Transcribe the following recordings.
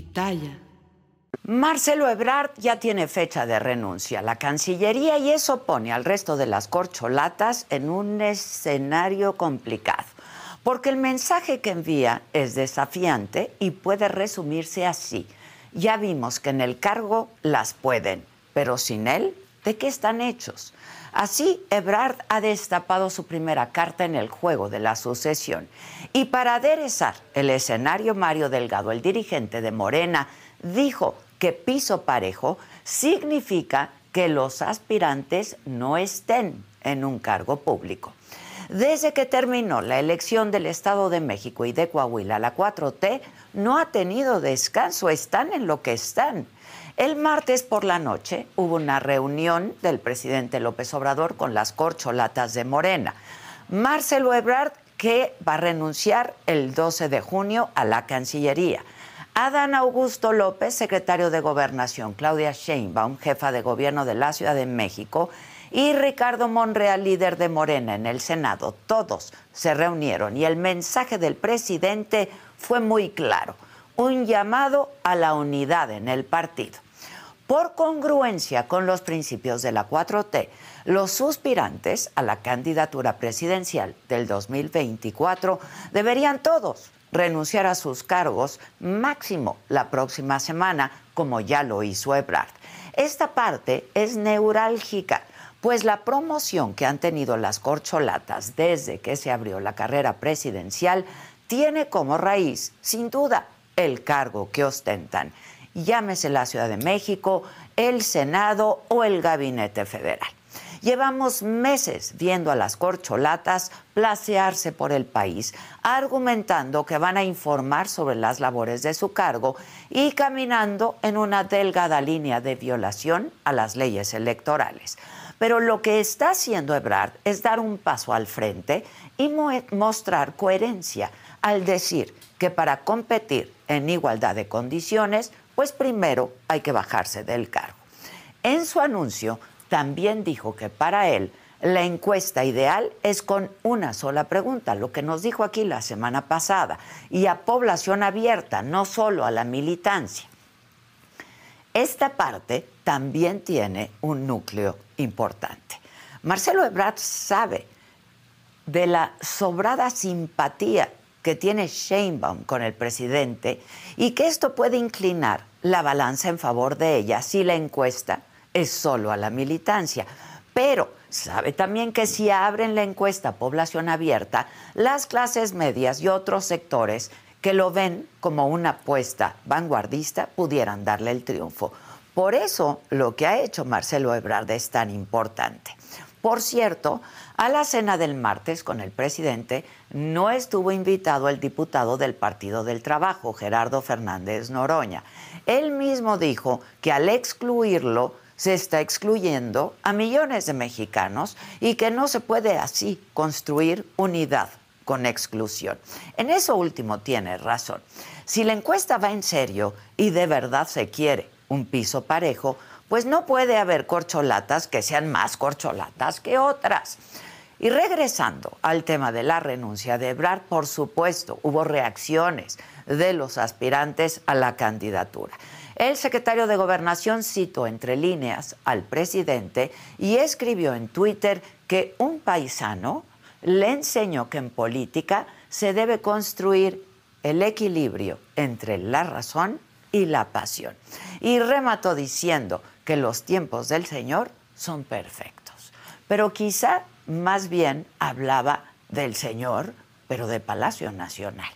Pitaya. Marcelo Ebrard ya tiene fecha de renuncia a la Cancillería y eso pone al resto de las corcholatas en un escenario complicado, porque el mensaje que envía es desafiante y puede resumirse así. Ya vimos que en el cargo las pueden, pero sin él, ¿de qué están hechos? Así, Ebrard ha destapado su primera carta en el juego de la sucesión. Y para aderezar el escenario, Mario Delgado, el dirigente de Morena, dijo que piso parejo significa que los aspirantes no estén en un cargo público. Desde que terminó la elección del Estado de México y de Coahuila, la 4T no ha tenido descanso, están en lo que están. El martes por la noche hubo una reunión del presidente López Obrador con las corcholatas de Morena. Marcelo Ebrard, que va a renunciar el 12 de junio a la Cancillería. Adán Augusto López, secretario de Gobernación, Claudia Sheinbaum, jefa de gobierno de la Ciudad de México, y Ricardo Monreal, líder de Morena en el Senado. Todos se reunieron y el mensaje del presidente fue muy claro, un llamado a la unidad en el partido. Por congruencia con los principios de la 4T, los suspirantes a la candidatura presidencial del 2024 deberían todos renunciar a sus cargos máximo la próxima semana, como ya lo hizo Ebrard. Esta parte es neurálgica, pues la promoción que han tenido las corcholatas desde que se abrió la carrera presidencial tiene como raíz, sin duda, el cargo que ostentan llámese la Ciudad de México, el Senado o el Gabinete Federal. Llevamos meses viendo a las corcholatas placearse por el país, argumentando que van a informar sobre las labores de su cargo y caminando en una delgada línea de violación a las leyes electorales. Pero lo que está haciendo Ebrard es dar un paso al frente y mostrar coherencia al decir que para competir en igualdad de condiciones pues primero hay que bajarse del cargo. En su anuncio también dijo que para él la encuesta ideal es con una sola pregunta, lo que nos dijo aquí la semana pasada, y a población abierta, no solo a la militancia. Esta parte también tiene un núcleo importante. Marcelo Ebrard sabe de la sobrada simpatía que tiene Sheinbaum con el presidente y que esto puede inclinar la balanza en favor de ella si la encuesta es solo a la militancia. Pero sabe también que si abren la encuesta población abierta, las clases medias y otros sectores que lo ven como una apuesta vanguardista pudieran darle el triunfo. Por eso lo que ha hecho Marcelo Ebrard es tan importante. Por cierto, a la cena del martes con el presidente no estuvo invitado el diputado del Partido del Trabajo, Gerardo Fernández Noroña. Él mismo dijo que al excluirlo se está excluyendo a millones de mexicanos y que no se puede así construir unidad con exclusión. En eso último tiene razón. Si la encuesta va en serio y de verdad se quiere un piso parejo, pues no puede haber corcholatas que sean más corcholatas que otras. Y regresando al tema de la renuncia de Ebrard, por supuesto, hubo reacciones de los aspirantes a la candidatura. El secretario de Gobernación citó entre líneas al presidente y escribió en Twitter que un paisano le enseñó que en política se debe construir el equilibrio entre la razón y la pasión. Y remató diciendo que los tiempos del Señor son perfectos. Pero quizá más bien hablaba del señor, pero de Palacio Nacional.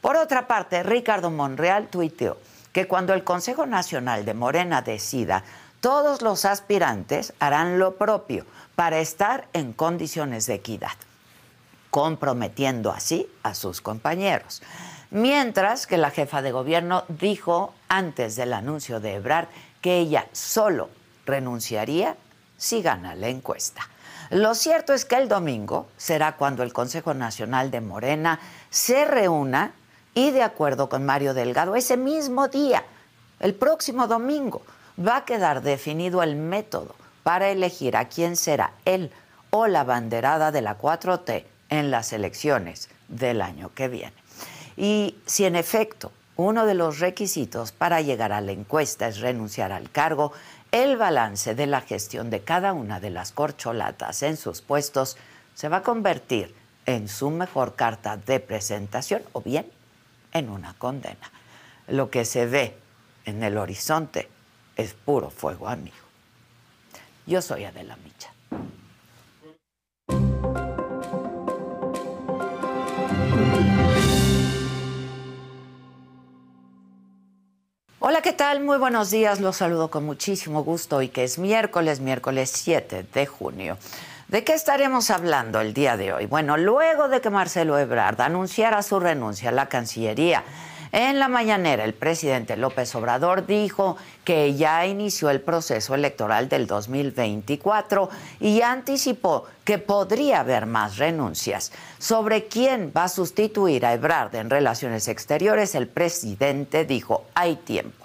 Por otra parte, Ricardo Monreal tuiteó que cuando el Consejo Nacional de Morena decida, todos los aspirantes harán lo propio para estar en condiciones de equidad. comprometiendo así a sus compañeros. Mientras que la jefa de gobierno dijo antes del anuncio de Ebrard que ella solo renunciaría si gana la encuesta. Lo cierto es que el domingo será cuando el Consejo Nacional de Morena se reúna y de acuerdo con Mario Delgado, ese mismo día, el próximo domingo, va a quedar definido el método para elegir a quién será él o la banderada de la 4T en las elecciones del año que viene. Y si en efecto uno de los requisitos para llegar a la encuesta es renunciar al cargo, el balance de la gestión de cada una de las corcholatas en sus puestos se va a convertir en su mejor carta de presentación o bien en una condena. Lo que se ve en el horizonte es puro fuego amigo. Yo soy Adela Micha. Hola, ¿qué tal? Muy buenos días. Los saludo con muchísimo gusto y que es miércoles, miércoles 7 de junio. ¿De qué estaremos hablando el día de hoy? Bueno, luego de que Marcelo Ebrard anunciara su renuncia a la Cancillería, en la mañanera el presidente López Obrador dijo que ya inició el proceso electoral del 2024 y anticipó que podría haber más renuncias. Sobre quién va a sustituir a Ebrard en relaciones exteriores, el presidente dijo, hay tiempo.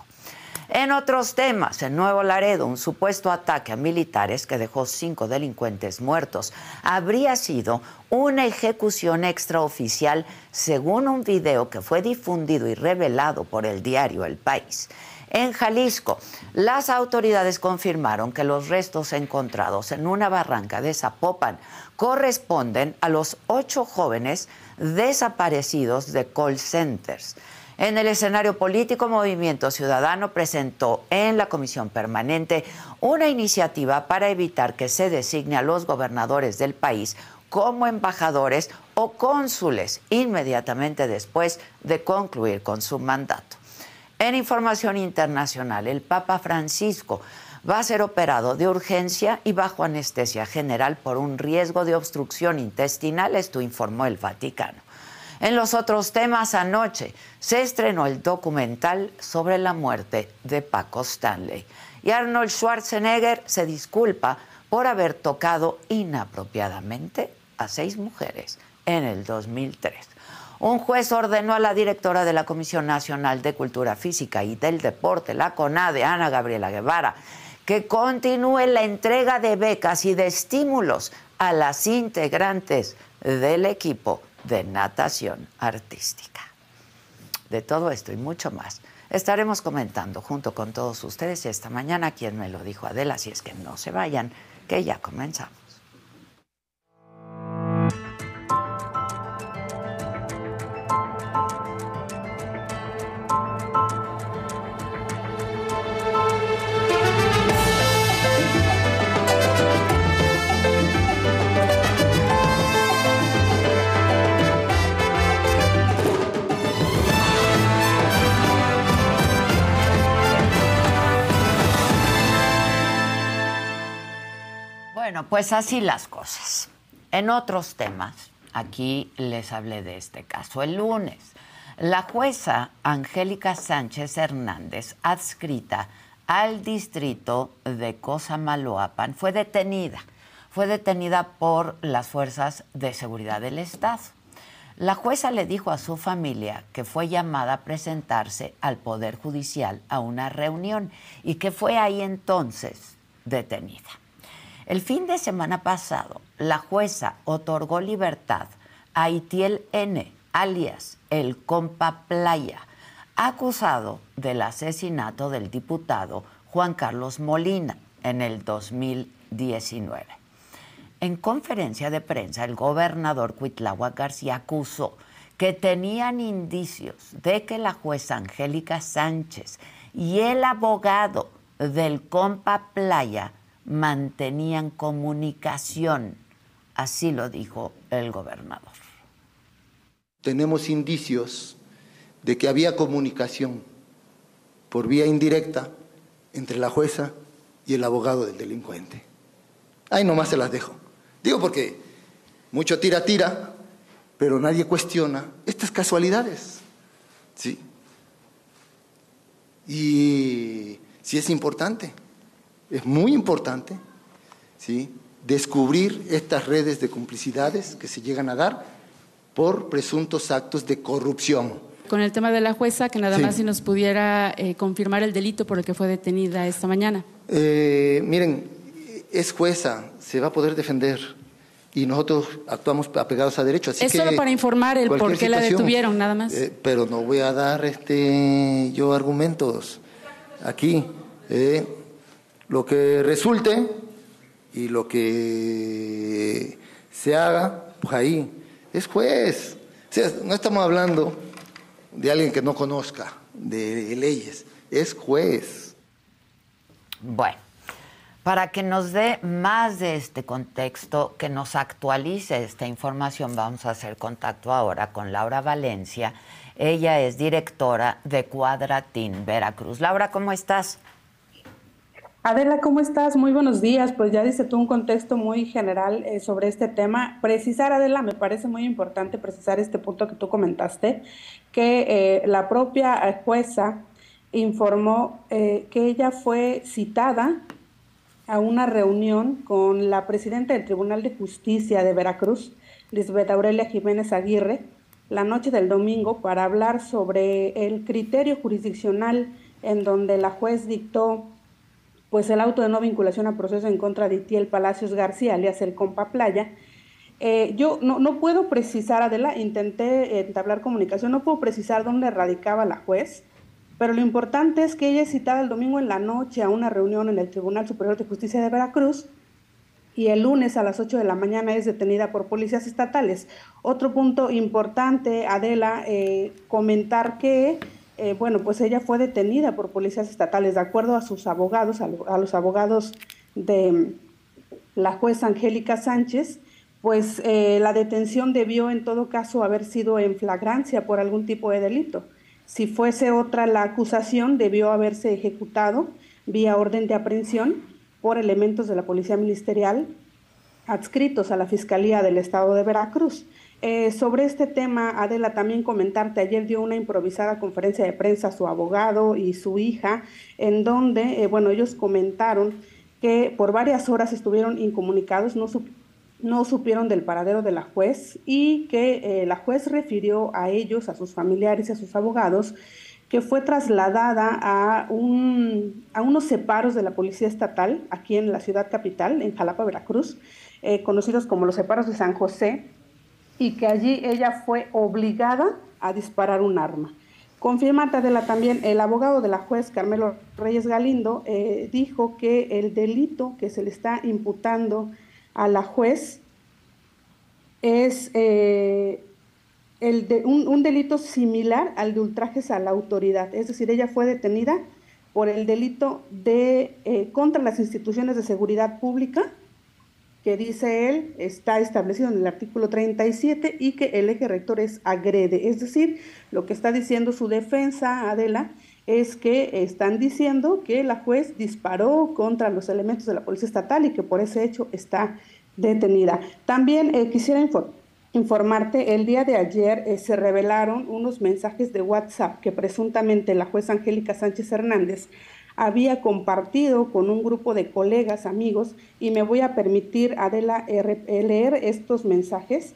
En otros temas, en Nuevo Laredo, un supuesto ataque a militares que dejó cinco delincuentes muertos habría sido una ejecución extraoficial según un video que fue difundido y revelado por el diario El País. En Jalisco, las autoridades confirmaron que los restos encontrados en una barranca de Zapopan corresponden a los ocho jóvenes desaparecidos de call centers. En el escenario político, Movimiento Ciudadano presentó en la Comisión Permanente una iniciativa para evitar que se designe a los gobernadores del país como embajadores o cónsules inmediatamente después de concluir con su mandato. En información internacional, el Papa Francisco va a ser operado de urgencia y bajo anestesia general por un riesgo de obstrucción intestinal, esto informó el Vaticano. En los otros temas, anoche se estrenó el documental sobre la muerte de Paco Stanley. Y Arnold Schwarzenegger se disculpa por haber tocado inapropiadamente a seis mujeres en el 2003. Un juez ordenó a la directora de la Comisión Nacional de Cultura Física y del Deporte, la CONADE, Ana Gabriela Guevara, que continúe la entrega de becas y de estímulos a las integrantes del equipo de natación artística. De todo esto y mucho más estaremos comentando junto con todos ustedes esta mañana, quien me lo dijo Adela, si es que no se vayan, que ya comenzamos. Pues así las cosas. En otros temas, aquí les hablé de este caso. El lunes, la jueza Angélica Sánchez Hernández, adscrita al distrito de Cosamaloapan, fue detenida. Fue detenida por las fuerzas de seguridad del Estado. La jueza le dijo a su familia que fue llamada a presentarse al Poder Judicial a una reunión y que fue ahí entonces detenida. El fin de semana pasado, la jueza otorgó libertad a Itiel N., alias el Compa Playa, acusado del asesinato del diputado Juan Carlos Molina en el 2019. En conferencia de prensa, el gobernador Cuitláhuac García acusó que tenían indicios de que la jueza Angélica Sánchez y el abogado del compa Playa mantenían comunicación. Así lo dijo el gobernador. Tenemos indicios de que había comunicación por vía indirecta entre la jueza y el abogado del delincuente. Ahí nomás se las dejo. Digo porque mucho tira tira pero nadie cuestiona estas casualidades. ¿sí? Y sí es importante, es muy importante, ¿sí? descubrir estas redes de complicidades que se llegan a dar por presuntos actos de corrupción. Con el tema de la jueza, que nada más si nos pudiera eh, confirmar el delito por el que fue detenida esta mañana. Eh, miren, es jueza, se va a poder defender y nosotros actuamos apegados a derecho. Así es solo para informar el por qué la detuvieron, nada más. Eh, pero no voy a dar este yo argumentos aquí. Lo que resulte y lo que se haga, pues ahí es juez. O sea, no estamos hablando de alguien que no conozca de leyes, es juez. Bueno, para que nos dé más de este contexto, que nos actualice esta información, vamos a hacer contacto ahora con Laura Valencia. Ella es directora de Cuadratín Veracruz. Laura, ¿cómo estás? Adela, ¿cómo estás? Muy buenos días. Pues ya dice tú un contexto muy general eh, sobre este tema. Precisar, Adela, me parece muy importante precisar este punto que tú comentaste, que eh, la propia eh, jueza informó que ella fue citada a una reunión con la presidenta del Tribunal de Justicia de Veracruz, Lisbeth Aurelia Jiménez Aguirre, la noche del domingo para hablar sobre el criterio jurisdiccional en donde la juez dictó pues el auto de no vinculación a proceso en contra de Itiel Palacios García, alias el Compa Playa. Eh, yo no, no, puedo precisar, Adela, intenté entablar comunicación, no puedo precisar dónde radicaba la juez, pero lo importante es que ella es citada el domingo en la noche a una reunión en el Tribunal Superior de Justicia de Veracruz y el lunes a las 8 de la mañana es detenida por policías estatales. Otro punto importante, Adela, eh, comentar que eh, bueno, pues ella fue detenida por policías estatales, de acuerdo a sus abogados, a, los abogados de mm, la jueza Angélica Sánchez, pues eh, la detención debió en todo caso haber sido en flagrancia por algún tipo de delito. Si fuese otra la acusación, debió haberse ejecutado vía orden de aprehensión por elementos de la Policía Ministerial adscritos a la Fiscalía del Estado de Veracruz. Eh, sobre este tema, Adela, también comentarte, ayer dio una improvisada conferencia de prensa su abogado y su hija, en donde, eh, bueno, ellos comentaron que por varias horas estuvieron incomunicados, no, supieron del paradero de la juez y que eh, la juez refirió a ellos, a sus familiares y a sus abogados, que fue trasladada a unos separos de la Policía Estatal aquí en la ciudad capital, en Jalapa, Veracruz, conocidos como los separos de San José, y que allí ella fue obligada a disparar un arma. Confirma Tadela también, el abogado de la juez Carmelo Reyes Galindo eh, dijo que el delito que se le está imputando a la juez es eh, el de, un, delito similar al de ultrajes a la autoridad, es decir, ella fue detenida por el delito de eh, contra las instituciones de seguridad pública que dice él está establecido en el artículo 37 y que el eje rector es agrede. Es decir, lo que está diciendo su defensa, Adela, es que están diciendo que la juez disparó contra los elementos de la Policía Estatal y que por ese hecho está detenida. También eh, quisiera informarte, el día de ayer eh, se revelaron unos mensajes de WhatsApp que presuntamente la juez Angélica Sánchez Hernández había compartido con un grupo de colegas, amigos, y me voy a permitir, Adela, leer estos mensajes.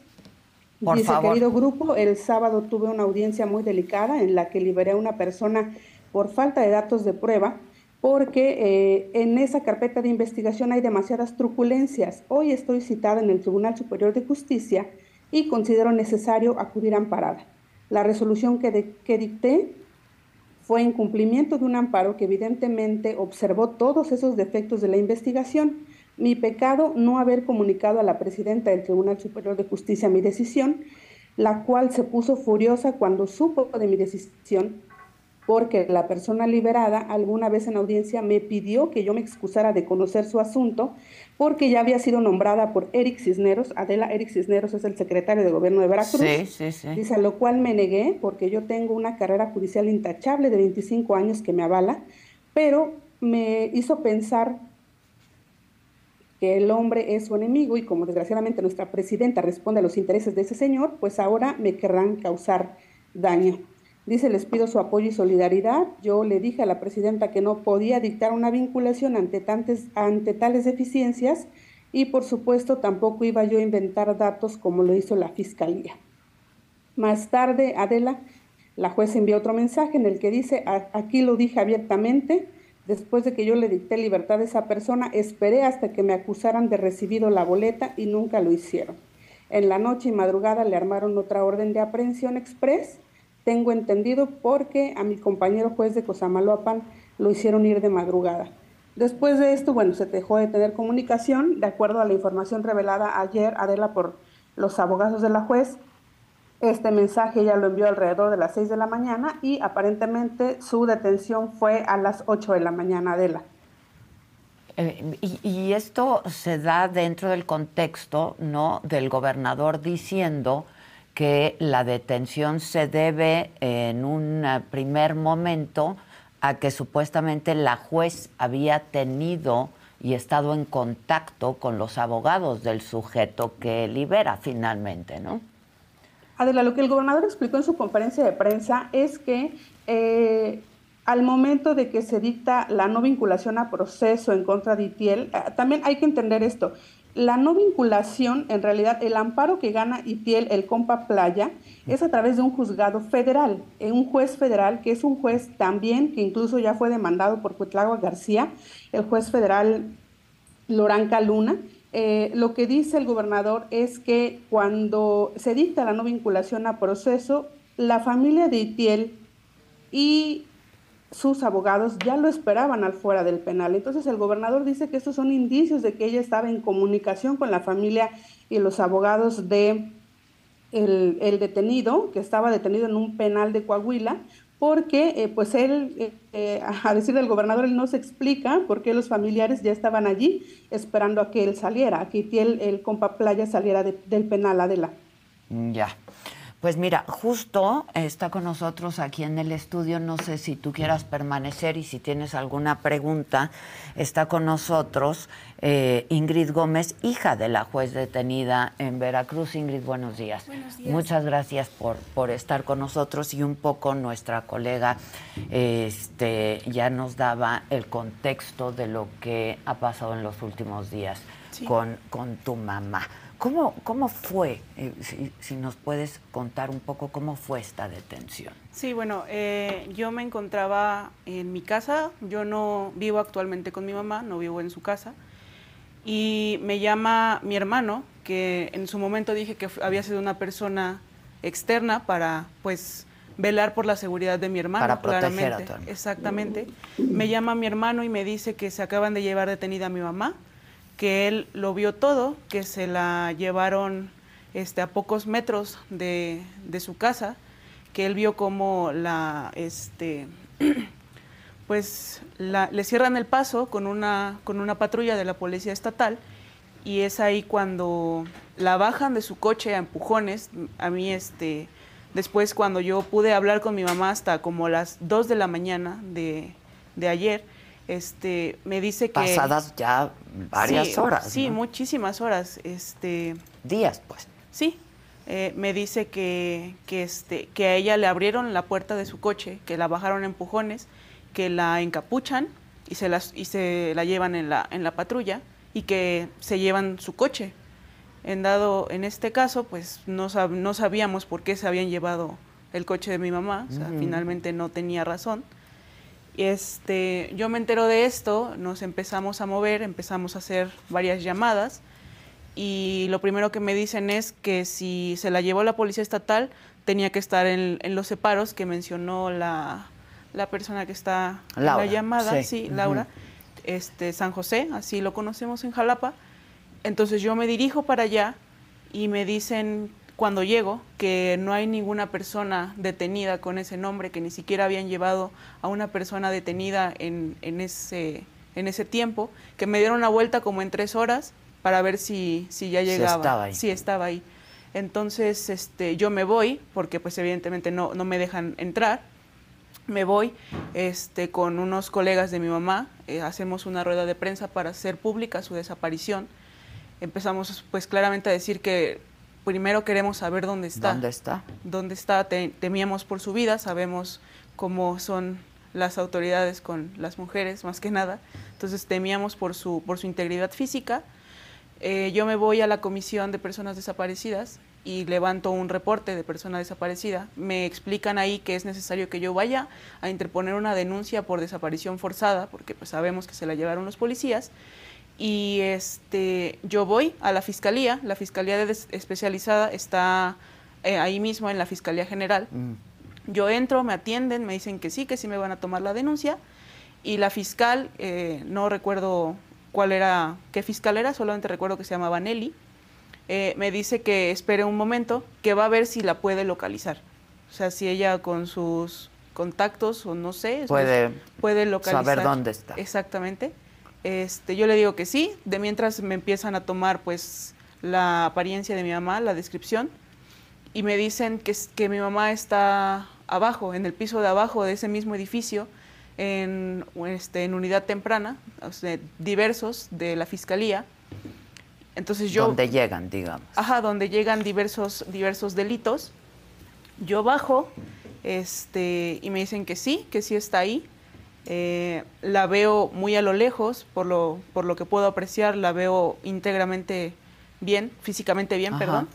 Dice, querido grupo, el sábado tuve una audiencia muy delicada en la que liberé a una persona por falta de datos de prueba, porque eh, en esa carpeta de investigación hay demasiadas truculencias. Hoy estoy citada en el Tribunal Superior de Justicia y considero necesario acudir amparada. La resolución que, que dicté fue en cumplimiento de un amparo que evidentemente observó todos esos defectos de la investigación. Mi pecado no haber comunicado a la presidenta del Tribunal Superior de Justicia mi decisión, la cual se puso furiosa cuando supo de mi decisión porque la persona liberada alguna vez en audiencia me pidió que yo me excusara de conocer su asunto porque ya había sido nombrada por Eric Cisneros, Adela Eric Cisneros es el secretario de gobierno de Veracruz, sí, sí, sí. dice, a lo cual me negué porque yo tengo una carrera judicial intachable de 25 años que me avala, pero me hizo pensar que el hombre es su enemigo y como desgraciadamente nuestra presidenta responde a los intereses de ese señor, pues ahora me querrán causar daño. Dice, les pido su apoyo y solidaridad. Yo le dije a la presidenta que no podía dictar una vinculación ante, ante tales deficiencias y por supuesto tampoco iba yo a inventar datos como lo hizo la fiscalía. Más tarde, Adela, la jueza envió otro mensaje en el que dice, aquí lo dije abiertamente, después de que yo le dicté libertad a esa persona, esperé hasta que me acusaran de recibido la boleta y nunca lo hicieron. En la noche y madrugada le armaron otra orden de aprehensión express tengo entendido porque a mi compañero juez de Cosamaloapan lo hicieron ir de madrugada. Después de esto, bueno, se dejó de tener comunicación, de acuerdo a la información revelada ayer, Adela, por los abogados de la juez. Este mensaje ya lo envió alrededor de las 6 de la mañana y aparentemente su detención fue a las 8 de la mañana, Adela. Eh, y, y, esto se da dentro del contexto, ¿no? Del gobernador diciendo que la detención se debe en un primer momento a que supuestamente la juez había tenido y estado en contacto con los abogados del sujeto que libera finalmente, ¿no? Adela, lo que el gobernador explicó en su conferencia de prensa es que eh, al momento de que se dicta la no vinculación a proceso en contra de Itiel, eh, también hay que entender esto, la no vinculación, en realidad, el amparo que gana Itiel, el compa Playa, es a través de un juzgado federal, eh, un juez federal que es un juez también que incluso ya fue demandado por Cuitlagua García, el juez federal Loranca Luna. Eh, lo que dice el gobernador es que cuando se dicta la no vinculación a proceso, la familia de Itiel y sus abogados ya lo esperaban al fuera del penal. Entonces el gobernador dice que estos son indicios de que ella estaba en comunicación con la familia y los abogados de el, detenido, que estaba detenido en un penal de Coahuila, porque eh, pues él, eh, eh, a decir del gobernador, él no se explica por qué los familiares ya estaban allí esperando a que él saliera, a que el, el compa Playa saliera del penal, Adela. Ya. Pues mira, justo está con nosotros aquí en el estudio, no sé si tú quieras permanecer y si tienes alguna pregunta, está con nosotros eh, Ingrid Gómez, hija de la juez detenida en Veracruz. Ingrid, buenos días. Buenos días. Muchas gracias por, por estar con nosotros y un poco nuestra colega este, ya nos daba el contexto de lo que ha pasado en los últimos días con, con tu mamá. ¿Cómo, cómo fue, eh, si, nos puedes contar un poco cómo fue esta detención? Sí, bueno, eh, yo me encontraba en mi casa, yo no vivo actualmente con mi mamá, no vivo en su casa, y me llama mi hermano, que en su momento dije que había sido una persona externa para, pues, velar por la seguridad de mi hermano, para claramente. Exactamente. Me llama mi hermano y me dice que se acaban de llevar detenida a mi mamá que él lo vio todo, que se la llevaron este, a pocos metros de, su casa, que él vio como la, este, pues le cierran el paso con una, con una patrulla de la policía estatal y es ahí cuando la bajan de su coche a empujones. A mí, este, después cuando yo pude hablar con mi mamá hasta como las 2 de la mañana de, de ayer, este, me dice que... Pasadas ya varias horas. Sí, muchísimas horas. Este, Días, pues. Sí, eh, me dice que, que, este, que a ella le abrieron la puerta de su coche, que la bajaron empujones, que la encapuchan y se, las, y se la llevan en la, en la patrulla y que se llevan su coche. En dado, en este caso, pues no, no sabíamos por qué se habían llevado el coche de mi mamá, o sea, finalmente no tenía razón este, yo me entero de esto, nos empezamos a mover, empezamos a hacer varias llamadas y lo primero que me dicen es que si se la llevó la policía estatal tenía que estar en, los separos que mencionó la, persona que está en la llamada, sí, Laura, este, San José, así lo conocemos en Jalapa. Entonces yo me dirijo para allá y me dicen cuando llego que no hay ninguna persona detenida con ese nombre, que ni siquiera habían llevado a una persona detenida en, en, ese, en ese tiempo, que me dieron una vuelta como en tres horas para ver si, si ya llegaba. Sí estaba ahí. Sí, estaba ahí. Entonces este, yo me voy, porque pues evidentemente no, no me dejan entrar, me voy este, con unos colegas de mi mamá, eh, hacemos una rueda de prensa para hacer pública su desaparición. Empezamos pues claramente a decir que primero queremos saber dónde está. ¿Dónde está? Dónde está, temíamos por su vida, sabemos cómo son las autoridades con las mujeres, más que nada. Entonces temíamos por su, por su integridad física. Eh, yo me voy a la Comisión de Personas Desaparecidas y levanto un reporte de persona desaparecida. Me explican ahí que es necesario que yo vaya a interponer una denuncia por desaparición forzada, porque pues sabemos que se la llevaron los policías. Y este, yo voy a la fiscalía, la fiscalía de especializada está eh, ahí mismo en la Fiscalía General. Mm. Yo entro, me atienden, me dicen que sí, que sí me van a tomar la denuncia. Y la fiscal, eh, no recuerdo cuál era, qué fiscal era, solamente recuerdo que se llamaba Nelly, eh, me dice que espere un momento, que va a ver si la puede localizar. O sea, si ella con sus contactos o no sé, puede, puede localizar. Saber dónde está. Exactamente. Este, yo le digo que sí, de mientras me empiezan a tomar pues la apariencia de mi mamá, la descripción, y me dicen que, que mi mamá está abajo, en el piso de abajo de ese mismo edificio, en, este, en unidad temprana, diversos de la fiscalía. Entonces yo... Donde llegan, digamos. Ajá, donde llegan diversos, diversos delitos. Yo bajo este, y me dicen que sí, que sí está ahí. Eh, la veo muy a lo lejos, por lo, por lo que puedo apreciar, la veo íntegramente bien, físicamente bien, perdón.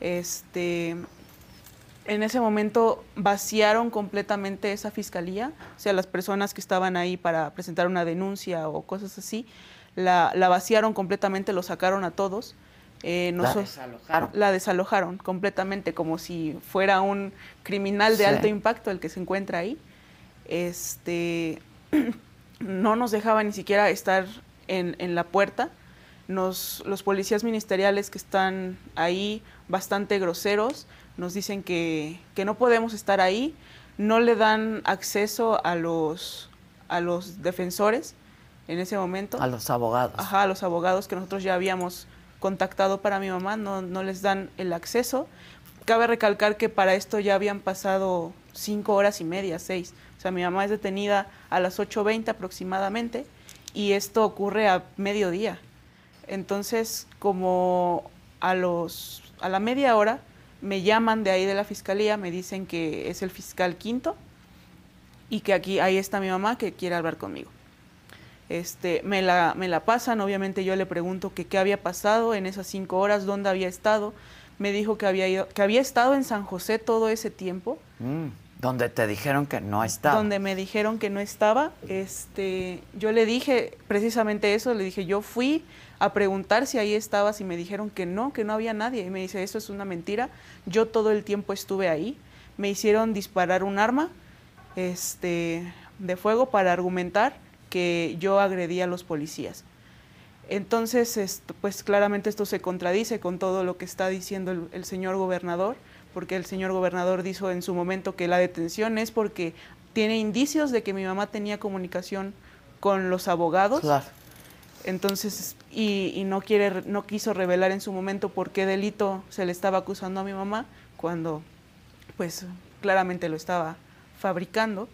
Este, en ese momento vaciaron completamente esa fiscalía, o sea, las personas que estaban ahí para presentar una denuncia o cosas así, la, vaciaron completamente, lo sacaron a todos. Eh, la desalojaron. La desalojaron completamente, como si fuera un criminal de alto impacto el que se encuentra ahí. Este, no nos dejaba ni siquiera estar en, en la puerta. Nos, los policías ministeriales que están ahí, bastante groseros, nos dicen que, que no podemos estar ahí, no le dan acceso a los, a los defensores en ese momento. A los abogados. Ajá, a los abogados que nosotros ya habíamos contactado para mi mamá, no, no les dan el acceso. Cabe recalcar que para esto ya habían pasado cinco horas y media, seis. O sea, mi mamá es detenida a las 8.20 aproximadamente y esto ocurre a mediodía. Entonces, como a, los, a la media hora me llaman de ahí de la fiscalía, me dicen que es el fiscal quinto y que aquí ahí está mi mamá que quiere hablar conmigo. Este, me, la, me la pasan, obviamente yo le pregunto que qué había pasado en esas cinco horas, dónde había estado. Me dijo que había, ido, que había estado en San José todo ese tiempo. Mm, donde te dijeron que no estaba. Donde me dijeron que no estaba. Este, yo le dije precisamente eso, le dije, yo fui a preguntar si ahí estabas y me dijeron que no, que no había nadie. Y me dice, eso es una mentira. Yo todo el tiempo estuve ahí. Me hicieron disparar un arma este, de fuego para argumentar que yo agredí a los policías. Entonces, pues claramente esto se contradice con todo lo que está diciendo el, señor gobernador, porque el señor gobernador dijo en su momento que la detención es porque tiene indicios de que mi mamá tenía comunicación con los abogados. Entonces, y, y, no quiere, no quiso revelar en su momento por qué delito se le estaba acusando a mi mamá, cuando pues claramente lo estaba fabricando.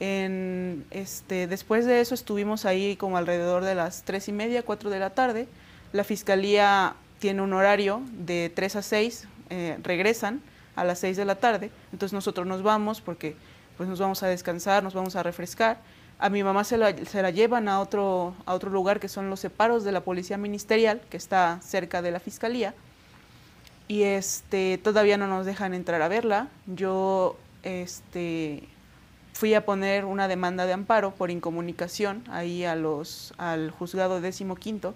En, este, después de eso estuvimos ahí como alrededor de las tres y media, cuatro de la tarde. La fiscalía tiene un horario de 3 a 6, eh, regresan a las 6 de la tarde, entonces nosotros nos vamos porque pues nos vamos a descansar, nos vamos a refrescar. A mi mamá se la, se la llevan a otro, a otro lugar que son los separos de la policía ministerial, que está cerca de la fiscalía, y este, todavía no nos dejan entrar a verla. Yo este, fui a poner una demanda de amparo por incomunicación ahí a los, al juzgado décimo quinto.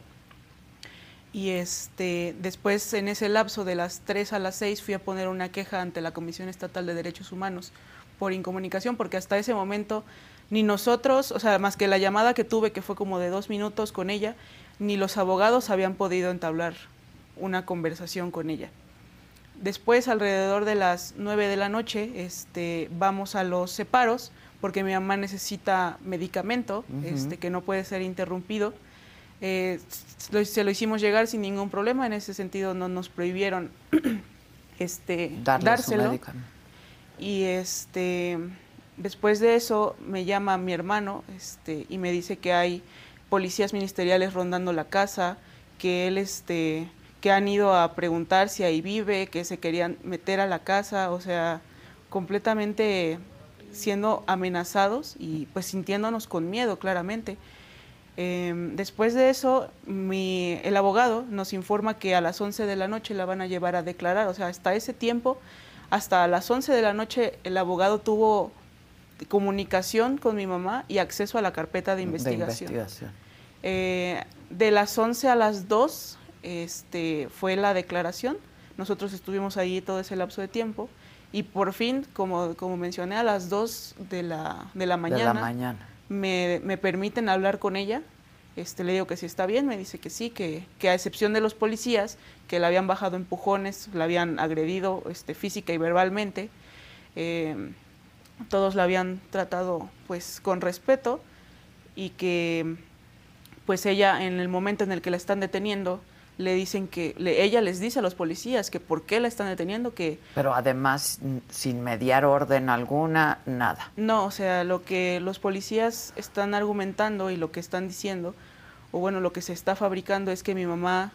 Y este, después, en ese lapso de las 3 a las 6, fui a poner una queja ante la Comisión Estatal de Derechos Humanos por incomunicación, porque hasta ese momento ni nosotros, o sea, más que la llamada que tuve, que fue como de dos minutos con ella, ni los abogados habían podido entablar una conversación con ella. Después, alrededor de las 9 de la noche, este, vamos a los separos porque mi mamá necesita medicamento este, que no puede ser interrumpido. Eh, se lo hicimos llegar sin ningún problema, en ese sentido no nos prohibieron este, dárselo. Y este, después de eso me llama mi hermano este, y me dice que hay policías ministeriales rondando la casa, que él este, que han ido a preguntar si ahí vive, que se querían meter a la casa, o sea, completamente siendo amenazados y pues sintiéndonos con miedo claramente. Em, después de eso, mi, el abogado nos informa que a las 11 de la noche la van a llevar a declarar, o sea, hasta ese tiempo, hasta las 11 de la noche, el abogado tuvo comunicación con mi mamá y acceso a la carpeta de investigación. Eh, de las 11 a las 2 este, fue la declaración. Nosotros estuvimos ahí todo ese lapso de tiempo y por fin, como, como mencioné, a las 2 de la, de la mañana, mañana. Me, permiten hablar con ella. Este, le digo que sí está bien, me dice que sí, que, que, a excepción de los policías, que la habían bajado empujones, la habían agredido este, física y verbalmente, eh, todos la habían tratado pues con respeto y que pues ella en el momento en el que la están deteniendo le dicen que ella les dice a los policías que por qué la están deteniendo que pero además sin mediar orden alguna nada. No o sea lo que los policías están argumentando y lo que están diciendo o bueno lo que se está fabricando es que mi mamá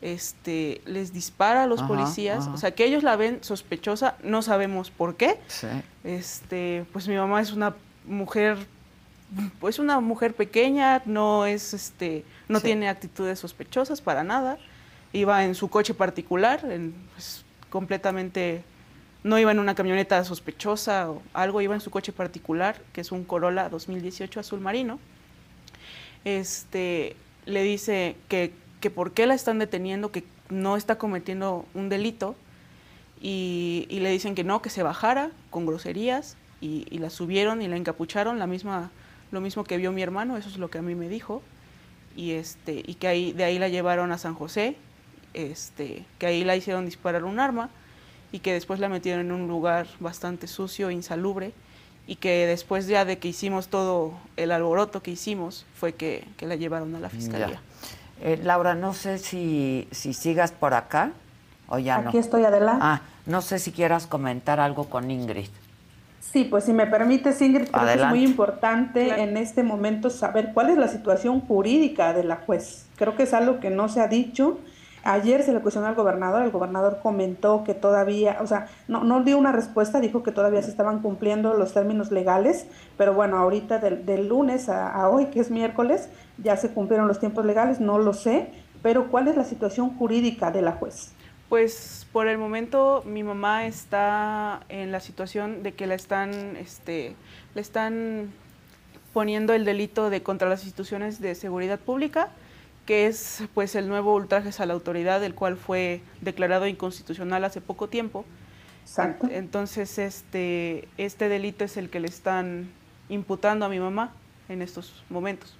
este les dispara a los policías. o sea que ellos la ven sospechosa no sabemos por qué. Sí. este pues mi mamá es una mujer pues una mujer pequeña, no es este, no tiene actitudes sospechosas para nada. Iba en su coche particular, en, pues, completamente no iba en una camioneta sospechosa o algo, iba en su coche particular, que es un Corolla 2018 azul marino. Este, le dice que, que por qué la están deteniendo, que no está cometiendo un delito, y, y le dicen que no, que se bajara con groserías, y, y, la subieron y la encapucharon, la misma lo mismo que vio mi hermano, eso es lo que a mí me dijo, y, este, y que ahí, de ahí la llevaron a San José, este, que ahí la hicieron disparar un arma y que después la metieron en un lugar bastante sucio, insalubre, y que después ya de que hicimos todo el alboroto que hicimos, fue que, que la llevaron a la fiscalía. Eh, Laura, no sé si, si sigas por acá o ya Aquí no. Aquí estoy, adelante. Ah, no sé si quieras comentar algo con Ingrid. Sí, pues si me permite, Ingrid, creo que es muy importante claro. en este momento saber cuál es la situación jurídica de la juez. Creo que es algo que no se ha dicho. Ayer se le cuestionó al gobernador, el gobernador comentó que todavía, o sea, no, no dio una respuesta, dijo que todavía se estaban cumpliendo los términos legales, pero bueno, ahorita del, del lunes a, a hoy, que es miércoles, ya se cumplieron los tiempos legales, no lo sé, pero ¿cuál es la situación jurídica de la juez? Pues por el momento mi mamá está en la situación de que la están, este, le están poniendo el delito de contra las instituciones de seguridad pública, que es pues el nuevo ultrajes a la autoridad, el cual fue declarado inconstitucional hace poco tiempo. Exacto. Entonces este, este delito es el que le están imputando a mi mamá en estos momentos.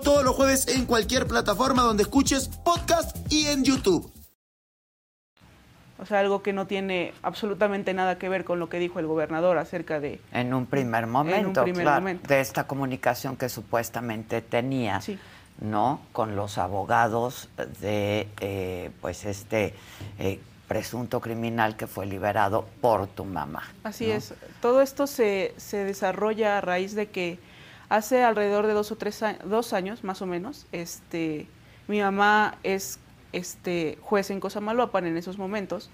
todos los jueves en cualquier plataforma donde escuches podcast y en YouTube. O sea, algo que no tiene absolutamente nada que ver con lo que dijo el gobernador acerca de... En un primer momento, un primer claro, momento. de esta comunicación que supuestamente tenía, Sí. ¿no? Con los abogados de, eh, pues, este eh, presunto criminal que fue liberado por tu mamá. Así ¿no? es. Todo esto se, se desarrolla a raíz de que hace alrededor de dos o tres años, dos años más o menos, este, mi mamá es este, juez en Cosamaloapan en esos momentos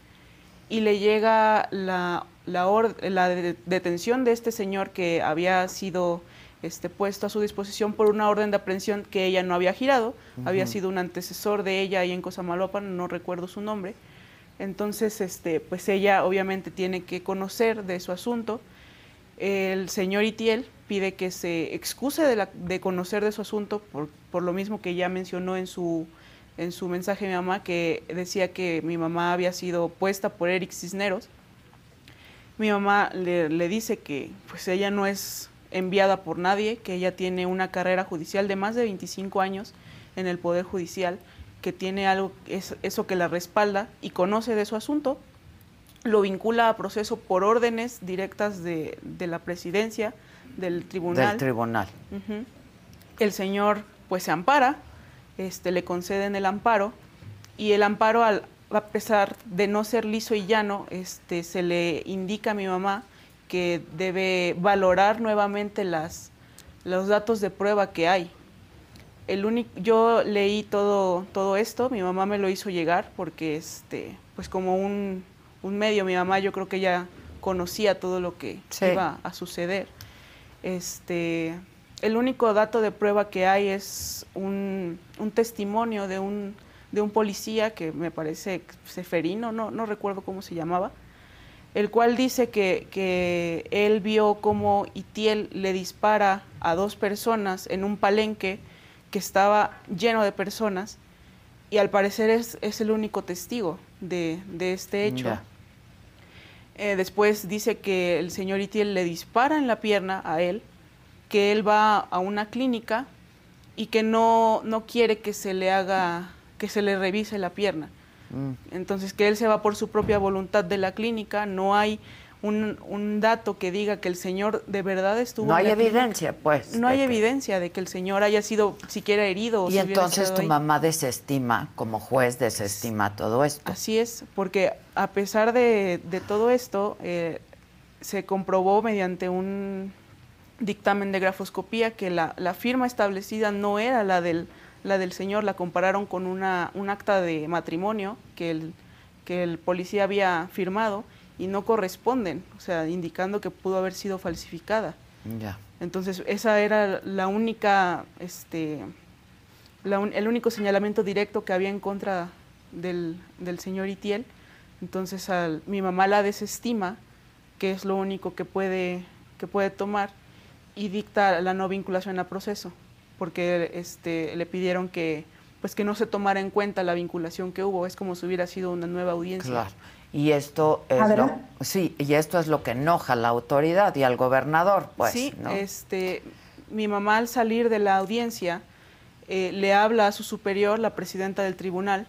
y le llega la, la, or- la de- detención de este señor que había sido este, puesto a su disposición por una orden de aprehensión que ella no había girado, había sido un antecesor de ella ahí en Cosamaloapan, no recuerdo su nombre. Entonces, este, pues ella obviamente tiene que conocer de su asunto. El señor Itiel pide que se excuse de, la- de conocer de su asunto por, por lo mismo que ya mencionó en su, en su mensaje mi mamá, que decía que mi mamá había sido puesta por Eric Cisneros. Mi mamá le, le dice que pues ella no es enviada por nadie, que ella tiene una carrera judicial de más de 25 años en el Poder Judicial, que tiene algo, es, eso que la respalda y conoce de su asunto, lo vincula a proceso por órdenes directas de, de la presidencia, del tribunal. Del tribunal. El señor pues se ampara, este, le conceden el amparo y el amparo al, a pesar de no ser liso y llano, este, se le indica a mi mamá que debe valorar nuevamente las, los datos de prueba que hay. El único, yo leí todo, todo esto, mi mamá me lo hizo llegar porque, este, pues como un, un medio, mi mamá yo creo que ya conocía todo lo que iba a suceder. Este, el único dato de prueba que hay es un, testimonio de un, de un policía que me parece Seferino, no, no recuerdo cómo se llamaba, el cual dice que, él vio cómo Itiel le dispara a dos personas en un palenque que estaba lleno de personas y al parecer es, el único testigo de este hecho. Eh, después dice que el señor Itiel le dispara en la pierna a él, que él va a una clínica y que no, no quiere que se le haga, que se le revise la pierna. Mm. Entonces, que él se va por su propia voluntad de la clínica, no hay un, un, dato que diga que el señor de verdad estuvo. No hay evidencia, pues. No hay evidencia de que el señor haya sido siquiera herido. Y entonces tu mamá desestima, como juez, desestima todo esto. Así es, porque a pesar de, de todo esto, eh, se comprobó mediante un dictamen de grafoscopía que la, la firma establecida no era la del la del señor la compararon con una, un acta de matrimonio que el, que el policía había firmado y no corresponden, o sea, indicando que pudo haber sido falsificada. Ya. Entonces, esa era la única, este, la el único señalamiento directo que había en contra del, del señor Itiel. Entonces, al, mi mamá la desestima, que es lo único que puede, que puede tomar, y dicta la no vinculación a proceso porque este, le pidieron que, pues que no se tomara en cuenta la vinculación que hubo, es como si hubiera sido una nueva audiencia. Claro. Y esto es lo, sí, y esto es lo que enoja a la autoridad y al gobernador, pues. Sí, este, mi mamá al salir de la audiencia eh, le habla a su superior, la presidenta del tribunal,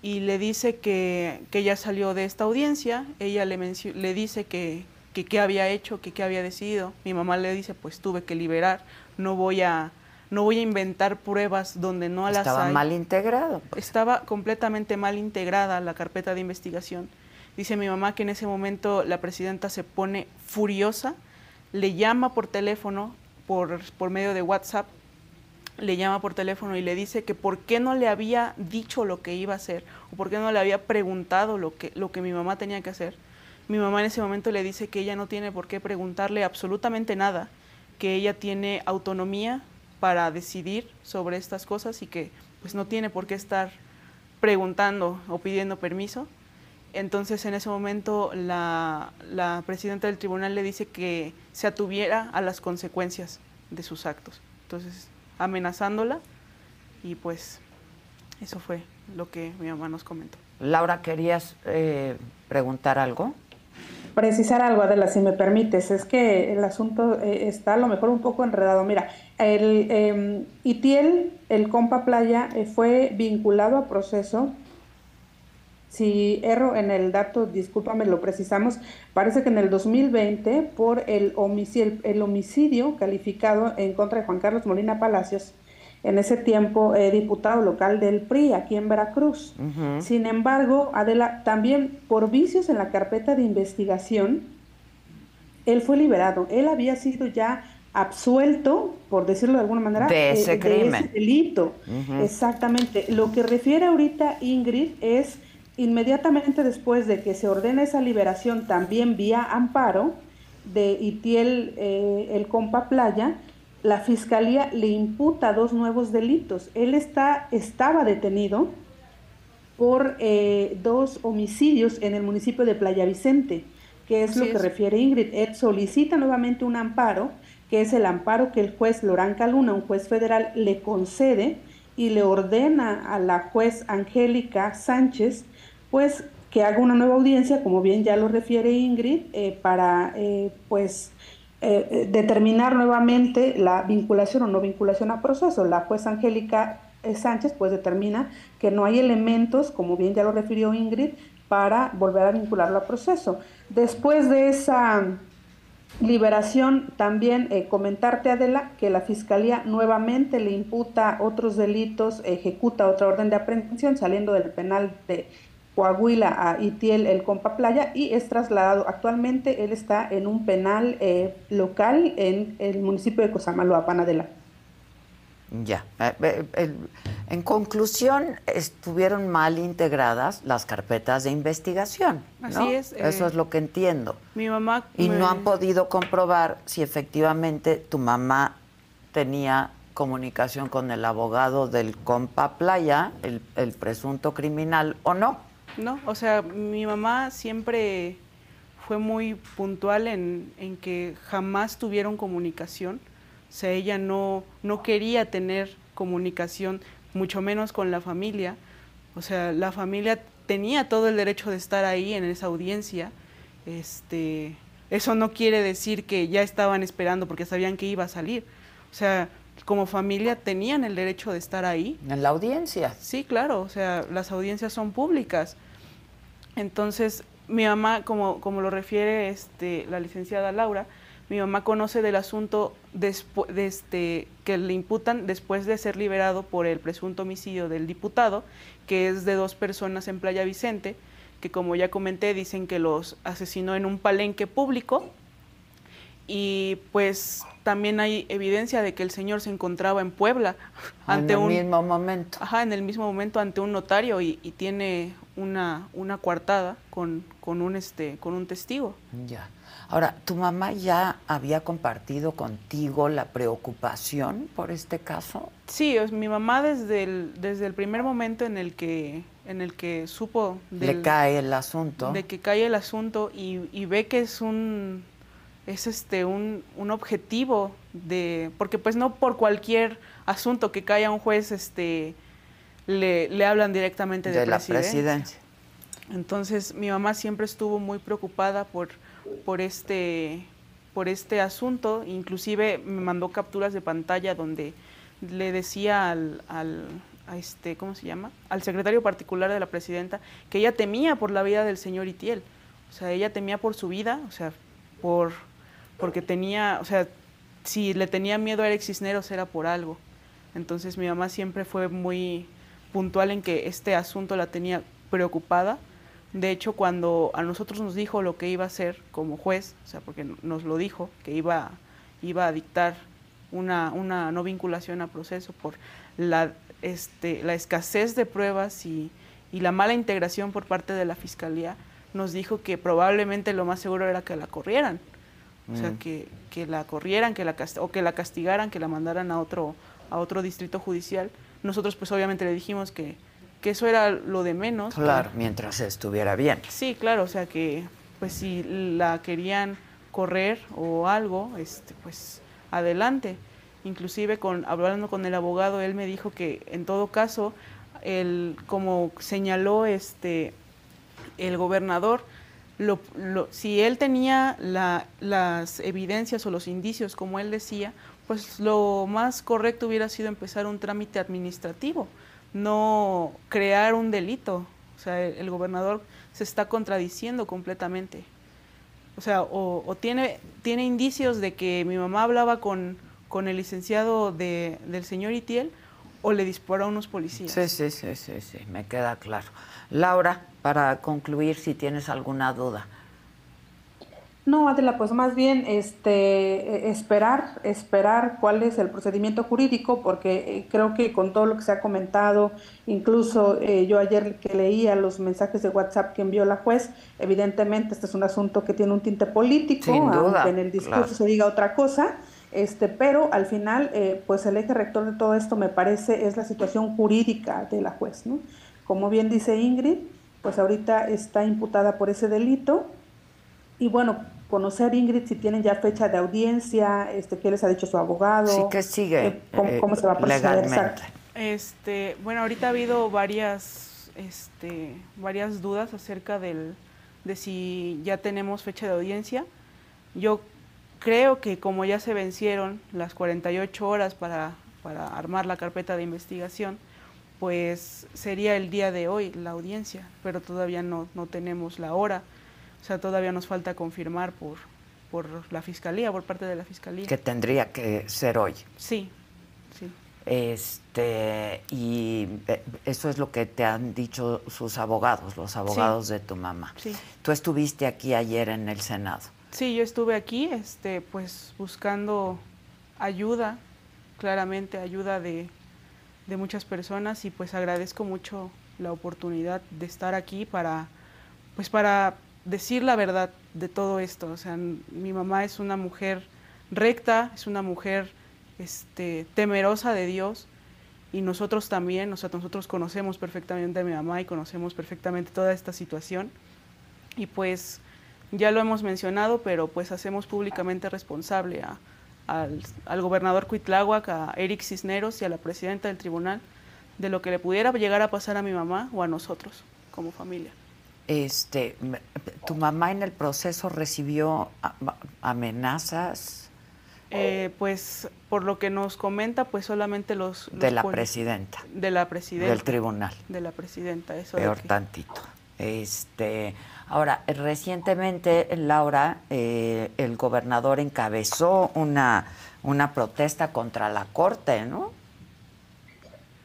y le dice que, que ella salió de esta audiencia, ella le, le dice que qué había hecho, que qué había decidido. Mi mamá le dice, pues tuve que liberar, no voy a no voy a inventar pruebas donde no las Estaba mal integrado. Pues. Estaba completamente mal integrada la carpeta de investigación. Dice mi mamá que en ese momento la presidenta se pone furiosa, le llama por teléfono, por, por medio de WhatsApp, le llama por teléfono y le dice que por qué no le había dicho lo que iba a hacer o por qué no le había preguntado lo que, lo que mi mamá tenía que hacer. Mi mamá en ese momento le dice que ella no tiene por qué preguntarle absolutamente nada, que ella tiene autonomía para decidir sobre estas cosas y que pues no tiene por qué estar preguntando o pidiendo permiso. Entonces en ese momento la, la, presidenta del tribunal le dice que se atuviera a las consecuencias de sus actos. Entonces amenazándola y pues eso fue lo que mi mamá nos comentó. Laura, ¿querías eh, preguntar algo? precisar algo, Adela, si me permites. Es que el asunto eh, está a lo mejor un poco enredado. Mira, el eh, Itiel, el compa playa, eh, fue vinculado a proceso. Si erro en el dato, discúlpame, lo precisamos. Parece que en el 2020 por el homicidio, el homicidio calificado en contra de Juan Carlos Molina Palacios en ese tiempo eh, diputado local del PRI aquí en Veracruz. Sin embargo, Adela, también por vicios en la carpeta de investigación, él fue liberado. Él había sido ya absuelto, por decirlo de alguna manera, de ese, crimen. delito. Exactamente. Lo que refiere ahorita Ingrid es inmediatamente después de que se ordena esa liberación, también vía amparo de Itiel, eh, el compa Playa, la fiscalía le imputa dos nuevos delitos. Él está, estaba detenido por eh, dos homicidios en el municipio de Playa Vicente, que es lo que refiere Ingrid. Él solicita nuevamente un amparo, que es el amparo que el juez Lorán Caluna, un juez federal, le concede y le ordena a la juez Angélica Sánchez, pues que haga una nueva audiencia, como bien ya lo refiere Ingrid, eh, para pues determinar nuevamente la vinculación o no vinculación a proceso. La jueza Angélica Sánchez pues determina que no hay elementos, como bien ya lo refirió Ingrid, para volver a vincularlo a proceso. Después de esa liberación, también eh, comentarte, Adela, que la Fiscalía nuevamente le imputa otros delitos, ejecuta otra orden de aprehensión saliendo del penal de Coahuila a Itiel, el Compa Playa, y es trasladado. Actualmente él está en un penal eh, local en el municipio de Cosamaloapan, Adela. Ya. Eh, en conclusión, estuvieron mal integradas las carpetas de investigación. Así es. Eso es eh, lo que entiendo. Mi mamá. Y no han podido comprobar si efectivamente tu mamá tenía comunicación con el abogado del compa Playa, el, el presunto criminal, o no. No, o sea, mi mamá siempre fue muy puntual en, en que jamás tuvieron comunicación o sea, ella no, no quería tener comunicación, mucho menos con la familia. O sea, la familia tenía todo el derecho de estar ahí en esa audiencia. Este, eso no quiere decir que ya estaban esperando porque sabían que iba a salir. O sea, como familia tenían el derecho de estar ahí. En la audiencia. Sí, claro, o sea, las audiencias son públicas. Entonces, mi mamá, como, como lo refiere este, la licenciada Laura, mi mamá conoce del asunto de este, que le imputan después de ser liberado por el presunto homicidio del diputado, que es de dos personas en Playa Vicente, que como ya comenté dicen que los asesinó en un palenque público. Y pues también hay evidencia de que el señor se encontraba en Puebla ante en el mismo momento. Ajá, en el mismo momento ante un notario y, tiene una, una coartada con, con, un este, con un testigo. Ya. Ahora, ¿tu mamá ya había compartido contigo la preocupación por este caso? Sí, mi mamá desde el, desde el primer momento en el que, en el que supo... Le cae el asunto. De que cae el asunto y, ve que es un, es este, un, un, objetivo de... Porque pues no por cualquier asunto que caiga un juez este, le, le hablan directamente de, de la presidencia. Entonces mi mamá siempre estuvo muy preocupada por por este, por este asunto. Inclusive me mandó capturas de pantalla donde le decía al, al a este, ¿cómo se llama? Al secretario particular de la presidenta que ella temía por la vida del señor Itiel. O sea, ella temía por su vida, o sea, por porque tenía, o sea, si le tenía miedo a Eric Cisneros era por algo. Entonces mi mamá siempre fue muy puntual en que este asunto la tenía preocupada de hecho, cuando a nosotros nos dijo lo que iba a hacer como juez, o sea, porque nos lo dijo, que iba, iba a dictar una, una no vinculación a proceso por la, este, la escasez de pruebas y, y la mala integración por parte de la Fiscalía, nos dijo que probablemente lo más seguro era que la corrieran. O sea, mm. que, que, la corrieran, que la o que la castigaran, que la mandaran a otro, a otro distrito judicial. Nosotros pues obviamente le dijimos que, que eso era lo de menos. Claro, mientras estuviera bien. Sí, claro, o sea que pues si la querían correr o algo, este, pues adelante. Inclusive con hablando con el abogado, él me dijo que en todo caso, el, como señaló este el gobernador, lo, si él tenía la, las evidencias o los indicios, como él decía, pues lo más correcto hubiera sido empezar un trámite administrativo no crear un delito. O sea, el, gobernador se está contradiciendo completamente. O sea, o, tiene, tiene indicios de que mi mamá hablaba con, con el licenciado de, del señor Itiel o le disparó a unos policías. Sí, sí, sí, sí, sí, me queda claro. Laura, para concluir, si tienes alguna duda. No, Adela, pues más bien este, e, esperar, esperar cuál es el procedimiento jurídico, porque eh, creo que con todo lo que se ha comentado, incluso eh, yo ayer que leía los mensajes de WhatsApp que envió la juez, evidentemente este es un asunto que tiene un tinte político, aunque en el discurso se diga otra cosa, este, pero al final, eh, pues el eje rector de todo esto me parece es la situación jurídica de la juez, ¿no? Como bien dice Ingrid, pues ahorita está imputada por ese delito y bueno, conocer, Ingrid, si tienen ya fecha de audiencia, este, qué les ha dicho su abogado. Sí, que sigue. Eh, cómo, se va a proceder. Este, bueno, ahorita ha habido varias este, varias dudas acerca del, de si ya tenemos fecha de audiencia. Yo creo que como ya se vencieron las 48 horas para, para armar la carpeta de investigación, pues sería el día de hoy la audiencia, pero todavía no, no tenemos la hora. O sea, todavía nos falta confirmar por, por la fiscalía, por parte de la fiscalía. Que tendría que ser hoy. Sí, sí. Este, y eh, eso es lo que te han dicho sus abogados, los abogados de tu mamá. Sí. Tú estuviste aquí ayer en el Senado. Sí, yo estuve aquí, este, pues buscando ayuda, claramente ayuda de, de muchas personas y pues agradezco mucho la oportunidad de estar aquí para, pues para decir la verdad de todo esto. O sea, mi mamá es una mujer recta, es una mujer este, temerosa de Dios y nosotros también, o sea, nosotros conocemos perfectamente a mi mamá y conocemos perfectamente toda esta situación y pues ya lo hemos mencionado, pero pues hacemos públicamente responsable a, al, gobernador Cuitláhuac, a Eric Cisneros y a la presidenta del tribunal de lo que le pudiera llegar a pasar a mi mamá o a nosotros como familia. Este, ¿Tu mamá en el proceso recibió amenazas? Eh, pues por lo que nos comenta, pues solamente los... los de la presidenta. De la presidenta. Del tribunal. De la presidenta, eso. Peor que... tantito. Este, ahora, recientemente, Laura, eh, el gobernador encabezó una, una protesta contra la Corte, ¿no?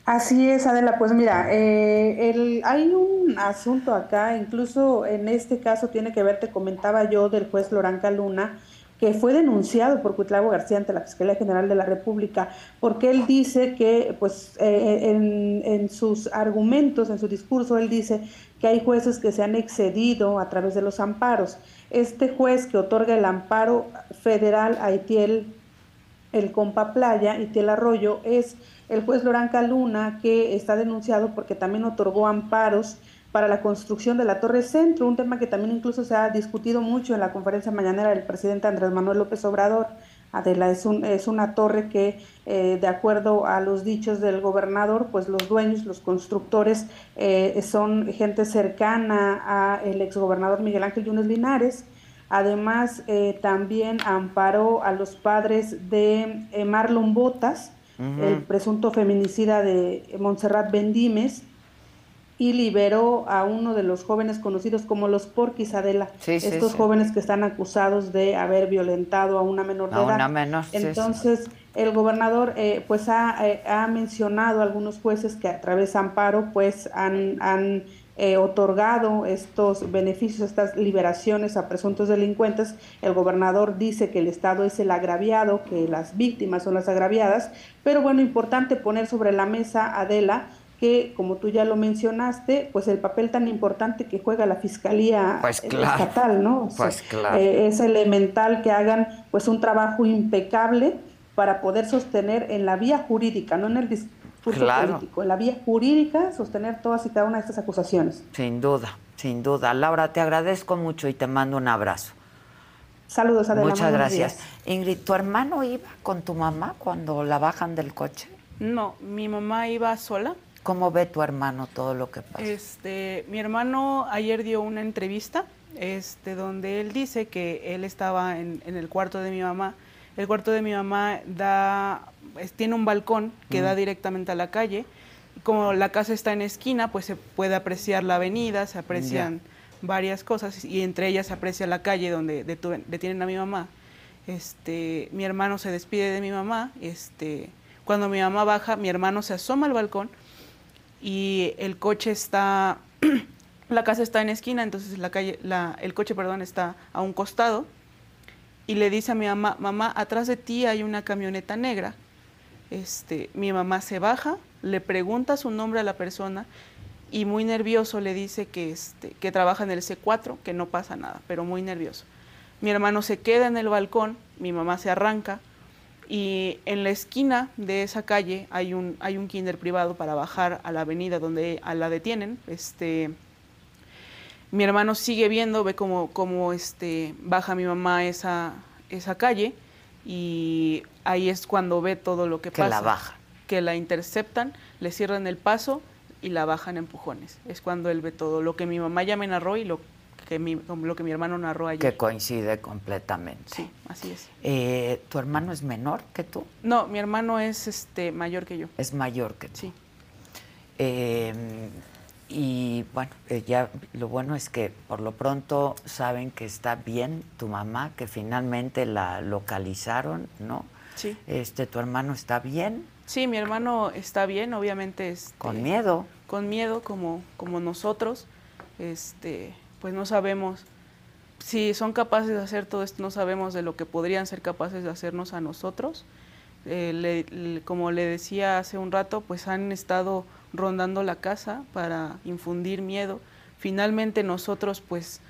Así es, Adela. Pues mira, eh, el, hay un asunto acá, incluso en este caso tiene que ver, te comentaba yo, del juez Loranca Luna, que fue denunciado por Cuitlavo García ante la Fiscalía General de la República, porque él dice que, pues, eh, en, en, sus argumentos, en su discurso, él dice que hay jueces que se han excedido a través de los amparos. Este juez que otorga el amparo federal a Itiel, el compa Playa, Itiel Arroyo, es el juez Loranca Luna, que está denunciado porque también otorgó amparos para la construcción de la Torre Centro, un tema que también incluso se ha discutido mucho en la conferencia mañanera del presidente Andrés Manuel López Obrador. Adela, es, un, es una torre que, eh, de acuerdo a los dichos del gobernador, pues los dueños, los constructores, eh, son gente cercana a el exgobernador Miguel Ángel Yunes Linares. Además, eh, también amparó a los padres de Marlon Botas, uh -huh. el presunto feminicida de Montserrat Bendimes, y liberó a uno de los jóvenes conocidos como los Porquis Adela, sí, estos sí. jóvenes que están acusados de haber violentado a una menor de A edad. una menor, Entonces, el gobernador eh, pues ha, eh, ha, mencionado a algunos jueces que a través de amparo pues han, han eh, otorgado estos beneficios, estas liberaciones a presuntos delincuentes. El gobernador dice que el Estado es el agraviado, que las víctimas son las agraviadas, pero bueno, importante poner sobre la mesa, Adela, que, como tú ya lo mencionaste, pues el papel tan importante que juega la Fiscalía pues claro, Estatal, ¿no? O pues claro. eh, es elemental que hagan pues un trabajo impecable para poder sostener en la vía jurídica, no en el discurso claro. político, en la vía jurídica sostener todas y cada una de estas acusaciones. Sin duda, sin duda. Laura, te agradezco mucho y te mando un abrazo. Saludos, Adela. Muchas gracias. Días. Ingrid, ¿tu hermano iba con tu mamá cuando la bajan del coche? No, mi mamá iba sola. ¿Cómo ve tu hermano todo lo que pasa? Este, mi hermano ayer dio una entrevista este, donde él dice que él estaba en, en, el cuarto de mi mamá. El cuarto de mi mamá da, es, tiene un balcón que mm. da directamente a la calle. Como la casa está en esquina, pues se puede apreciar la avenida, se aprecian yeah. varias cosas y entre ellas se aprecia la calle donde detienen a mi mamá. Este, mi hermano se despide de mi mamá. Este, cuando mi mamá baja, mi hermano se asoma al balcón y el coche está, la casa está en esquina, entonces la calle, la, el coche, perdón, está a un costado y le dice a mi mamá, mamá, atrás de ti hay una camioneta negra. Este, mi mamá se baja, le pregunta su nombre a la persona y muy nervioso le dice que, este, que trabaja en el C4, que no pasa nada, pero muy nervioso. Mi hermano se queda en el balcón, mi mamá se arranca, y en la esquina de esa calle hay un, kinder privado para bajar a la avenida donde a la detienen. Este, mi hermano sigue viendo, ve cómo, este, baja mi mamá esa calle y ahí es cuando ve todo lo que, que pasa. la baja. Que la interceptan, le cierran el paso, y la bajan empujones. Es cuando él ve todo lo que mi mamá ya me narró y lo que mi, lo que mi hermano narró ayer. Que coincide completamente. Sí, así es. Eh, ¿Tu hermano es menor que tú? No, mi hermano es este mayor que yo. Es mayor que tú. Sí. Eh, y bueno, eh, ya lo bueno es que por lo pronto saben que está bien tu mamá, que finalmente la localizaron, ¿no? Sí. Este, tu hermano está bien. Sí, mi hermano está bien, obviamente. Este, con miedo. Con miedo, como, como nosotros. Este, pues no sabemos si son capaces de hacer todo esto, no sabemos de lo que podrían ser capaces de hacernos a nosotros. Eh, como le decía hace un rato, pues han estado rondando la casa para infundir miedo. Finalmente nosotros pues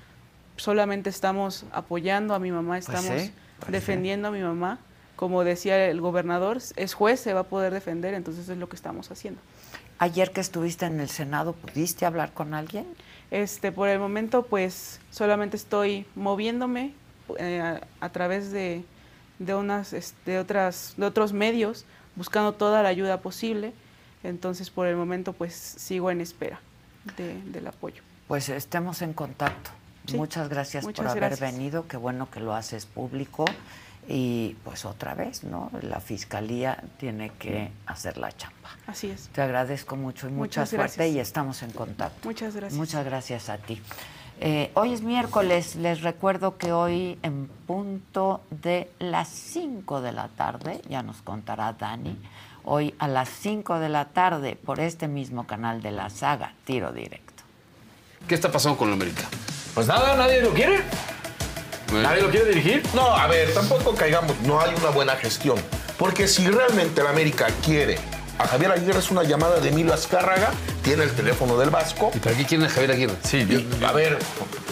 solamente estamos apoyando a mi mamá, Pues estamos defendiendo a mi mamá. Como decía el gobernador, es juez, se va a poder defender, entonces es lo que estamos haciendo. Ayer que estuviste en el Senado, ¿pudiste hablar con alguien? Este, por el momento, pues solamente estoy moviéndome eh, a, a, través de, de unas, de otras, de otros medios, buscando toda la ayuda posible. Entonces, por el momento, pues sigo en espera de, del apoyo. Pues estemos en contacto. Sí. Muchas gracias Muchas por haber venido. Qué bueno que lo haces público. Y pues otra vez, ¿no? La fiscalía tiene que hacer la chamba. Así es. Te agradezco mucho y mucha Muchas suerte gracias. y estamos en contacto. Muchas gracias. Muchas gracias a ti. Eh, hoy es miércoles, les recuerdo que hoy en punto de las 5 de la tarde, ya nos contará Dani, hoy a las 5 de la tarde por este mismo canal de la saga, tiro directo. ¿Qué está pasando con la América? Pues nada, nadie lo quiere. ¿Nadie lo quiere dirigir? No, a ver, tampoco caigamos, no hay una buena gestión. Porque si realmente la América quiere a Javier Aguirre es una llamada de Emilio Azcárraga, tiene el teléfono del Vasco. ¿Y para qué quieren a Javier Aguirre? Sí, Y, a ver,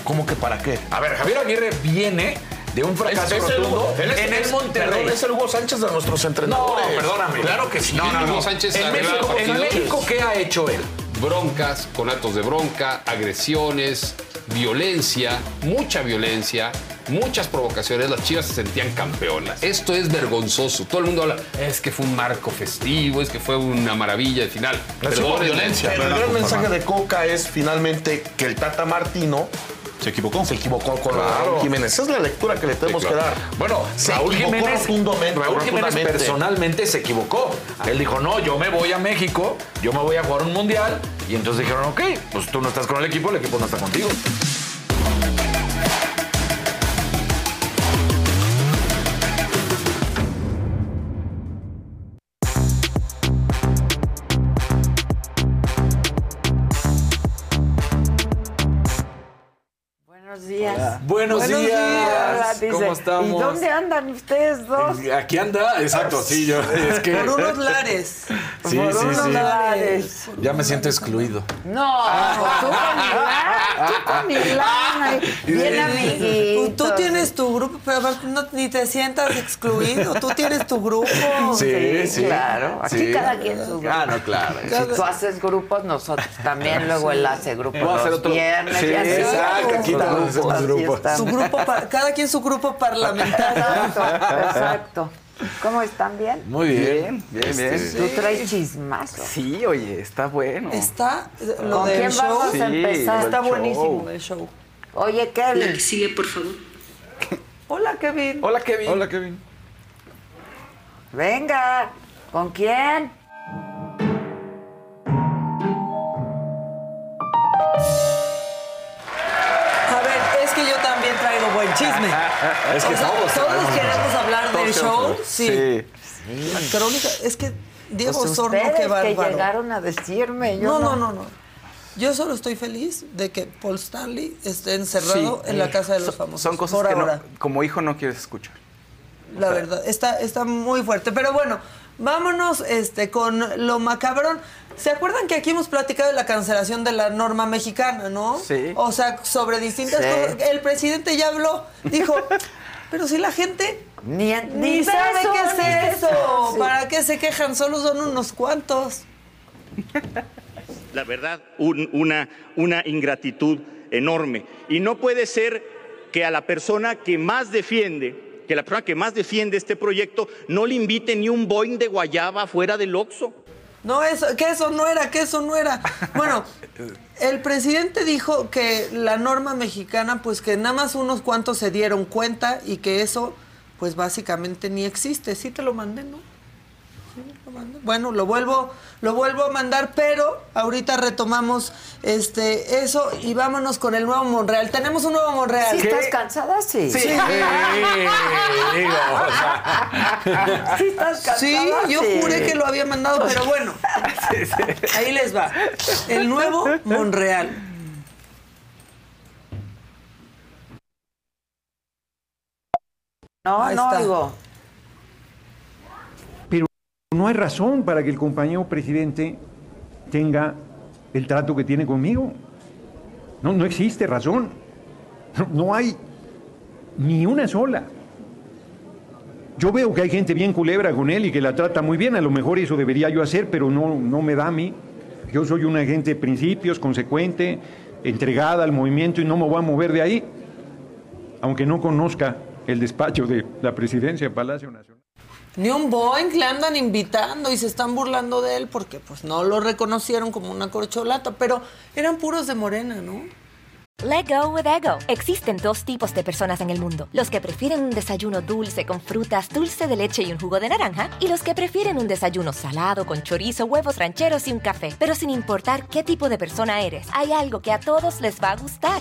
¿cómo que para qué? A ver, Javier Aguirre viene de un fracaso Es- es el rotundo es- en el Monterrey. perdón, es el Hugo Sánchez de nuestros No, entrenadores. perdóname. Claro que sí. No, no, no. Hugo Sánchez en México, en. México, ¿qué ha hecho él? Broncas, con actos de bronca, agresiones, violencia, mucha violencia, muchas provocaciones. Las chivas se sentían campeonas. Esto es vergonzoso. Todo el mundo habla, es que fue un marco festivo, es que fue una maravilla de final. Perdónenme. violencia. Pero el gran mensaje de Coca es finalmente que el Tata Martino Se equivocó. se equivocó con Claro. Raúl Jiménez. Esa es la lectura que le tenemos claro. que dar. Bueno, Se Raúl Jiménez, rotundamente, Raúl Jiménez personalmente se equivocó. Él dijo, no, yo me voy a México, yo me voy a jugar un mundial. Y entonces dijeron, ok, pues tú no estás con el equipo, el equipo no está contigo. Días. Buenos, días. Dice, ¿Cómo estamos? ¿Y dónde andan ustedes dos? Aquí anda, exacto, sí, yo. Es que. Por unos lares. Sí, Por sí, unos sí. lares. Ya me siento excluido. No, tú con Milán, tú con Milán, ay, bien amiguito. Tú tienes tu grupo, pero no, ni te sientas excluido. Tú tienes tu grupo. Sí, sí. claro. Aquí Sí. cada quien su grupo. Ah, no, claro. Si tú haces grupos, nosotros también. Luego él hace grupos Voy a hacer otro- viernes. Sí, exacto, aquí grupos. Su grupo cada quien su grupo parlamentario. Exacto, exacto. ¿Cómo están bien? Muy bien. Bien, bien, Este, Tú traes chismazo. Sí, oye, está bueno. Está lo ¿Con del quién show. vamos a empezar? Está el show. buenísimo el show. Oye, Kevin. sigue, por favor. Hola, Kevin. Hola, Kevin. Hola, Kevin. Venga. ¿Con quién? Es que O sea, todos queremos hablar del Todos show. queremos. Sí. La crónica, es que Diego Pues que llegaron a decirme. No, Yo no, no, no. Yo solo estoy feliz de que Paul Stanley esté encerrado Sí. en la casa de los famosos. Son cosas por que no- ahora. como hijo no quieres escuchar. La verdad, está, está muy fuerte. Pero bueno, vámonos este, con lo macabrón. ¿Se acuerdan que aquí hemos platicado de la cancelación de la norma mexicana, no? Sí. O sea, sobre distintas Sí. cosas. El presidente ya habló, dijo, pero si la gente Ni, ni, sabe eso, qué ni es eso, Sí. ¿para qué se quejan? Solo son unos cuantos. la verdad, un- una, una ingratitud enorme. Y no puede ser que a la persona que más defiende, que la persona que más defiende este proyecto, no le invite ni un Boeing de guayaba fuera del Oxxo. No, eso, que eso no era, que eso no era. Bueno, el presidente dijo que la norma mexicana, pues que nada más unos cuantos se dieron cuenta y que eso, pues básicamente ni existe. Sí te lo mandé, ¿no? Bueno, lo vuelvo, lo vuelvo a mandar, pero ahorita retomamos este eso y vámonos con el nuevo Monreal. Tenemos un nuevo Monreal. ¿Sí estás cansada? Sí. Sí. Sí, estás cansada. Sí, yo Sí. juré que lo había mandado, pero bueno. Ahí les va. El nuevo Monreal. No, Ahí no está. No hay razón para que el compañero presidente tenga el trato que tiene conmigo. No, no existe razón. No, hay ni una sola. Yo veo que hay gente bien culebra con él y que la trata muy bien. A lo mejor eso debería yo hacer, pero no, no me da a mí. Yo soy una gente de principios, consecuente, entregada al movimiento y no me voy a mover de ahí. Aunque no conozca el despacho de la presidencia de Palacio Nacional. Ni un Boeing le andan invitando y se están burlando de él porque pues no lo reconocieron como una corcholata, pero eran puros de morena, ¿no? Let go with ego. Existen dos tipos de personas en el mundo: los que prefieren un desayuno dulce con frutas, dulce de leche y un jugo de naranja, y los que prefieren un desayuno salado con chorizo, huevos rancheros y un café. Pero sin importar qué tipo de persona eres, hay algo que a todos les va a gustar.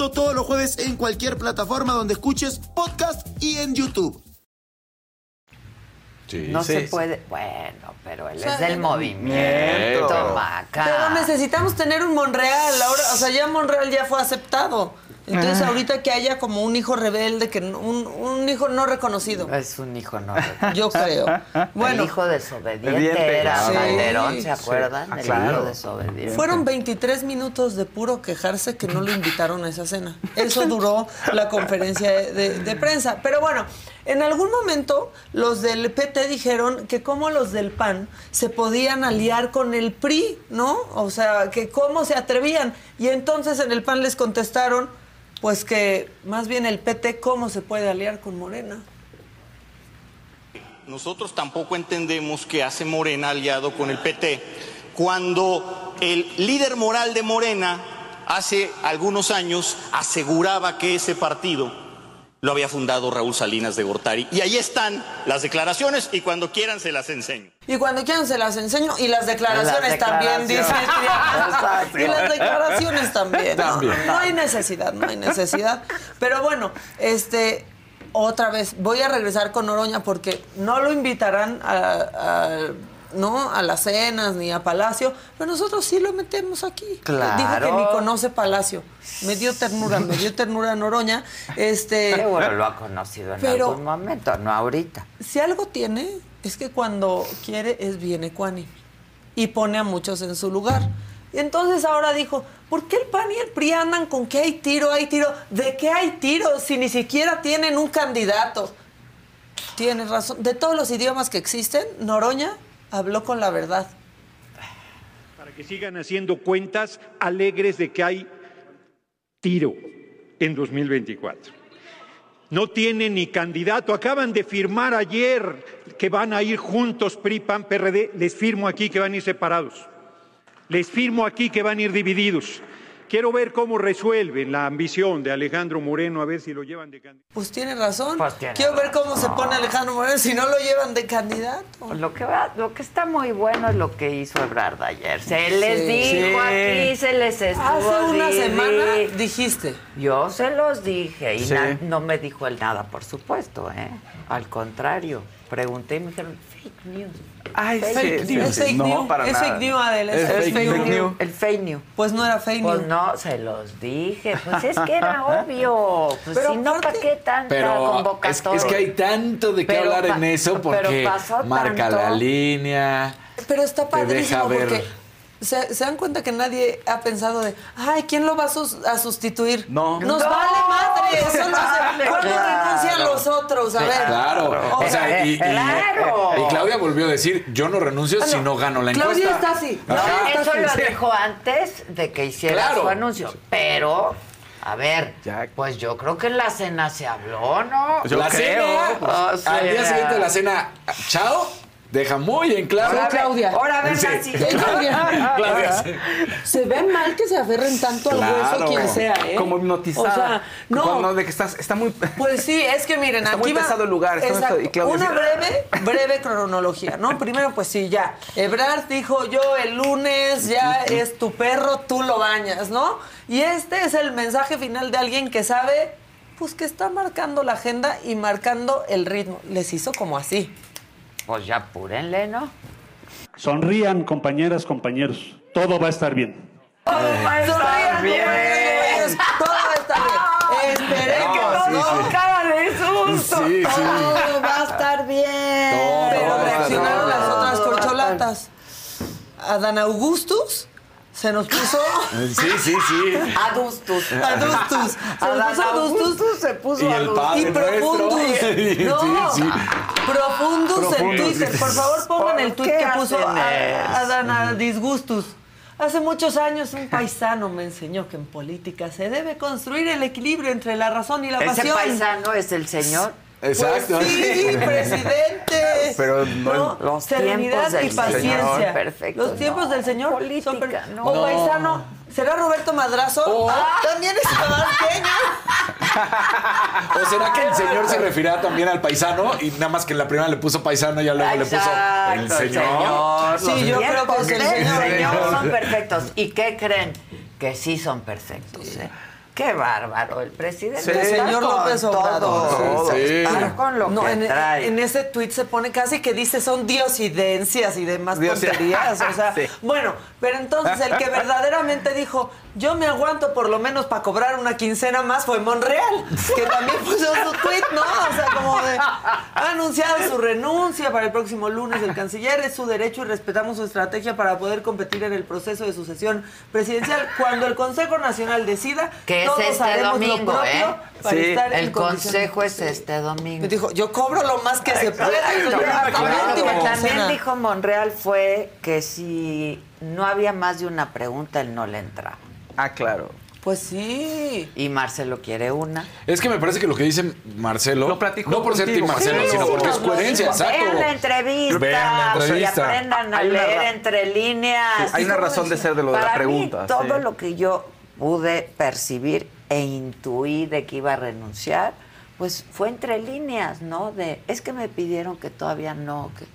todos los jueves en cualquier plataforma donde escuches podcast y en YouTube. No se puede. Bueno, pero él O sea, es del eh, movimiento, pero- Maca. Pero necesitamos tener un Monreal. Ahora, o sea, ya Monreal ya fue aceptado. Entonces, Ah. ahorita que haya como un hijo rebelde, que un, un hijo no reconocido. Es un hijo no Yo creo. Bueno. el hijo desobediente Obediente, era claro. Calderón, Sí, ¿se acuerdan? sí. Ah, el claro. hijo desobediente. Fueron 23 minutos de puro quejarse que no lo invitaron a esa cena. Eso duró la conferencia de, de- de prensa. Pero bueno, en algún momento los del PT dijeron que cómo los del PAN se podían aliar con el PRI, ¿no? O sea, que cómo se atrevían. Y entonces en el PAN les contestaron, pues que más bien el PT cómo se puede aliar con Morena. Nosotros tampoco entendemos que hace Morena aliado con el PT cuando el líder moral de Morena hace algunos años aseguraba que ese partido lo había fundado Raúl Salinas de Gortari. Y ahí están las declaraciones y cuando quieran se las enseño. Y cuando quieran se las enseño y las declaraciones Las también, dice. Y las declaraciones también. ¿no? También. No hay necesidad, no hay necesidad. Pero bueno, este otra vez voy a regresar con Oroña porque no lo invitarán a, a- no a las cenas ni a Palacio, pero nosotros sí lo metemos aquí. Claro. Dijo que ni conoce Palacio. Me dio ternura, me dio ternura Noroña. Este Seguro lo ha conocido en Pero- algún momento, no ahorita. si algo tiene, es que cuando quiere es bien ecuánime y pone a muchos en su lugar. Y entonces ahora dijo, ¿por qué el PAN y el PRI andan con que hay tiro, hay tiro? ¿De qué hay tiro si ni siquiera tienen un candidato? Tienes razón. De todos los idiomas que existen, Noroña habló con la verdad. Para que sigan haciendo cuentas alegres de que hay tiro en 2024. No tienen ni candidato. Acaban de firmar ayer que van a ir juntos PRI, PAN, PRD. Les firmo aquí que van a ir separados. Les firmo aquí que van a ir divididos. Quiero ver cómo resuelven la ambición de Alejandro Moreno, a ver si lo llevan de candidato. Pues tiene razón. tiene Quiero ver cómo se pone Alejandro Moreno si no lo llevan de candidato. Lo que, va- lo que está muy bueno es lo que hizo Ebrard ayer. Se les Sí. dijo Sí. aquí, se les estuvo Hace una di- semana di- dijiste. Yo se los dije y Sí. no me dijo él nada, por supuesto, ¿eh? Al contrario, pregunté y me dijeron, fake news. Ay, Fake sí. Es fake No, news. para es nada. fake news, Adela. Es, Es fake, fake. El fake news. Pues no era fake Pues news. no, se los dije. Pues es que era obvio. Pues Pero si no, ¿para qué tanta Pero es, convocatoria? es que hay tanto de qué Pero hablar en eso pero porque pasó marca tanto. la línea. Pero está padrísimo ver. porque se, se dan cuenta que nadie ha pensado de, ay, ¿quién lo va a, sus- a sustituir? No. Nos No, vale madre. Eso no se- ¿Cuándo claro. renuncian los otros? A ver. Claro. O sea, y, y- Claro. y Claudia volvió a decir, yo no renuncio Ah, si no. no gano la Claudia encuesta. está así. No, eso lo dijo antes de que hiciera Claro. su anuncio. Pero, a ver, pues yo creo que en la cena se habló, ¿no? Yo la creo, cena, pues. al O día siguiente de la cena, chao, deja muy en claro. Ahora, Claudia. Ahora ven Sí. Claudia. Se ve mal que se aferren tanto al Claro. hueso quien sea, ¿eh? Como hipnotizada. O sea, no. Cuando de que estás, está muy... Pues sí, es que miren, Está aquí muy va- pesado el lugar, Exacto. Y Claudia Una breve, breve cronología, ¿no? Primero, pues sí, ya. Ebrard dijo, yo el lunes ya es tu perro, tú lo bañas, ¿no? Y este es el mensaje final de alguien que sabe, pues que está marcando la agenda y marcando el ritmo. Les hizo como así. Pues ya apúrenle, ¿no? Sonrían, compañeras, compañeros. Todo va a estar bien. Sonrían, bien. compañeros, Todo va a estar bien. No, sí, ¿no? sí. cara de susto. Sí, sí. Todo va a estar bien. Todo Pero va a estar reaccionaron bien. las otras corcholatas. Adán Augustus se nos puso. Sí, sí, sí. Adustus. Adustus. Se nos Adán puso Adustus. Se puso Y el Adustus. padre Y profundus. nuestro. No, Sí, sí. profundus en Twitter. Por favor, pongan ¿Por el tweet que puso hacen a-? Adán Disgustus. Hace muchos años un paisano me enseñó que en política se debe construir el equilibrio entre la razón y la Ese pasión. paisano es el señor. Exacto. Pues sí, presidente. Pero no- Los serenidad tiempos del y paciencia. Señor, perfecto, Los tiempos no. del señor Política, son per- no. O No. paisano. ¿Será Roberto Madrazo? O- Ah, también es tabasqueño. ¿O será que el señor se refería también al paisano y nada más que en la primera le puso paisano y ya luego le puso el señor? Sí, yo creo que es el del señor. señor son perfectos. ¿Y qué creen? Que sí son perfectos, ¿eh? Qué bárbaro, el presidente. Sí. El está señor con López Obrador. todo. Sí. Está con lo No, que en, trae. en ese tweet se pone casi que dice son diosidencias y demás Diosi- tonterías. O sea, Sí. bueno, pero entonces el que verdaderamente dijo yo me aguanto por lo menos para cobrar una quincena más fue Monreal, que también puso su tweet, ¿no? O sea, como de ha anunciado su renuncia para el próximo lunes el canciller, es su derecho y respetamos su estrategia para poder competir en el proceso de sucesión presidencial. Cuando el Consejo Nacional decida, Que es todos este haremos lo domingo, propio ¿eh? para Sí. estar en El condiciones. consejo es este domingo. Me dijo, yo cobro lo más que se. Exacto. Última que también dijo Monreal fue que si no había más de una pregunta, él no le entraba. Ah, claro. Pues sí. Y Marcelo quiere una. Es que me parece que lo que dice Marcelo, Lo platicó no por ser Team Marcelo, Sí, sino porque es coherencia, sí. exacto. Vean la entrevista. Vean la Y entrevista. aprendan a Hay leer entre líneas. Hay una ¿cómo razón de ser de lo de la pregunta. mí, todo sí. lo que yo pude percibir e intuí de que iba a renunciar, pues fue entre líneas, ¿no? De, es que me pidieron que todavía no, que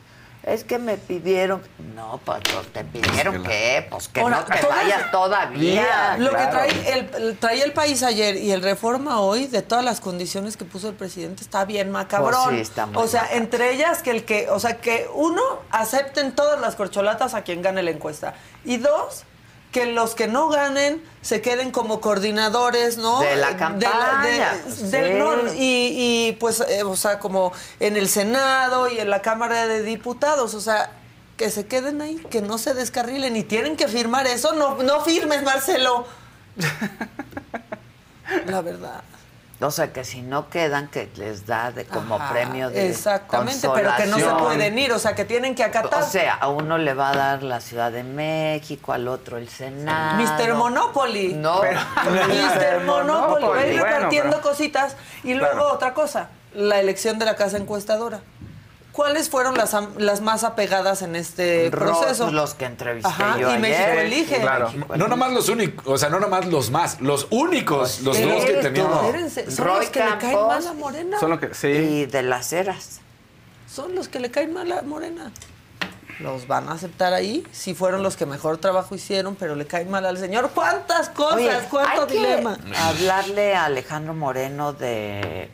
es que me pidieron, no, pues te pidieron que, pues que Ahora, no te todas- vayas todavía. Lo que trae el, traía el país ayer y el reforma hoy, de todas las condiciones que puso el presidente, está bien macabrón. Pues sí, está muy o sea, macabrón. entre ellas que el que, o sea, que uno, acepten todas las corcholatas a quien gane la encuesta. Y dos, que los que no ganen se queden como coordinadores, ¿no? De la de campaña, de- del- no, y, y, pues, eh, o sea, como en el Senado y en la Cámara de Diputados, o sea, que se queden ahí, que no se descarrilen y tienen que firmar eso. No, no firmes, Marcelo. La verdad. O sea, que si no quedan, que les da de como Ajá, premio de Exactamente, pero que no se pueden ir, o sea, que tienen que acatar. O sea, a uno le va a dar la Ciudad de México, al otro el Senado. Mr. Monopoly. No. Mr. Monopoly. Va a ir Bueno, repartiendo pero- cositas. Y luego Claro. otra cosa, la elección de la casa encuestadora. ¿Cuáles fueron las, am- las más apegadas en este Ro- proceso? Los que entrevisté Ajá, yo y ayer. México elige. Claro. No nomás los únicos, o sea, no nomás los más, los únicos, los dos que teníamos. Espérense, son Roy los que le caen mal a Morena. Son que, sí. Y de las eras. Son los que le caen mal a Morena. Los van a aceptar ahí, si fueron los que mejor trabajo hicieron, pero le caen mal al señor. ¿Cuántas cosas? Oye, ¿Cuánto hay que dilema? hablarle a Alejandro Moreno de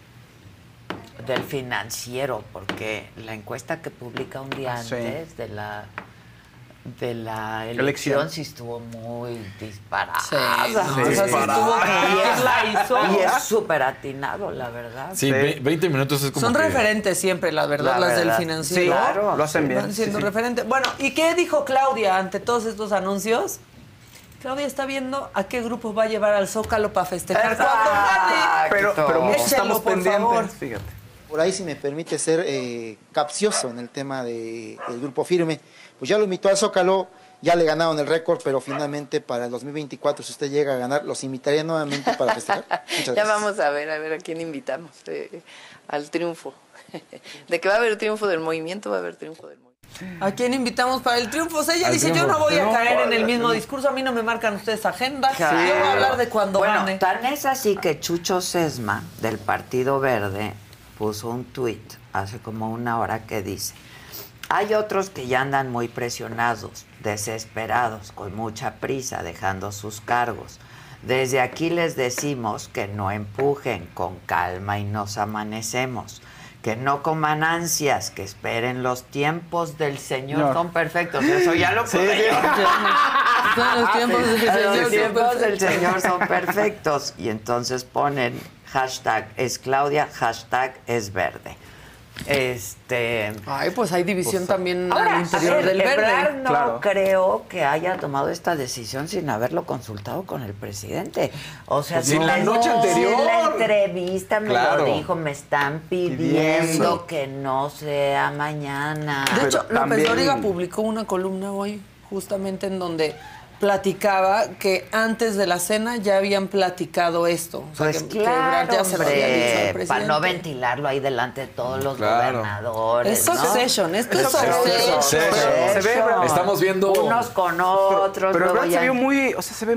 del financiero, porque la encuesta que publica un día Sí. antes de la de la Elección. elección sí estuvo muy disparada. Sí, no, o sea, sí Disparada. estuvo y es, ¿Quién la hizo? y es súper atinado, la verdad. Sí, ve- 20 minutos es como Son que- referentes siempre, la verdad, La las verdad. del financiero. Sí, claro. Lo hacen bien. Van siendo Sí, sí. referentes. Bueno, ¿y qué dijo Claudia ante todos estos anuncios? Claudia está viendo a qué grupo va a llevar al Zócalo para festejar cuando gane. Pero, pero muchos Échelo, estamos por pendientes, favor. fíjate. Por ahí, si me permite ser eh, capcioso en el tema de- del grupo firme, pues ya lo invitó al Zócalo, ya le ganaron el récord, pero finalmente para el 2024, si usted llega a ganar, los invitaría nuevamente para festejar. Muchas Ya gracias. vamos a ver, a ver a quién invitamos eh, al triunfo. De que va a haber triunfo del movimiento, va a haber triunfo del movimiento. ¿A quién invitamos para el triunfo? O sea, ella Al dice, yo no voy a No, caer en el mismo discurso, a mí no me marcan ustedes agenda. Claro. Yo voy a hablar de cuando bueno, gane. tan es así que Chucho Sesma, del Partido Verde, puso un tuit hace como una hora que dice, hay otros que ya andan muy presionados, desesperados, con mucha prisa, dejando sus cargos. Desde aquí les decimos que no empujen, con calma y nos amanecemos. Que no coman ansias, que esperen los tiempos del Señor No. son perfectos. Eso ya lo Sí, puse sí. yo. Los tiempos del Los Señor son tiempos del perfectos. Señor son perfectos. Y entonces ponen hashtag es Claudia, hashtag es verde. Este. Ay, pues hay división también Ahora, al interior ver, del verde. no creo que haya tomado esta decisión sin haberlo consultado con el presidente. O sea, Pues en la noche anterior. En la entrevista me Claro. lo dijo, me están pidiendo Pidiendo. que no sea mañana. De hecho, López Dóriga publicó una columna hoy justamente en donde platicaba que antes de la cena ya habían platicado esto. O sea, Pues que- que claro, ya se hombre, para no ventilarlo ahí delante de todos los Claro. gobernadores. Es ¿no? succession, esto es. Se ve, ¿verdad? Estamos viendo- Unos con otros. Pero Ebrard se vio muy, o sea, se ve,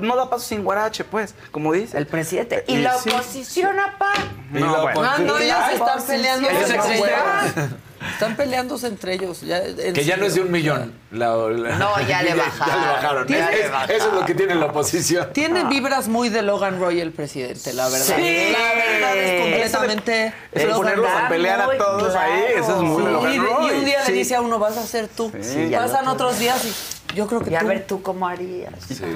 no da paso sin guarache, pues, como dice. El presidente. Y Eh, la sí. oposición, apá. Y la No, bueno. Ah, no, ellos están pues, peleando sí, sí, sí. Están peleándose entre ellos. Ya, en Que ya no es de un millón. La- la- No, ya le Ya le bajaron. Ya le Es- bajaron. Eso es lo que tiene la oposición. Tiene vibras muy de Logan Roy el presidente, la verdad. Sí. La verdad es completamente Eso de Logan ponerlos a pelear a todos ahí, eso es muy Sí, Logan y, de- Roy. y un día Sí. le dice a uno, vas a ser tú. Sí, Pasan otros días y yo creo que Y a tú. ver tú cómo harías.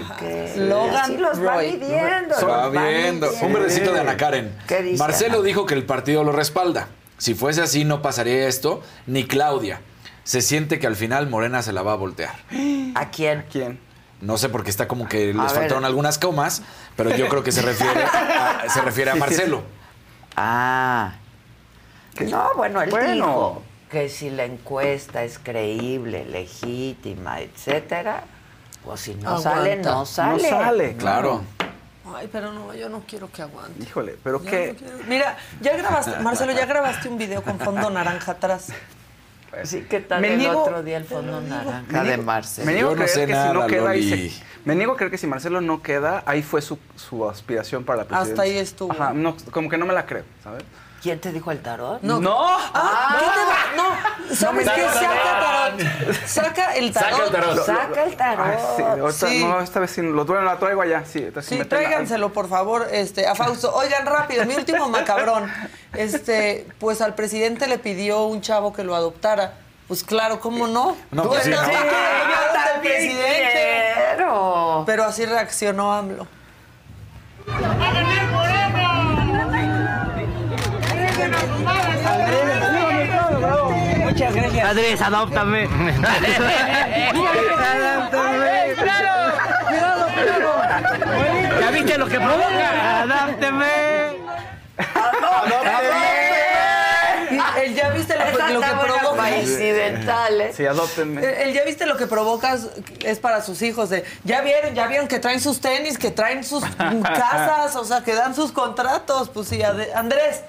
Porque Logan así los va midiendo. Viendo. Un verdecito de Ana Karen. ¿Qué dice Marcelo Ana? dijo que el partido lo respalda. Si fuese así, no pasaría esto, ni Claudia. Se siente que al final Morena se la va a voltear. ¿A quién? ¿Quién? No sé porque está como que les A ver. faltaron algunas comas, pero yo creo que se refiere a, se refiere a Marcelo. Ah. No, bueno, él Bueno. dijo que si la encuesta es creíble, legítima, etcétera, pues si no Aguanta. sale, no No sale. sale. Claro. Ay, pero no, yo no quiero que aguante. Híjole, pero Ya qué. no quiero- Mira, ya grabaste, Marcelo, ya grabaste un video con fondo naranja atrás. Sí, ¿qué tal Me el niego- otro día el fondo naranja Me de niego- Marcelo? Me niego a no creer sé que si no queda ahí Loli. se- Me niego a creer que si Marcelo no queda, ahí fue su, su aspiración para la presidencia. Hasta ahí estuvo. Ajá, no, como que no me la creo, ¿sabes? ¿Quién te dijo el tarot? No. ¡No! Ah, ¿qué te va? No, ¿sabes qué? Saca tarot. Saca el tarot. Saca el tarot. Saca el tarot. Ay, sí, ahorita, Sí. No, esta vez sí, lo la traigo allá. Sí, sí tráiganselo, por favor, este, a Fausto. Oigan, rápido, mi último macabrón. Este, pues al presidente le pidió un chavo que lo adoptara. Pues claro, ¿cómo no? No, Tú pues sí, no. yo presidente. quiero. Pero así reaccionó AMLO. Muchas gracias. Andrés, adóptame. adóptame. ¿Ya viste lo que provoca? Adápteme. El ya viste lo, que está buena provoca. para incidentales. Sí, adóptenme. El, el ya viste lo que provocas es para sus hijos de ya vieron, ya vieron que traen sus tenis, que traen sus casas, o sea, que dan sus contratos, pues sí, Andrés,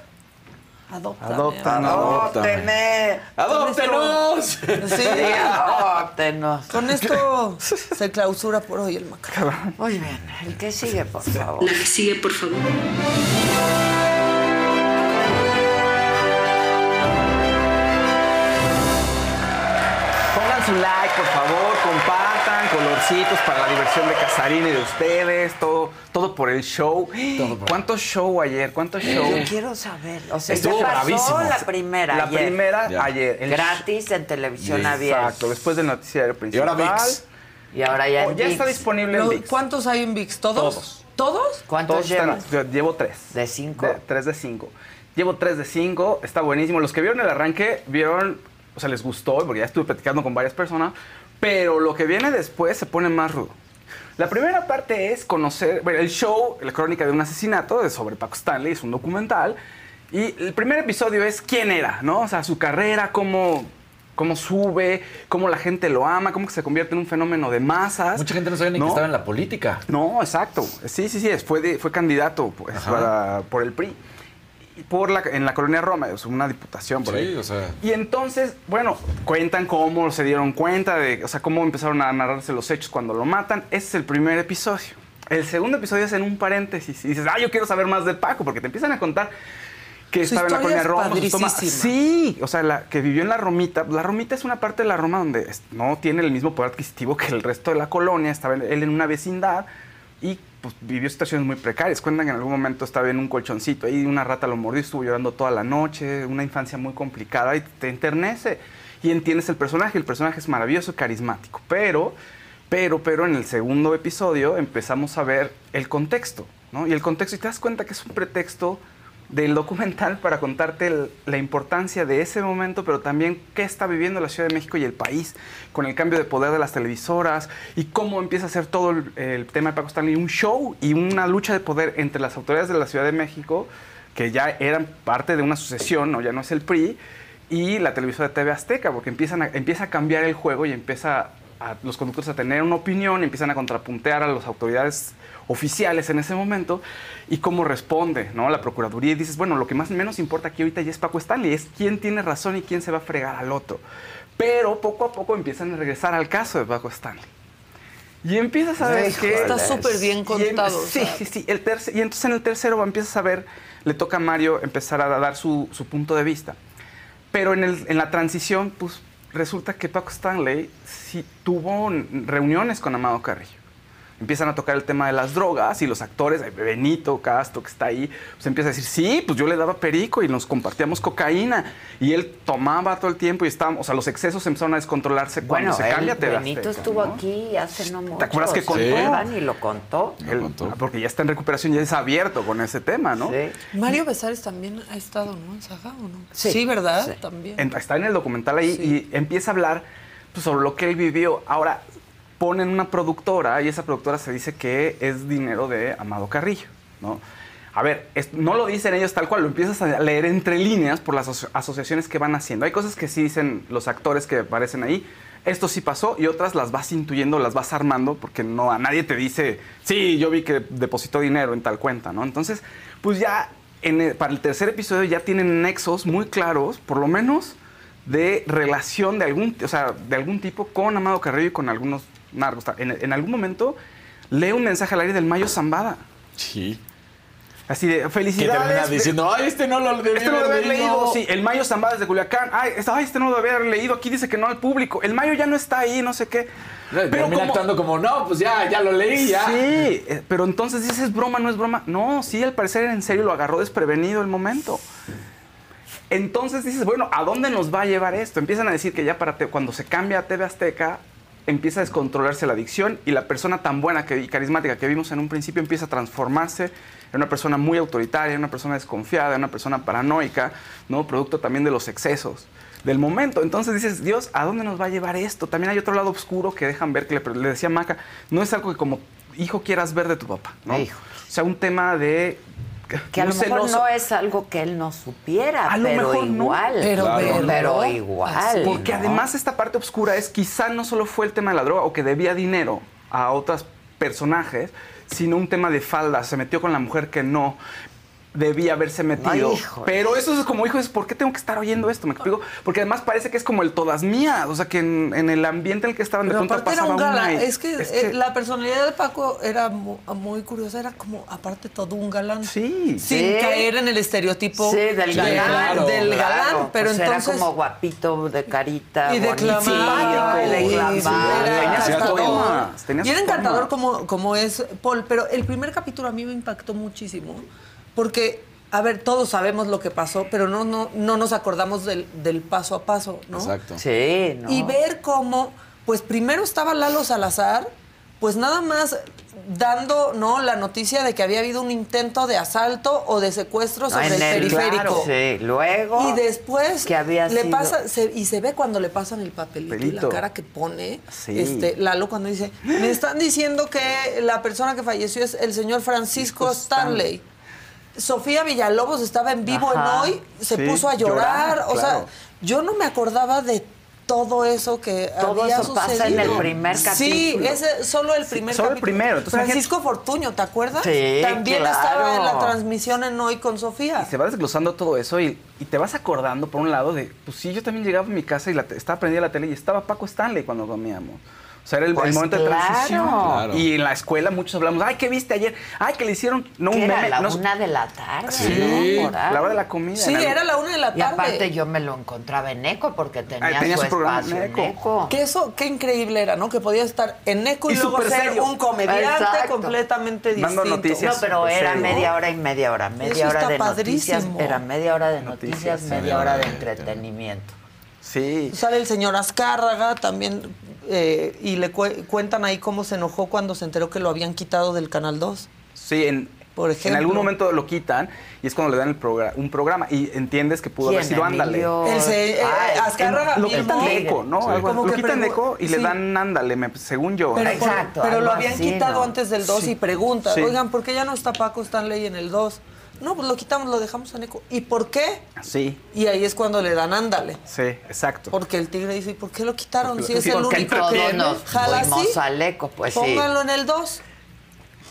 adóptame. Adóptame. Adópteme. ¡Adóptenos! Sí, Adóptenos. con esto se clausura por hoy el macabrón. Muy bien. ¿El que sigue, por favor? La que sigue, por favor. Pongan su like, por favor, para la diversión de Casarín y de ustedes, todo, todo por el show. ¿Cuánto show ayer? ¿Cuánto show? Yo quiero saber. O sea, Estuvo ya pasó bravísimo. la primera La ayer. primera ayer. El Gratis en televisión abierta. Exacto, después del noticiario principal. ahora ViX. Y ahora ya Oh, en ya ViX. está disponible en Lo- ViX. ¿Cuántos hay en VIX? ¿Todos? Todos. ¿Todos? ¿Cuántos Todos están- llevas? yo llevo tres. ¿De cinco? De- tres de cinco. Llevo tres de cinco, está buenísimo. Los que vieron el arranque, vieron, o sea, les gustó, porque ya estuve platicando con varias personas, pero lo que viene después se pone más rudo. La primera parte es conocer, bueno, el show, la crónica de un asesinato de sobre Paco Stanley, es un documental, y el primer episodio es quién era, ¿no? O sea, su carrera, cómo, cómo sube, cómo la gente lo ama, cómo que se convierte en un fenómeno de masas. Mucha gente no sabía ni que estaba en la política. No, exacto. Sí, sí, sí, es- fue, de- fue candidato pues, para- por el PRI. Por la, en la colonia Roma, es una diputación por Sí, ahí. o sea. Y entonces, bueno, cuentan cómo se dieron cuenta de, o sea, cómo empezaron a narrarse los hechos cuando lo matan. Ese es el primer episodio. El segundo episodio es en un paréntesis y dices, ah, yo quiero saber más de Paco, porque te empiezan a contar que Su estaba en la colonia es Roma. padricísima. Sí, o sea, la, que vivió en la Romita. La Romita es una parte de la Roma donde no tiene el mismo poder adquisitivo que el resto de la colonia. Estaba él en una vecindad y pues, vivió situaciones muy precarias. Cuentan que en algún momento estaba en un colchoncito ahí, una rata lo mordió y estuvo llorando toda la noche. Una infancia muy complicada y te enternece. Y entiendes el personaje. El personaje es maravilloso, carismático. Pero, pero, pero en el segundo episodio empezamos a ver el contexto. ¿no? Y el contexto, y te das cuenta que es un pretexto del documental para contarte la importancia de ese momento, pero también qué está viviendo la Ciudad de México y el país con el cambio de poder de las televisoras y cómo empieza a ser todo el, el tema de Paco Stanley un show y una lucha de poder entre las autoridades de la Ciudad de México, que ya eran parte de una sucesión, ¿no? ya no es el PRI, y la televisora de TV Azteca, porque empiezan a- empieza a cambiar el juego y empieza a los conductores a tener una opinión, empiezan a contrapuntear a las autoridades oficiales en ese momento y cómo responde ¿no? la Procuraduría. Y dices, bueno, lo que más menos importa aquí ahorita ya es Paco Stanley, es quién tiene razón y quién se va a fregar al otro. Pero poco a poco empiezan a regresar al caso de Paco Stanley. Y empiezas a ver que... Está súper bien Y contado. o Sí, sea. sí, sí. El y entonces en el tercero empiezas a ver, le toca a Mario empezar a dar su, su punto de vista. Pero en, el- en la transición, pues resulta que Paco Stanley sí tuvo reuniones con Amado Carrillo. Empiezan a tocar el tema de las drogas y los actores, Benito Castro, que está ahí, pues empieza a decir, sí, pues yo le daba perico y nos compartíamos cocaína. Y él tomaba todo el tiempo y estábamos, o sea, los excesos empezaron a descontrolarse cuando Bueno, se él, cambia TV Benito Azteca, estuvo ¿no? aquí hace no mucho. acuerdas que ¿se contó? Y lo contó. Él- ah, porque ya está en recuperación, ya es abierto con ese tema, ¿no? Mario Besares también ha estado, ¿no? En Saga o no? Sí. ¿verdad? Sí. También. En- está en el documental ahí y empieza a hablar pues, sobre lo que él vivió. Ahora, ponen una productora y esa productora se dice que es dinero de Amado Carrillo, ¿no? A ver, no lo dicen ellos tal cual, lo empiezas a leer entre líneas por las aso- asociaciones que van haciendo. Hay cosas que sí dicen los actores que aparecen ahí, esto sí pasó, y otras las vas intuyendo, las vas armando, porque no a nadie te dice, sí, yo vi que depositó dinero en tal cuenta, ¿no? Entonces, pues ya el- para el tercer episodio ya tienen nexos muy claros, por lo menos, de relación de algún, o sea, de algún tipo con Amado Carrillo y con algunos narcos. En, en algún momento lee un mensaje al aire del Mayo Zambada. Sí. Así de Que felicidades. termina diciendo, ay, este no lo debí Este no lo haber leído. Sí, el Mayo Zambada desde Culiacán. Ay, este, no lo había leído. Aquí dice que no al público. El Mayo ya no está ahí, no sé qué. termina actuando como, no, pues ya, ya lo leí, ya. Sí, eh, pero entonces dices, ¿es broma, no es broma? No, sí, al parecer en serio lo agarró desprevenido el momento. Entonces dices, bueno, ¿a dónde nos va a llevar esto? Empiezan a decir que ya para te- cuando se cambia a TV Azteca, empieza a descontrolarse la adicción y la persona tan buena que, y carismática que vimos en un principio empieza a transformarse en una persona muy autoritaria, en una persona desconfiada, en una persona paranoica, ¿no? Producto también de los excesos del momento. Entonces dices, Dios, ¿a dónde nos va a llevar esto? También hay otro lado oscuro que dejan ver, que le, le decía Maca, no es algo que como hijo quieras ver de tu papá, ¿no? O sea, un tema de... Que a lo mejor celoso. no es algo que él no supiera, A lo pero no. igual. pero igual. Porque ¿no? además esta parte oscura es quizá no solo fue el tema de la droga o que debía dinero a otros personajes, sino un tema de falda. Se metió con la mujer que no. Debía haberse metido. Ay, pero eso es como, hijo, es ¿por qué tengo que estar oyendo esto? Me explico. Porque además parece que es como el todas mías. O sea, que en, en el ambiente en el que estaban de Pero pronto aparte era pasaba un una. galán. y- Es que, eh, la personalidad de Paco era mu- muy, curiosa. Era como, aparte, todo un galán. Sí. Sin Sí. caer en el estereotipo. Sí, del de- galán. Del Claro, galán. Pero entonces. Era como guapito, de carita, y y era Tenía Y era encantador como, como es Paul. Pero el primer capítulo a mí me impactó muchísimo. Porque, a ver, todos sabemos lo que pasó, pero no, no, no nos acordamos del, del paso a paso, ¿no? Exacto. Sí, ¿no? Y ver cómo, pues primero estaba Lalo Salazar, pues nada más dando no la noticia de que había habido un intento de asalto o de secuestro sobre En el, el- periférico. claro, sí. Luego, Y después que había le sido- pasa se- y se ve cuando le pasan el papelito y la cara que pone Sí. este Lalo cuando dice, "Me están diciendo que la persona que falleció es el señor Francisco Stanley." Sofía Villalobos estaba en vivo Ajá. en hoy, se Sí, puso a llorar, llorar, o sea, yo no me acordaba de todo eso que Todo había eso pasa sucedido. en el primer Sí, capítulo. ese solo el primer solo el capítulo. primero, entonces, Francisco Fortuño, ¿te acuerdas? Sí, También claro. estaba en la transmisión en hoy con Sofía. Y se va desglosando todo eso y, y te vas acordando, por un lado, de, pues sí, yo también llegaba a mi casa y la estaba prendida la tele y estaba Paco Stanley cuando comíamos. O sea, era el, el Pues momento de claro. transición. Claro. Y en la escuela muchos hablamos, ay, ¿qué viste ayer? Ay, que le hicieron, no un era meme. la no- una de la tarde, Sí, ¿no? Por ahí. la hora de la comida. Sí, era la una de la Y tarde. aparte yo me lo encontraba en Eco porque tenía, Ay, tenía su, su programa en espacio en Eco. Eco. Que eso, qué increíble era, ¿no? Que podía estar en Eco y, Y luego ser serio. un comediante Exacto. completamente Dando distinto. noticias. No, pero era serio. media hora y media hora. Media Eso hora está de noticias. padrísimo. Era media hora de noticias, Noticias, media hora de entretenimiento. Sí. Sale el señor Azcárraga también eh, y le cu- cuentan ahí cómo se enojó cuando se enteró que lo habían quitado del Canal 2. Sí, en, Por en ejemplo. algún momento lo quitan y es cuando le dan el progra- un programa y entiendes que pudo haber sido Ándale. Emilio? El se- eh, Ah, Azcárraga Lo mismo. quitan de eco, ¿no? Sí. Algo- Como lo quitan de eco y le dan Ándale, me- según yo. Pero, por- Exacto, pero lo habían así, quitado ¿no? antes del 2 y pregunta, Sí. oigan, ¿por qué ya no está Paco Stanley en el 2? No, pues lo quitamos, lo dejamos en eco. ¿Y por qué? Sí, Y ahí es cuando le dan ándale. sí, exacto. Porque el tigre dice, ¿y por qué lo quitaron? Porque si es el único que nos jala así, al Eco, pues sí. pónganlo en el 2.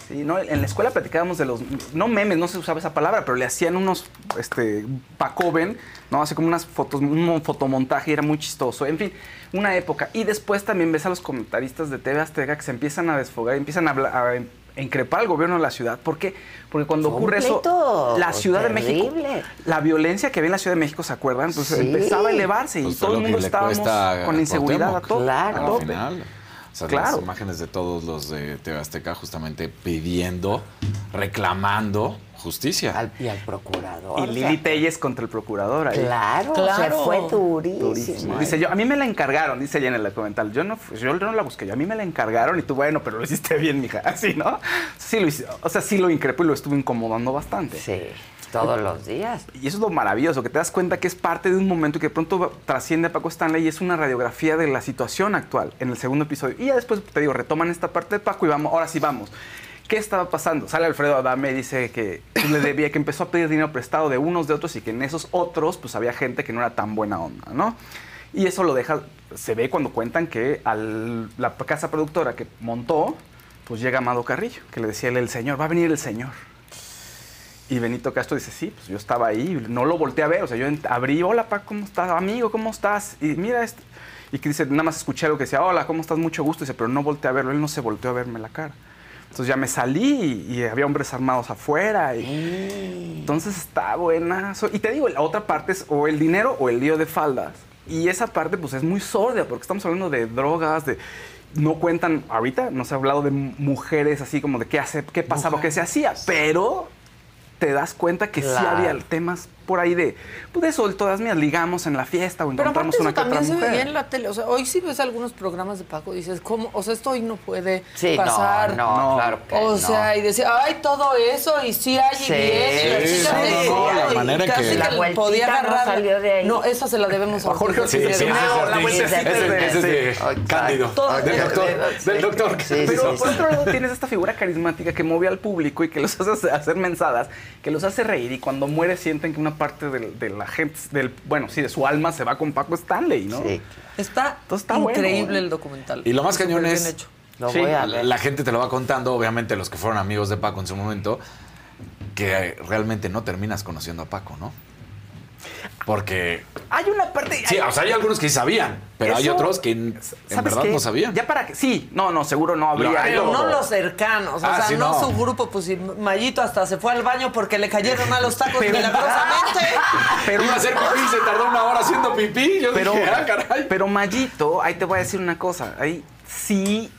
Sí, ¿no? En la escuela platicábamos de los, no memes, no se usaba esa palabra, pero le hacían unos, este, Pacoven, ¿no? Así como unas fotos, un fotomontaje, y era muy chistoso. En fin, una época. Y después también ves a los comentaristas de TV Azteca que se empiezan a desfogar, empiezan a, hablar- a increpar al gobierno de la ciudad. ¿Por qué? Porque cuando Fue ocurre eso, la Ciudad de México, la violencia que había en la Ciudad de México, ¿se acuerdan? Entonces Sí. empezaba a elevarse y Pues todo lo el que mundo estábamos con inseguridad a todo. Claro. a Al tope. final. O sea, Claro. las imágenes de todos los de TV Azteca justamente pidiendo, reclamando justicia. Al, y al procurador. Y Lili Telles contra el procurador ahí. Claro, Claro. se fue durísimo. Durísimo. Dice yo, a mí me la encargaron, dice ella en el documental. Yo no, yo no la busqué, yo, a mí me la encargaron y tú, bueno, pero lo hiciste bien, mija. Así, ¿no? Sí lo hice, o sea, sí lo increpó y lo estuvo incomodando bastante. Sí, todos los días. Y eso es lo maravilloso, que te das cuenta que es parte de un momento y que de pronto trasciende a Paco Stanley y es una radiografía de la situación actual en el segundo episodio. Y ya después, te digo, retoman esta parte de Paco y vamos, ahora sí vamos. ¿Qué estaba pasando? Sale Alfredo Adame y dice que le debía, que empezó a pedir dinero prestado de unos de otros y que en esos otros pues había gente que no era tan buena onda, ¿no? Y eso lo deja, se ve cuando cuentan que a la casa productora que montó, pues llega Amado Carrillo, que le decía él, el señor, va a venir el señor. Y Benito Castro dice, sí, pues yo estaba ahí, no lo volteé a ver, o sea, yo abrí, hola, Paco, ¿cómo estás? Amigo, ¿cómo estás? Y mira esto. Y que dice, nada más escuché algo que decía, hola, ¿cómo estás? Mucho gusto. dice, pero no volteé a verlo, él no se volteó a verme la cara. Entonces ya me salí y, y había hombres armados afuera. Y, Entonces está buena. Y te digo, la otra parte es o el dinero o el lío de faldas. Y esa parte pues es muy sorda porque estamos hablando de drogas, de... No cuentan, ahorita no se ha hablado de mujeres así como de qué, hace, qué pasaba, qué se hacía, pero te das cuenta que sí había temas por ahí de, pues de eso, todas mías, ligamos en la fiesta o Pero encontramos aparte una eso que otra también se veía en la tele. O sea, hoy sí ves algunos programas de Paco y dices, ¿cómo? O sea, esto hoy no puede Sí, no, pasar. no, No. claro que O no. sea, y decía, ay, todo eso, y sí hay, Sí, y bien, y la sí, sí, no, la y manera casi que- La podía no agarrar. salió de ahí. No, esa se la debemos a Jorge. Sí, sí, No, la vueltecita es de-. Cándido. Del doctor. Del doctor. Sí, Pero por otro lado tienes esta figura carismática que mueve al público y que los hace hacer mensadas, que los hace reír y cuando muere sienten que una parte del- de, la gente, del, bueno, sí, de su alma se va con Paco Stanley, ¿no? Sí. Está, está increíble ¿eh? el documental. Y lo más cañón es- hecho. Lo Sí, la gente te lo va contando, obviamente los que fueron amigos de Paco en su momento, que realmente no terminas conociendo a Paco, ¿no? Porque Hay una parte. sí, o sea, hay algunos que sí sabían, pero hay otros que en, en ¿Sabes verdad qué? no sabían. Ya para que. Sí, no, no, seguro no habría. Pero no los cercanos, o Ah, sea, sí, no, no. su grupo, pues si Mayito hasta se fue al baño porque le cayeron mal los tacos Pero- milagrosamente. Pero Iba a hacer pipí se tardó una hora haciendo pipí. Yo Pero, dije, ah, caray. pero Mayito, ahí te voy a decir una cosa. Ahí sí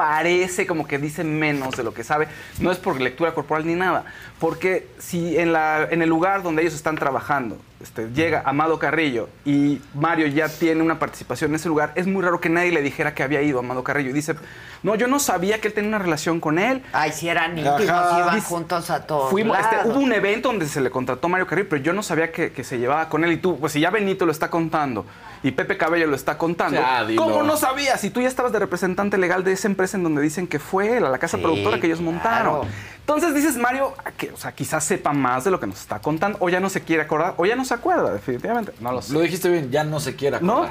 parece como que dice menos de lo que sabe. No es por lectura corporal ni nada. Porque si en, la, en el lugar donde ellos están trabajando este, llega Amado Carrillo y Mario ya tiene una participación en ese lugar, es muy raro que nadie le dijera que había ido Amado Carrillo. Y dice, no, yo no sabía que él tenía una relación con él. Ay, si eran íntimos, iban Dice- juntos a todos Fuimos, este, hubo un evento donde se le contrató a Mario Carrillo, pero yo no sabía que, que se llevaba con él. Y tú, pues si ya Benito lo está contando y Pepe Cabello lo está contando, Ya. ¿cómo no sabías? Si tú ya estabas de representante legal de esa empresa en donde dicen que fue él, a la casa Sí, productora que ellos montaron. Entonces dices, Mario, que, o sea, quizás sepa más de lo que nos está contando, o ya no se quiere acordar, o ya no se acuerda, definitivamente. No lo sé. Lo dijiste bien, ya no se quiera No,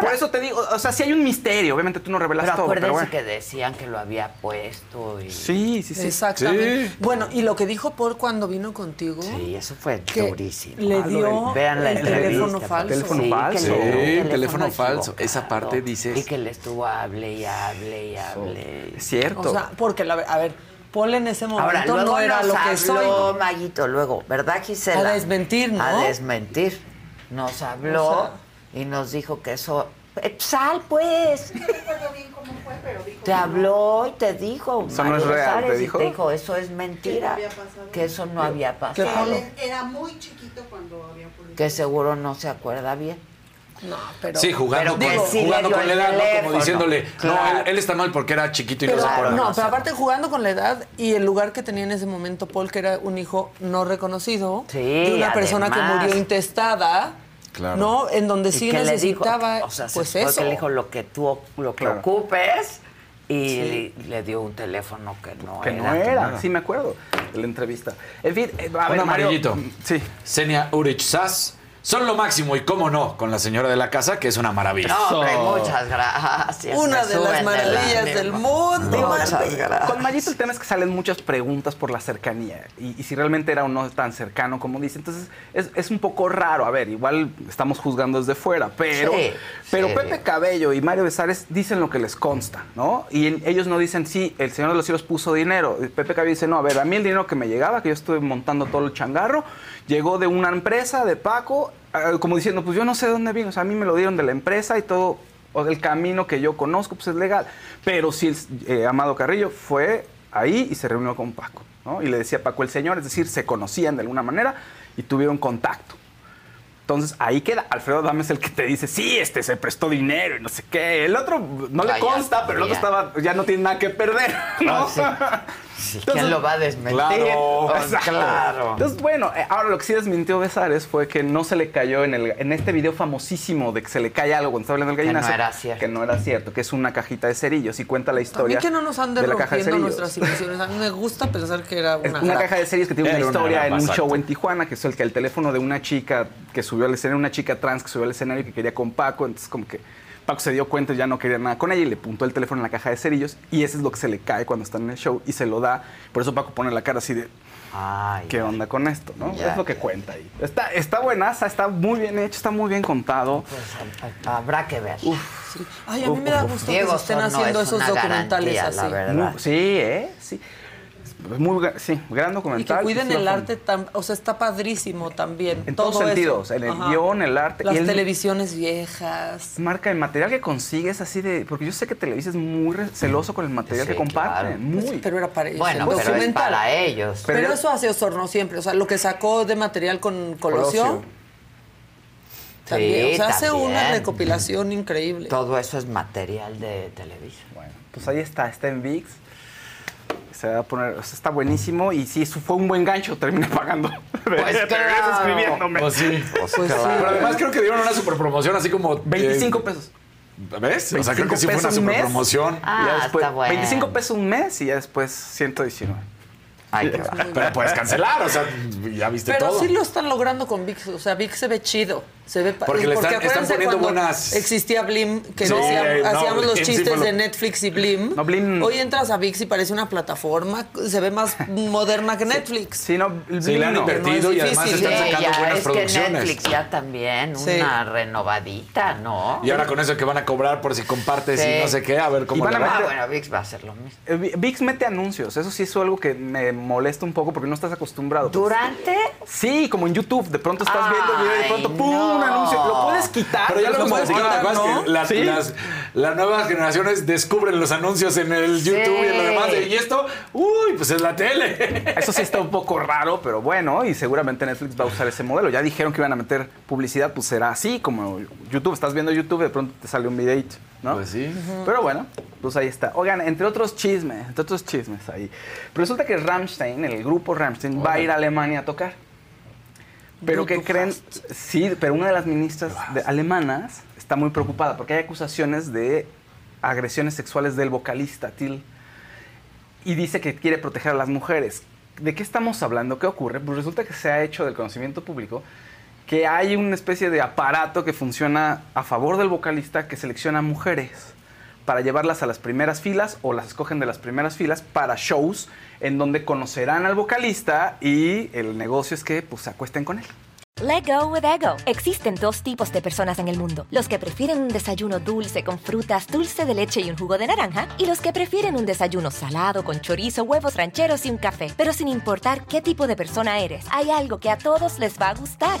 por eso te digo, o sea, si hay un misterio, obviamente tú no revelas Pero todo, acuérdense pero bueno. que decían que lo había puesto y... Sí, sí, sí. Exactamente. Bueno, y lo que dijo Paul cuando vino contigo. Sí, eso fue que durísimo. Le dio Vean la el entrevista, teléfono falso. Teléfono Sí, falso. Sí, teléfono teléfono falso. Esa parte dices. Y que le estuvo hable y hable y hable. Es cierto. O sea, porque, la, a ver, Paul en ese momento Ahora, luego no era nos lo que habló soy. Mayito, luego, ¿verdad, Gisela? A desmentir, ¿no? A desmentir. Nos habló O y nos dijo que eso... Eh, Sal, pues. Te habló y te dijo. Eso no es real, ¿te dijo? te dijo, eso es mentira. Que eso no había pasado. Era muy chiquito cuando había publicado. Que seguro no se acuerda bien. No, pero. Sí, jugando, Pero que con, jugando con la edad, ¿no? Como diciéndole, Claro. no, él, él está mal porque era chiquito y Pero, no se acuerda. no, pero aparte jugando con la edad y el lugar que tenía en ese momento Paul, que era un hijo no reconocido, Sí, de una persona que murió intestada, Claro. ¿no? En donde sí necesitaba, dijo, o sea, se pues fue eso. que le dijo lo que tú lo que Claro. ocupes y Sí. le, le dio un teléfono que no que era. no era, sí me acuerdo de la entrevista. En fin, eh, a Un ver, Mario, amarillito. Sí. Senia Urich Sass son lo máximo y cómo no con la señora de la casa, que es una maravilla. No, hombre, muchas gracias. Una de las maravillas del mundo. Muchas gracias. Con Mayito el tema es que salen muchas preguntas por la cercanía y, y si realmente era o no tan cercano como dice. Entonces es, es un poco raro. A ver, igual estamos juzgando desde fuera, pero, Sí, pero sí. Pepe Cabello y Mario Besares dicen lo que les consta, ¿no? Y en- ellos no dicen, sí, el Señor de los Cielos puso dinero. Pepe Cabello dice, no, a ver, a mí el dinero que me llegaba, que yo estuve montando todo el changarro, llegó de una empresa, de Paco, como diciendo, pues yo no sé de dónde vino. O sea, a mí me lo dieron de la empresa y todo o el camino que yo conozco, pues es legal. Pero si el eh, Amado Carrillo fue ahí y se reunió con Paco, ¿no? Y le decía Paco el señor, es decir, se conocían de alguna manera y tuvieron contacto. Entonces ahí queda. Alfredo Dame es el que te dice, sí, este se prestó dinero y no sé qué. El otro no le consta, pero el otro estaba, ya no tiene nada que perder. ¿no? Ah, sí. Sí, ¿Quién lo va a desmentir? Claro, exacto. claro. Entonces, bueno, eh, ahora lo que sí desmintió Besares fue que no se le cayó en, el, en este video famosísimo de que se le cae algo cuando está hablando el Que no gallinazo. era cierto. Que no era cierto, que es una cajita de cerillos y cuenta la A mí historia. que no nos ande de la caja de rompiendo cerillos. nuestras ilusiones. A mí me gusta pensar que era Es una... una caja de series que tiene una Era una historia en un show en Tijuana, que es el que el teléfono de una chica que subió al escenario, una chica trans que subió al escenario y que quería con Paco, entonces como que Paco se dio cuenta y ya no quería nada con ella y le puntó el teléfono en la caja de cerillos y ese es lo que se le cae cuando está en el show y se lo da. Por eso Paco pone la cara así de, Ay, ¿qué onda con esto? ¿no? Ya, es lo que cuenta ahí. Está, está buenaza, está muy bien hecho, está muy bien contado. Pues, habrá que ver. Ay, a mí me da gusto Diego que se estén no haciendo es esos documentales garantía, la así. verdad. Sí, ¿eh? Sí. Es Muy, sí, gran Y documental. que cuiden el arte, tan, o sea, está padrísimo también. En todo todos eso. sentidos, en el Ajá. guion, el arte. Las y el- televisiones viejas. Marca, el material que consigues así de... Porque yo sé que Televisa es muy celoso con el material Sí, que comparte. claro. Muy. Pues, pero era para ellos. Bueno, pero es documental. para ellos. Pero, Pero- eso hace Osorno siempre. O sea, lo que sacó de material con Colosio. Colosio. También. Sí, o sea, hace también. una recopilación increíble. Todo eso es material de Televisa. Bueno, pues ahí está, está en VIX. Se va a poner, o sea, está buenísimo y sí, eso fue un buen gancho, terminé pagando. Pues claro. escribiéndome. Pues sí. Pues Pues claro. sí. Pero además creo que dieron una super promoción así como... 25 eh, pesos. ¿Ves? O sea, creo 25 que sí fue una super promoción. Ah, Ya después, está bueno. 25 pesos un mes y ya después 119. Ay, qué va. Pero puedes cancelar, o sea, ya viste Pero todo. sí lo están logrando con VIX. O sea, VIX se ve chido. Se ve Porque le están- acuérdense están poniendo cuando buenas- Existía Blim, que Sí, decíamos- no, hacíamos los Blim chistes lo- de Netflix y Blim. No, Blim- Hoy entras a VIX y parece una plataforma, se ve más moderna que Netflix. Sí, no, Sí, le han no. invertido No es y además difícil. están Sí, sacando ya, buenas es producciones. que Netflix ya también, Sí. una renovadita, ¿no? Y ahora con eso que van a cobrar por si compartes Sí. y no sé qué, a ver Y cómo van le a va. Ah, bueno, VIX va a hacer lo mismo. Eh, Vi- VIX mete anuncios, eso sí es algo que me molesta un poco porque no estás acostumbrado. ¿Durante? Sí, como en YouTube, de pronto estás viendo el video y de Ay, pronto ¡pum! Un anuncio. Lo puedes quitar. Pero ya lo hemos puedes platicado, ¿te quitar, acuerdas ¿no? que la- Sí. las, las nuevas generaciones descubren los anuncios en el YouTube y en lo demás? Y esto, uy, pues es la tele. Eso sí está un poco raro, pero bueno, y seguramente Netflix va a usar ese modelo. Ya dijeron que iban a meter publicidad, pues será así, como YouTube, estás viendo YouTube, de pronto te sale un videito, ¿no? Pues sí. Pero bueno, pues ahí está. Oigan, entre otros chismes, entre otros chismes ahí. Pero resulta que Rammstein, el grupo Rammstein, va a ir a Alemania a tocar. Pero ¿qué creen? Sí, pero una de las ministras de- alemanas está muy preocupada porque hay acusaciones de agresiones sexuales del vocalista Till y dice que quiere proteger a las mujeres. ¿De qué estamos hablando? ¿Qué ocurre? Pues resulta que se ha hecho del conocimiento público que hay una especie de aparato que funciona a favor del vocalista que selecciona mujeres para llevarlas a las primeras filas o las escogen de las primeras filas para shows en donde conocerán al vocalista y el negocio es que pues se acuesten con él. Let go with ego. Existen dos tipos de personas en el mundo: los que prefieren un desayuno dulce con frutas, dulce de leche y un jugo de naranja, y los que prefieren un desayuno salado con chorizo, huevos rancheros y un café. Pero sin importar qué tipo de persona eres, hay algo que a todos les va a gustar.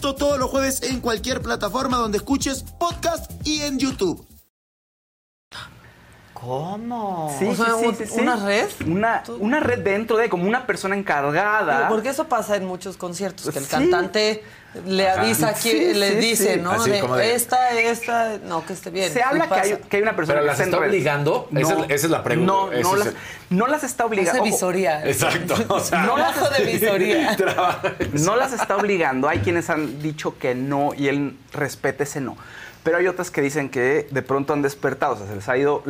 Todos los jueves en cualquier plataforma donde escuches podcast y en YouTube. ¿Cómo? Sí, O sea, sí, sí, un- sí, sí. ¿una red? Una, una red dentro de como una persona encargada. Porque eso pasa en muchos conciertos, que el Sí. cantante le Ajá. avisa Sí, quién, le sí, dice, sí. ¿no? Así de, esta, esta, no, que esté bien. Se habla que hay, que hay una persona Pero que las está en obligando. Esa es- esa es la pregunta. No, no, es las, el- no las está obligando. Visoría. Exacto. O sea, No las, de visoría. no las está obligando. Hay quienes han dicho que no y él respeta ese no. Pero hay otras que dicen que de pronto han despertado, o sea, se les ha ido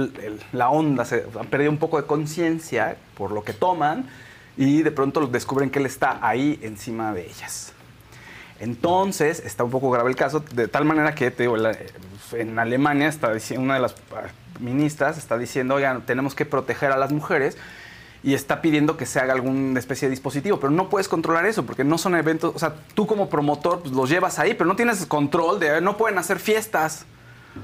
la onda, se han perdido un poco de conciencia por lo que toman y de pronto descubren que él está ahí encima de ellas. Entonces, está un poco grave el caso, de tal manera que te digo, la- en Alemania está una de las ah, ministras está diciendo, oigan, tenemos que proteger a las mujeres y está pidiendo que se haga alguna especie de dispositivo, pero no puedes controlar eso porque no son eventos, o sea, tú como promotor pues, los llevas ahí, pero no tienes control de, no pueden hacer fiestas.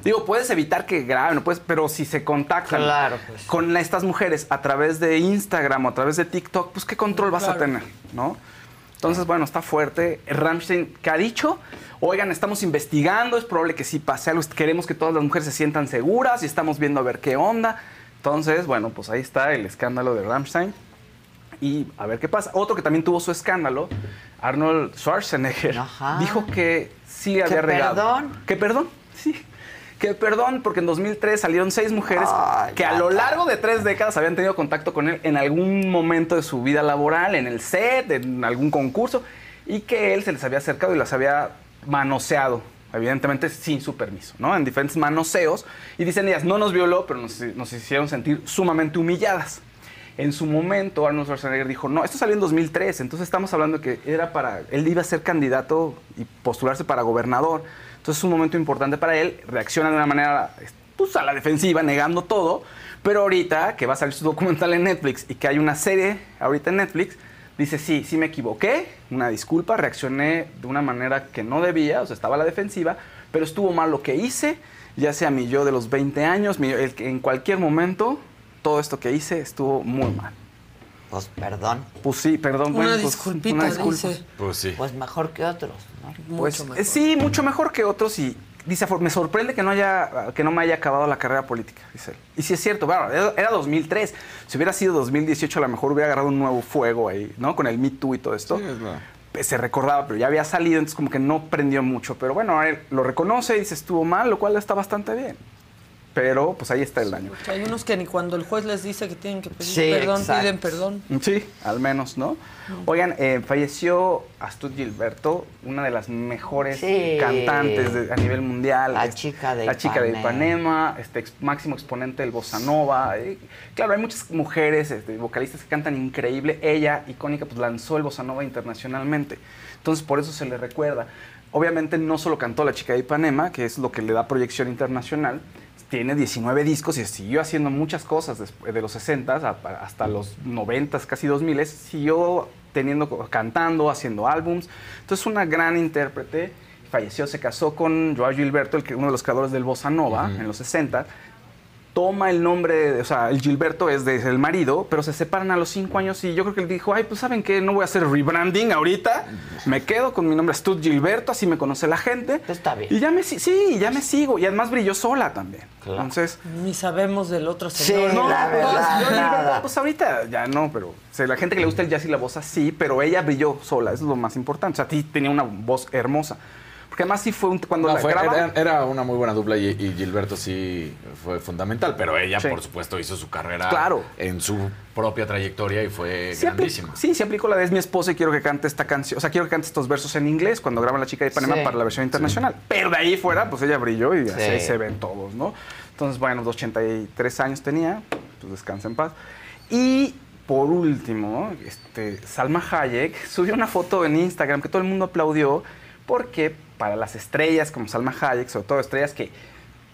Digo, puedes evitar que graben, no puedes, pero si se contactan Claro, pues. con estas mujeres a través de Instagram o a través de TikTok, pues qué control vas a tener, ¿no? Entonces, bueno, está fuerte. Ramstein, que ha dicho? Oigan, estamos investigando, es probable que sí pase algo, queremos que todas las mujeres se sientan seguras y estamos viendo a ver qué onda. Entonces, bueno, pues ahí está el escándalo de Rammstein. Y a ver qué pasa. Otro que también tuvo su escándalo, Arnold Schwarzenegger, Ajá. dijo que sí había ¿Que regado. perdón? Que perdón, sí. Que perdón, porque en 2003 salieron seis mujeres Ay, que a lo largo de tres décadas habían tenido contacto con él en algún momento de su vida laboral, en el set, en algún concurso, y que él se les había acercado y las había manoseado, evidentemente sin su permiso, ¿no? En diferentes manoseos. Y dicen ellas, no nos violó, pero nos, nos hicieron sentir sumamente humilladas. En su momento, Arnold Schwarzenegger dijo, no, esto salió en 2003, entonces estamos hablando que era para, él iba a ser candidato y postularse para gobernador. Entonces es un momento importante para él, reacciona de una manera pues, a la defensiva, negando todo, pero ahorita que va a salir su documental en Netflix y que hay una serie ahorita en Netflix, dice, sí, sí me equivoqué, una disculpa, reaccioné de una manera que no debía, o sea, estaba a la defensiva, pero estuvo mal lo que hice, ya sea mi yo de los 20 años, mi- el en cualquier momento, todo esto que hice estuvo muy mal. Pues perdón. Pues sí, perdón. Una bueno, pues, disculpita, una disculpa. dice. Pues sí. Pues mejor que otros, ¿no? Pues eh, sí, mucho mejor que otros y dice, "For- me sorprende que no haya que no me haya acabado la carrera política, dice él. Y sí es cierto, bueno, era era 2003. Si hubiera sido 2018 a lo mejor hubiera agarrado un nuevo fuego ahí, ¿no? Con el Me Too y todo esto. Se recordaba, pero ya había salido, entonces como que no prendió mucho. Pero bueno, él lo reconoce y dice, estuvo mal, lo cual está bastante bien. Pero pues ahí está el daño. Hay unos que ni cuando el juez les dice que tienen que pedir Sí, perdón, exacto. piden perdón. Sí, al menos, ¿no? Oigan, eh, falleció Astrid Gilberto, una de las mejores Sí. cantantes de- a nivel mundial. La Es- chica de La chica de Ipanema. Ipanema, este, ex- máximo exponente del bossa nova. eh, claro, hay muchas mujeres este, vocalistas que cantan increíble. Ella, icónica, pues lanzó el bossa nova internacionalmente. Entonces, por eso se le recuerda. Obviamente no solo cantó La chica de Ipanema, que es lo que le da proyección internacional, tiene 19 discos y siguió haciendo muchas cosas después de los 60 a- hasta los 90, casi 2000, siguió teniendo, cantando, haciendo álbums. Entonces, una gran intérprete. Falleció, se casó con Joao Gilberto, el uno de los creadores del Bossa Nova en los 60. Toma el nombre, de- o sea, el Gilberto es de- el marido, pero se separan a los cinco años y yo creo que él dijo, ay, pues ¿saben qué? No voy a hacer rebranding ahorita, me quedo con mi nombre Stud Gilberto, así me conoce la gente. Está bien. Y ya me, sí, ya me sigo. Y además brilló sola también. Entonces, Ni sabemos del otro Sí, señor. la No, verdad, pues, nada. pues ahorita ya no, pero o sea, la gente que le gusta el jazz y la voz así, pero ella brilló sola, eso es lo más importante. O sea, a ti tenía una voz hermosa. Porque además sí fue un, cuando No, la fue- graba- era, era una muy buena dupla y, y Gilberto sí fue fundamental, pero ella, Sí. por supuesto, hizo su carrera Claro. en su propia trayectoria y fue Sí, grandísima. Sí, sí aplicó la de es mi esposa y quiero que cante esta canción. O sea, quiero que cante estos versos en inglés cuando graban La Chica de Sí. para la versión internacional. Pero de ahí fuera, pues ella brilló y así Sí. se ven todos, ¿no? Entonces, bueno, 83 años tenía, pues descansa en paz. Y por último, este, Salma Hayek subió una foto en Instagram que todo el mundo aplaudió porque para las estrellas como Salma Hayek, sobre todo estrellas que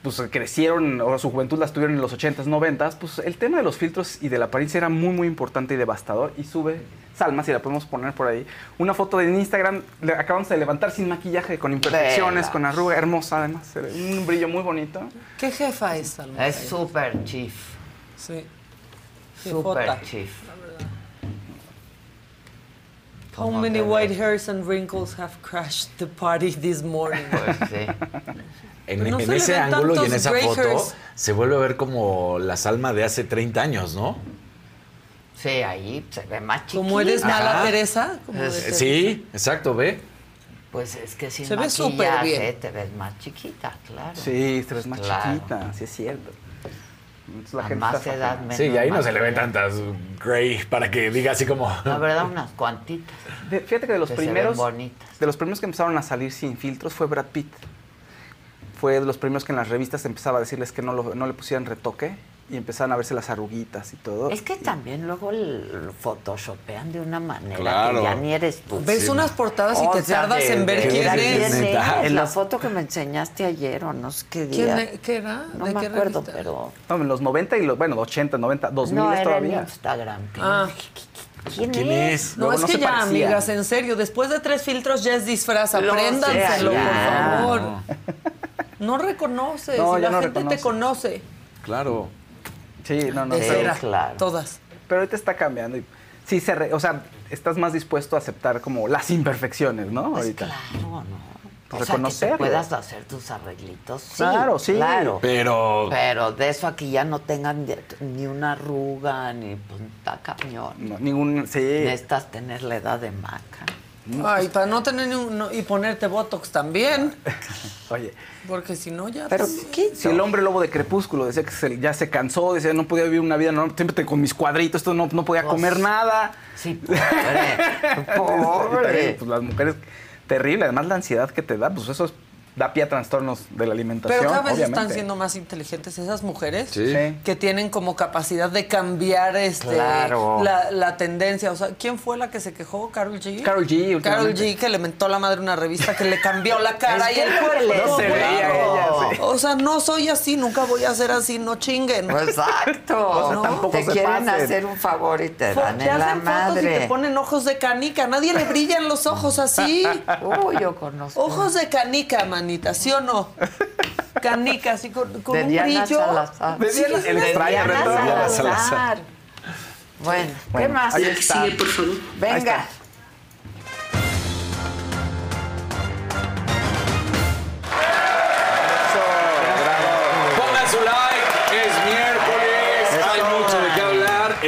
pues crecieron o su juventud las tuvieron en los 80s, 90s, pues el tema de los filtros y de la apariencia era muy muy importante y devastador y sube Salma, si la podemos poner por ahí, una foto en Instagram, le acabamos de levantar sin maquillaje, con imperfecciones, con arruga, hermosa además, un brillo muy bonito. ¿Qué jefa es, Salma? Es super chief. Sí. Super chief. How ¿Cómo many te white hairs and wrinkles have crashed the party this morning? Pues sí. En, no ese ángulo y en esa foto hairs. se vuelve a ver como la Salma de hace 30 años, ¿no? Sí, ahí se ve más chiquita. Como eres mala Ajá. Teresa. Es-. Sí, exacto, ve. Pues es que sin Se ve maquillaje súper bien. te ves más chiquita, claro. Sí, te ves más Claro. chiquita, sí es cierto. Entonces, A gente más edad, menos Sí, y ahí no se le ven tantas gray para que diga así como... La verdad, unas cuantitas. De- Fíjate que de los Que primeros de los primeros que empezaron a salir sin filtros fue Brad Pitt. Fue de los primeros que en las revistas empezaba a decirles que no, lo- no le pusieran retoque y empezaban a verse las arruguitas y todo. Es que también luego el photoshopean de una manera Claro. que ya ni eres tú. Ves unas portadas y O te sea, tardas de en ver quién veras, es. ¿quién Neta. es? La foto que me enseñaste ayer o no sé qué ¿Quién día. e- ¿Qué era? No ¿De me qué acuerdo, revista? pero... No, en los 90 y los, bueno, 80, 90, 2000 No, era en todavía. Instagram. Ah. ¿Quién, ¿Quién es? es? No, Luego es no que ya, parecía. amigas, en serio, después de tres filtros ya es disfraz, Lo apréndanselo, por favor. No reconoces, No, y la no gente reconoce. te conoce. Claro. Sí, no, no. de cera, claro. todas. Pero ahorita está cambiando. Y, sí, se re- o sea, estás más dispuesto a aceptar como las imperfecciones, ¿no? Pues ahorita. claro, ¿no? Pues o sea, que te puedas hacer tus arreglitos. Sí, Claro, sí. Claro. Pero... Pero de eso a que ya no tengan de- ni una arruga, ni pues, está cañón. No, ningún. Sí. Necesitas tener la edad de maca. Ay, para no tener ni un- no- y ponerte botox también, Oye, porque si no ya... Pero ¿qué? si el hombre lobo de Crepúsculo decía que se- ya se cansó, decía no podía vivir una vida normal, siempre con mis cuadritos, esto no, no podía Pues, comer nada. Sí, pobre. Pobre. pues las mujeres, terrible. Además, la ansiedad que te da, pues eso es- da pie a trastornos de la alimentación. Pero cada vez obviamente. están siendo más inteligentes esas mujeres Sí. Que tienen como capacidad de cambiar este Claro. la, la tendencia. O sea, ¿quién fue la que se quejó? ¿Carol G? Carol G, Carol. G que le mentó la madre una revista que le cambió la cara Es y el no cuerpo. todo se veía ella, sí. O sea, no soy así, nunca voy a ser así, no chinguen. Exacto. O sea, tampoco te se quieren pasen. hacer un favor y te dan te en la hacen fotos y te ponen ojos de canica. Nadie le brillan los ojos así. Uy, yo conozco. Ojos de canica, manita, ¿sí o no? Canica, así con, con de un Diana brillo. Salazar. De Diana- el de extraño Diana retorno de Diana Salazar. Bueno, ¿qué más? ahí está. Sigue, por favor. Ahí Venga.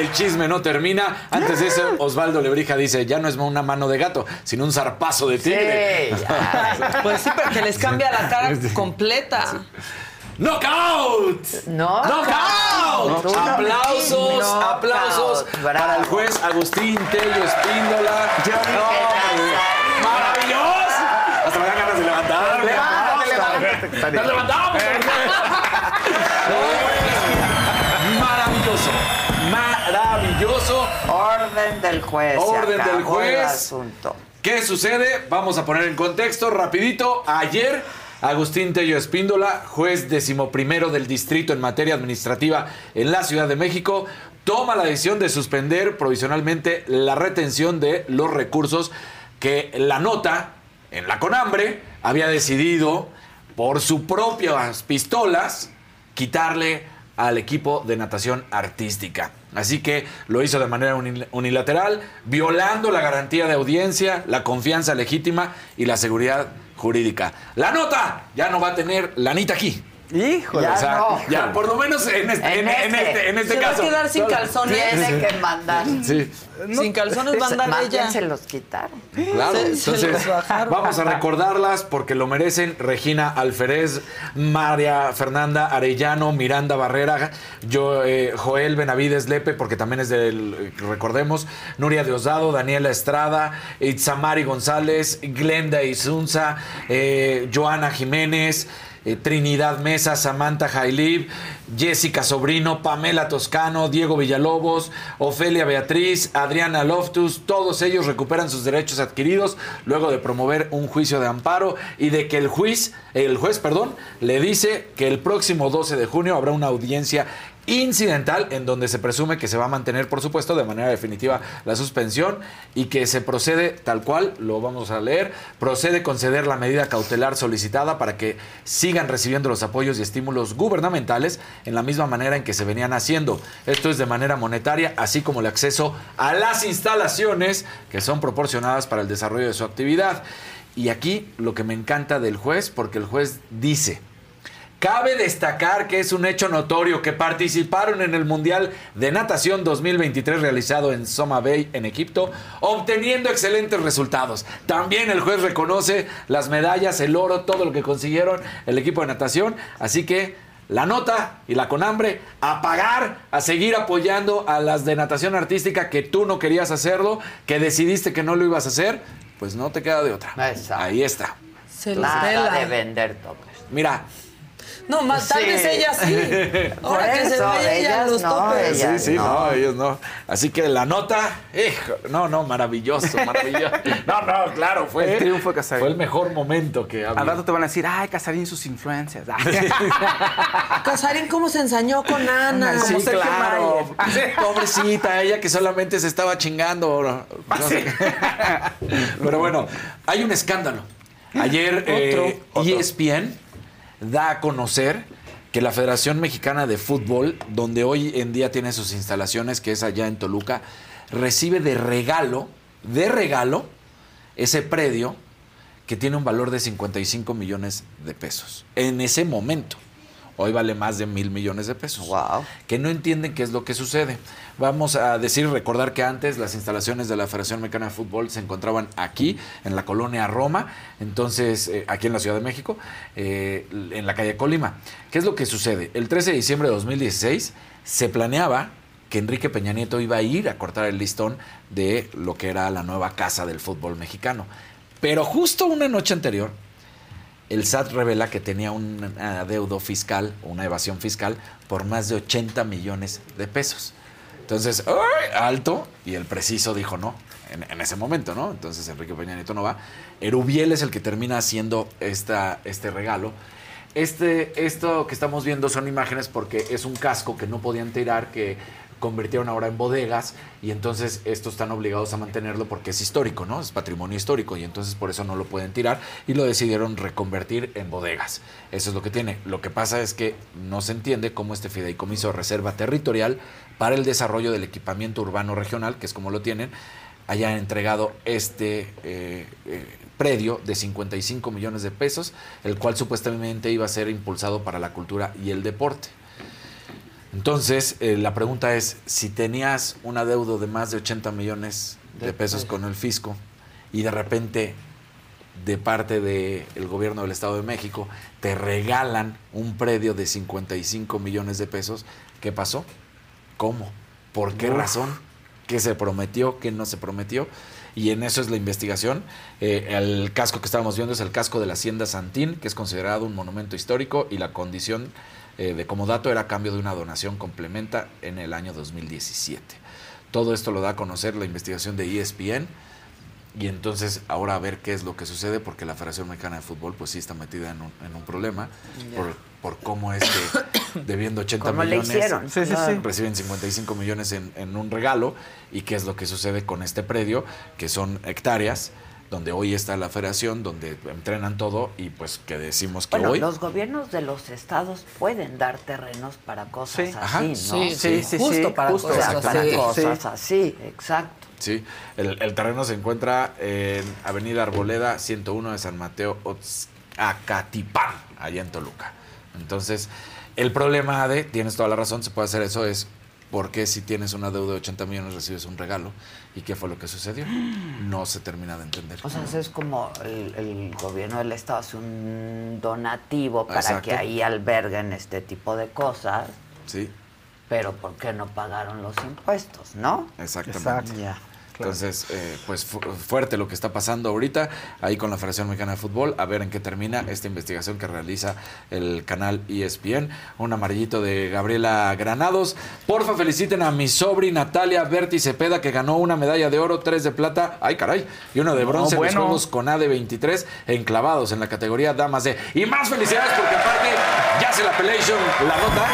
El chisme no termina. Antes de eso, Osvaldo Lebrija dice, ya no es una mano de gato, sino un zarpazo de tigre. Sí. Pues sí, pero que les cambia la cara completa. ¡Knockout! No. ¡Knockout! No- aplausos, aplausos para el juez Agustín Tello Espíndola. Yo ¡Maravilloso! Hasta me dan ganas de levantarme. Levántate, levántate. ¡Nos levantamos! Orden del juez. Orden del el juez. asunto. ¿Qué sucede? Vamos a poner en contexto rapidito. Ayer, Agustín Tello Espíndola, juez decimoprimero del distrito en materia administrativa en la Ciudad de México, toma la decisión de suspender provisionalmente la retención de los recursos que la nota en la Conambre había decidido por sus propias pistolas quitarle al equipo de natación artística. Así que lo hizo de manera unil- unilateral, violando la garantía de audiencia, la confianza legítima y la seguridad jurídica. La nota ya no va a tener la anita aquí. Híjole. o sea, no. ya, por lo menos en este, en, en este, en este Se va a caso. quedar sin calzones. Tiene que mandar. Sí. Sin calzones va a andar ella. se los quitaron. Claro, Se- se entonces los bajaron. vamos a recordarlas porque lo merecen Regina Alferez, María Fernanda Arellano, Miranda Barrera, yo, eh, Joel Benavides Lepe, porque también es del, eh, recordemos, Nuria Diosdado, Daniela Estrada, Itzamari González, Glenda Isunza, eh, Joana Jiménez, eh, Trinidad Mesa, Samantha Jailib, Jessica Sobrino, Pamela Toscano, Diego Villalobos, Ofelia Beatriz, Adriana Loftus, todos ellos recuperan sus derechos adquiridos luego de promover un juicio de amparo y de que el juez, el juez, perdón, le dice que el próximo 12 de junio habrá una audiencia incidental en donde se presume que se va a mantener, por supuesto, de manera definitiva la suspensión y que se procede tal cual, lo vamos a leer, procede conceder la medida cautelar solicitada para que sigan recibiendo los apoyos y estímulos gubernamentales en la misma manera en que se venían haciendo. Esto es de manera monetaria, así como el acceso a las instalaciones que son proporcionadas para el desarrollo de su actividad. Y aquí lo que me encanta del juez, porque el juez dice, Cabe destacar que es un hecho notorio que participaron en el Mundial de Natación 2023 realizado en Soma Bay, en Egipto, obteniendo excelentes resultados. También el juez reconoce las medallas, el oro, todo lo que consiguieron el equipo de natación. Así que la nota y la conambre a pagar, a seguir apoyando a las de natación artística que tú no querías hacerlo, que decidiste que no lo ibas a hacer, pues no te queda de otra. Ahí está. Se Nada de vender topes. Mira, No, más tal vez ella sí. Ahora que se vaya ella los no, topes. ellas sí, sí, no. no. ellos no. Así que la nota, hijo, no, no, maravilloso, maravilloso. No, no, claro, fue El triunfo de Casarín. Fue el mejor momento que Al había. rato te van a decir, ay, Casarín sus influencias. Casarín, ¿cómo se ensañó con Ana? Sí, claro. Pobrecita, ella que solamente se estaba chingando. no- no sé. Pero bueno, hay un escándalo. Ayer eh, ESPN da a conocer que la Federación Mexicana de Fútbol, donde hoy en día tiene sus instalaciones, que es allá en Toluca, recibe de regalo, de regalo, ese predio que tiene un valor de 55 millones de pesos. En ese momento. Hoy vale más de mil millones de pesos. Wow. Que no entienden qué es lo que sucede. Vamos a decir, recordar que antes las instalaciones de la Federación Mexicana de Fútbol se encontraban aquí, en la colonia Roma, entonces, eh, aquí en la Ciudad de México, eh, en la calle Colima. ¿Qué es lo que sucede? El 13 de diciembre de 2016 se planeaba que Enrique Peña Nieto iba a ir a cortar el listón de lo que era la nueva casa del fútbol mexicano. Pero justo una noche anterior, el SAT revela que tenía un adeudo fiscal, una evasión fiscal, por más de 80 millones de pesos. Entonces, ¡ay! alto, y el preciso dijo no, en, en ese momento, ¿no? Entonces Enrique Peña Nieto no va. Erubiel es el que termina haciendo esta, este regalo. Este, esto que estamos viendo son imágenes porque es un casco que no podían tirar, que convirtieron ahora en bodegas y entonces estos están obligados a mantenerlo porque es histórico, ¿no? Es patrimonio histórico y entonces por eso no lo pueden tirar y lo decidieron reconvertir en bodegas. Eso es lo que tiene. Lo que pasa es que no se entiende cómo este fideicomiso de reserva territorial para el desarrollo del equipamiento urbano regional, que es como lo tienen, haya entregado este eh, eh, predio de 55 millones de pesos, el cual supuestamente iba a ser impulsado para la cultura y el deporte. Entonces, eh, la pregunta es, si tenías un adeudo de más de 80 millones de pesos con el fisco y de repente de parte del gobierno del Estado de México te regalan un predio de 55 millones de pesos, ¿qué pasó? ¿Cómo? ¿Por qué Uf. razón? ¿Qué se prometió? ¿Qué no se prometió? Y en eso es la investigación. Eh, el casco que estábamos viendo es el casco de la Hacienda Santín, que es considerado un monumento histórico y la condición eh, de como dato era cambio de una donación complementa en el año 2017. Todo esto lo da a conocer la investigación de ESPN y entonces ahora a ver qué es lo que sucede porque la Federación Mexicana de Fútbol pues sí está metida en un, en un problema por, por cómo es que debiendo 80 ¿Cómo le millones hicieron? Sí, sí, sí. reciben 55 millones en, en un regalo y qué es lo que sucede con este predio que son hectáreas donde hoy está la federación, donde entrenan todo y pues que decimos que Bueno, hoy... los gobiernos de los estados pueden dar terrenos para cosas Sí. así, Ajá. ¿no? Sí, sí, sí, Justo sí, para justo, cosas para así, exacto. Sí, el, el terreno se encuentra en Avenida Arboleda 101 de San Mateo, Acatipán, allá en Toluca. Entonces, el problema de, tienes toda la razón, se puede hacer eso, es por qué si tienes una deuda de 80 millones recibes un regalo y qué fue lo que sucedió. No se termina de entender. O sea, eso es como el, el gobierno del estado hace un donativo para Exacto. que ahí alberguen este tipo de cosas, Sí, pero ¿por qué no pagaron los impuestos, no? exactamente. Ya. Entonces, eh, pues fu- fuerte lo que está pasando ahorita ahí con la Federación Mexicana de Fútbol, a ver en qué termina esta investigación que realiza el canal ESPN. Un amarillito de Gabriela Granados. Porfa, feliciten a mi sobri Natalia Berti Cepeda, que ganó una medalla de oro, tres de plata, ay caray, y uno de No, bronce en los. Juegos con AD23 enclavados en la categoría Damas de. Y más felicidades porque aparte ya se la Pelation la nota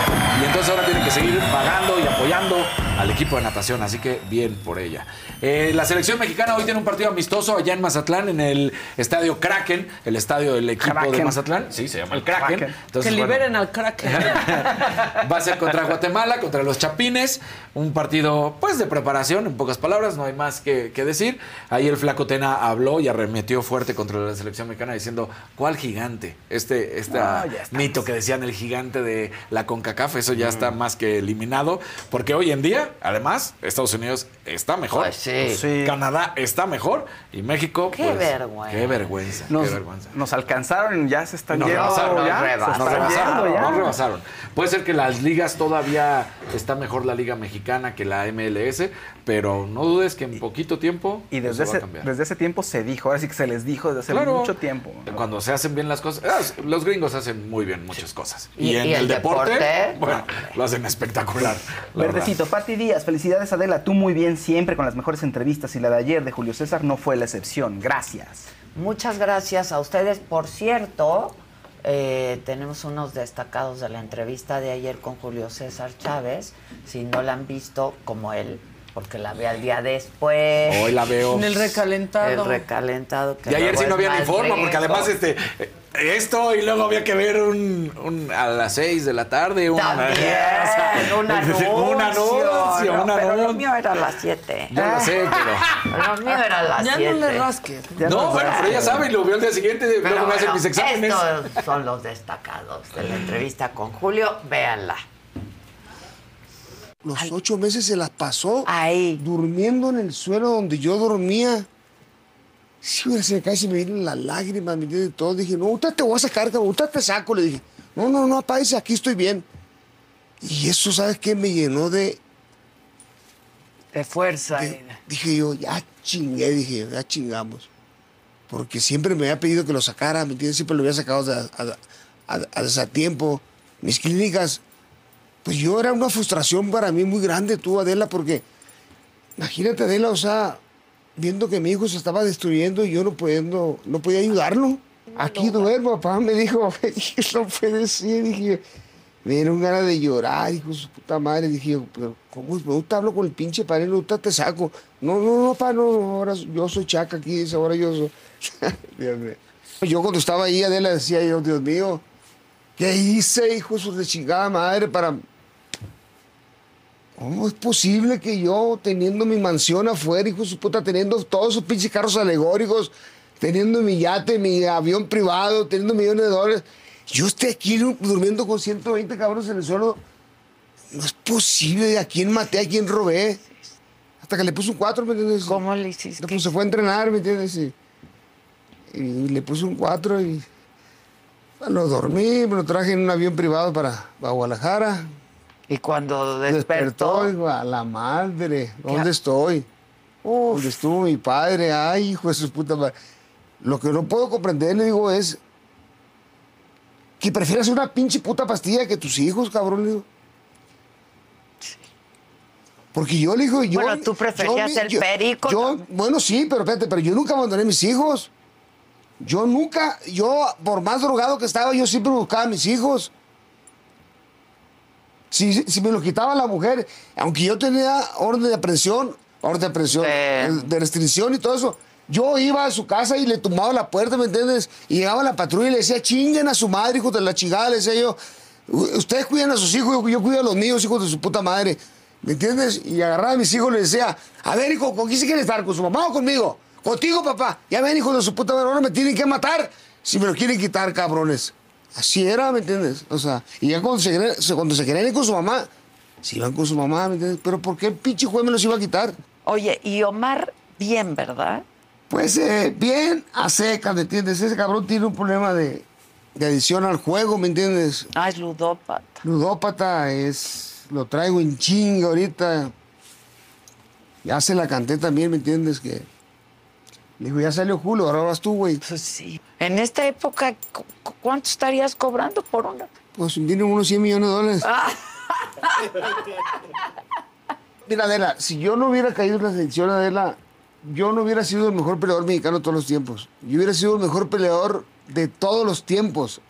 y entonces ahora tienen que seguir pagando y apoyando al equipo de natación, así que bien por ella. Eh, la selección mexicana hoy tiene un partido amistoso allá en Mazatlán, en el estadio Kraken, el estadio del equipo de Kraken. Mazatlán. Sí, se llama el Kraken. que Entonces, bueno, liberen al crack. Va a ser contra Guatemala, contra los Chapines. Un partido, pues, de preparación, en pocas palabras, no hay más que, que decir. Ahí el Flaco Tena habló y arremetió fuerte contra la selección mexicana diciendo, ¿cuál gigante? Este, este No, mito que decían el gigante de la CONCACAF, eso ya está más que eliminado. Porque hoy en día, además, Estados Unidos está mejor. Pues sí. Sí. Canadá está mejor. Y México, Qué pues, vergüenza. Qué vergüenza. Nos, qué vergüenza. nos alcanzaron, ya se están Nos yendo. rebasaron, ya, nos se rebasaron. Nos están rebasaron, ya. nos rebasaron. Puede ser que las ligas todavía está mejor la liga mexicana que la MLS, pero no dudes que en poquito tiempo Y desde va a ese, desde ese tiempo se dijo, ahora sí que se les dijo desde hace Claro. mucho tiempo. Cuando se hacen bien las cosas, ah, los gringos hacen muy bien muchas cosas. Y, ¿Y- en y el, el deporte, deporte? bueno, lo hacen espectacular. Verdecito, Pati Díaz, felicidades Adela, tú muy bien siempre con las mejores entrevistas y la de ayer de Julio César no fue la excepción. Gracias. Muchas gracias a ustedes. Por cierto, eh, tenemos unos destacados de la entrevista de ayer con Julio César Chávez. Si no la han visto, como él, porque la ve al día después. Hoy la veo. En el recalentado. El recalentado. que Y ayer sí no había ni forma, porque además este esto y luego había que ver un, un- a las 6 de la tarde un, También, un anuncio. un anuncio, no, un pero lo mío era a las 7. Yo lo sé, pero Lo mío era a las Ya 7. no le rasques. no, bueno, pero ya saben, lo vio el día siguiente, Pero luego me hacen bueno, mis exámenes. Estos son los destacados de la entrevista con Julio. Véanla. Los ocho meses se las pasó Ahí. durmiendo en el suelo donde yo dormía. Sí, güey, se me casi me vienen las lágrimas, me viene todo. Dije, no, ahorita te voy a sacar, cabrón, ahorita te saco. Le dije, no, no, no, apáguese, aquí estoy bien. Y eso, ¿sabes qué? Me llenó de... De fuerza. de- dije yo, ya chingué, dije yo, ya chingamos. Porque siempre me había pedido que lo sacara, ¿me entiendes? Siempre lo había sacado a, a, a- a desatiempo. Mis clínicas, pues yo era una frustración para mí muy grande, tú, Adela, porque imagínate, Adela, o sea, viendo que mi hijo se estaba destruyendo y yo no pudiendo, no podía ayudarlo. Aquí duermo, papá me dijo, no puede ser, dije, Me dieron ganas de llorar, hijo de su puta madre. Dije pero ¿cómo? Me te hablo con el pinche padre, no te saco. No, no, no, pa, no, ahora yo soy chaca aquí, dice, ahora yo soy. Dios mío. Yo cuando estaba ahí, Adela, decía yo, Dios mío, ¿qué hice, hijo de chingada madre, para... ¿Cómo es posible que yo, teniendo mi mansión afuera, hijo de su puta, teniendo todos esos pinches carros alegóricos, teniendo mi yate, mi avión privado, teniendo millones de dólares, yo esté aquí durmiendo con 120 cabrones en el suelo? No es posible. ¿A quién maté? ¿A quién robé? Hasta que le puse un 4, ¿me entiendes? ¿Cómo le hiciste? Pues se fue a entrenar, ¿me entiendes? Y, y le puse un 4 y... Bueno, dormí, me lo traje en un avión privado para, para Guadalajara. ¿Y cuando despertó? Despertó, a la madre, ¿dónde estoy? ¿Dónde estuvo mi padre? Ay, hijo de su puta madre. Lo que no puedo comprender, le digo, es que prefieras una pinche puta pastilla que tus hijos, cabrón, le digo. Porque yo le digo, yo... Bueno, tú preferías yo- el yo- perico. yo- bueno, sí, pero espérate, pero yo nunca abandoné a mis hijos. Yo nunca, yo, por más drogado que estaba, yo siempre buscaba a mis hijos. Si, si me lo quitaba la mujer, aunque yo tenía orden de aprehensión, orden de aprehensión, eh, de restricción y todo eso, yo iba a su casa y le tumbaba la puerta, ¿me entiendes? Y llegaba la patrulla y le decía, chinguen a su madre, hijos de la chingada, le decía yo, "U- ustedes cuidan a sus hijos, yo, yo cuido a los míos, hijos de su puta madre, ¿me entiendes? Y agarraba a mis hijos y les decía, a ver, hijo, ¿con quién se quiere estar? ¿Con su mamá o conmigo? Contigo, papá. Ya ven, hijo de su puta madre, ahora me tienen que matar si me lo quieren quitar, cabrones. Así era, ¿me entiendes? O sea, y ya cuando se- cuando se querían ir con su mamá, se iban con su mamá, ¿me entiendes? Pero ¿por qué el pinche juez me los iba a quitar? Oye, y Omar, bien, ¿verdad? Pues eh, bien a secas, ¿me entiendes? Ese cabrón tiene un problema de, de adicción al juego, ¿me entiendes? Ah, es ludópata. Ludópata es. Lo traigo en chinga ahorita. Ya se la canté también, ¿me entiendes? Que. Le digo, ya salió Julio, ahora vas tú, güey. Pues sí. En esta época, cu- cu- ¿cuánto estarías cobrando por una? Pues tiene unos 100 millones de dólares. Mira, Adela, si yo no hubiera caído en la selección, Adela, yo no hubiera sido el mejor peleador mexicano de todos los tiempos. Yo hubiera sido el mejor peleador de todos los tiempos.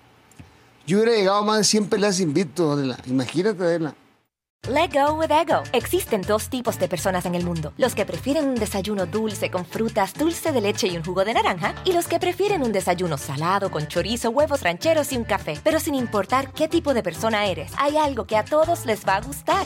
Yo hubiera llegado a más de 100 peleas invicto, Adela. Imagínate, Adela. Let go with ego. Existen dos tipos de personas en el mundo: los que prefieren un desayuno dulce con frutas, dulce de leche y un jugo de naranja, y los que prefieren un desayuno salado con chorizo, huevos rancheros y un café. Pero sin importar qué tipo de persona eres, hay algo que a todos les va a gustar.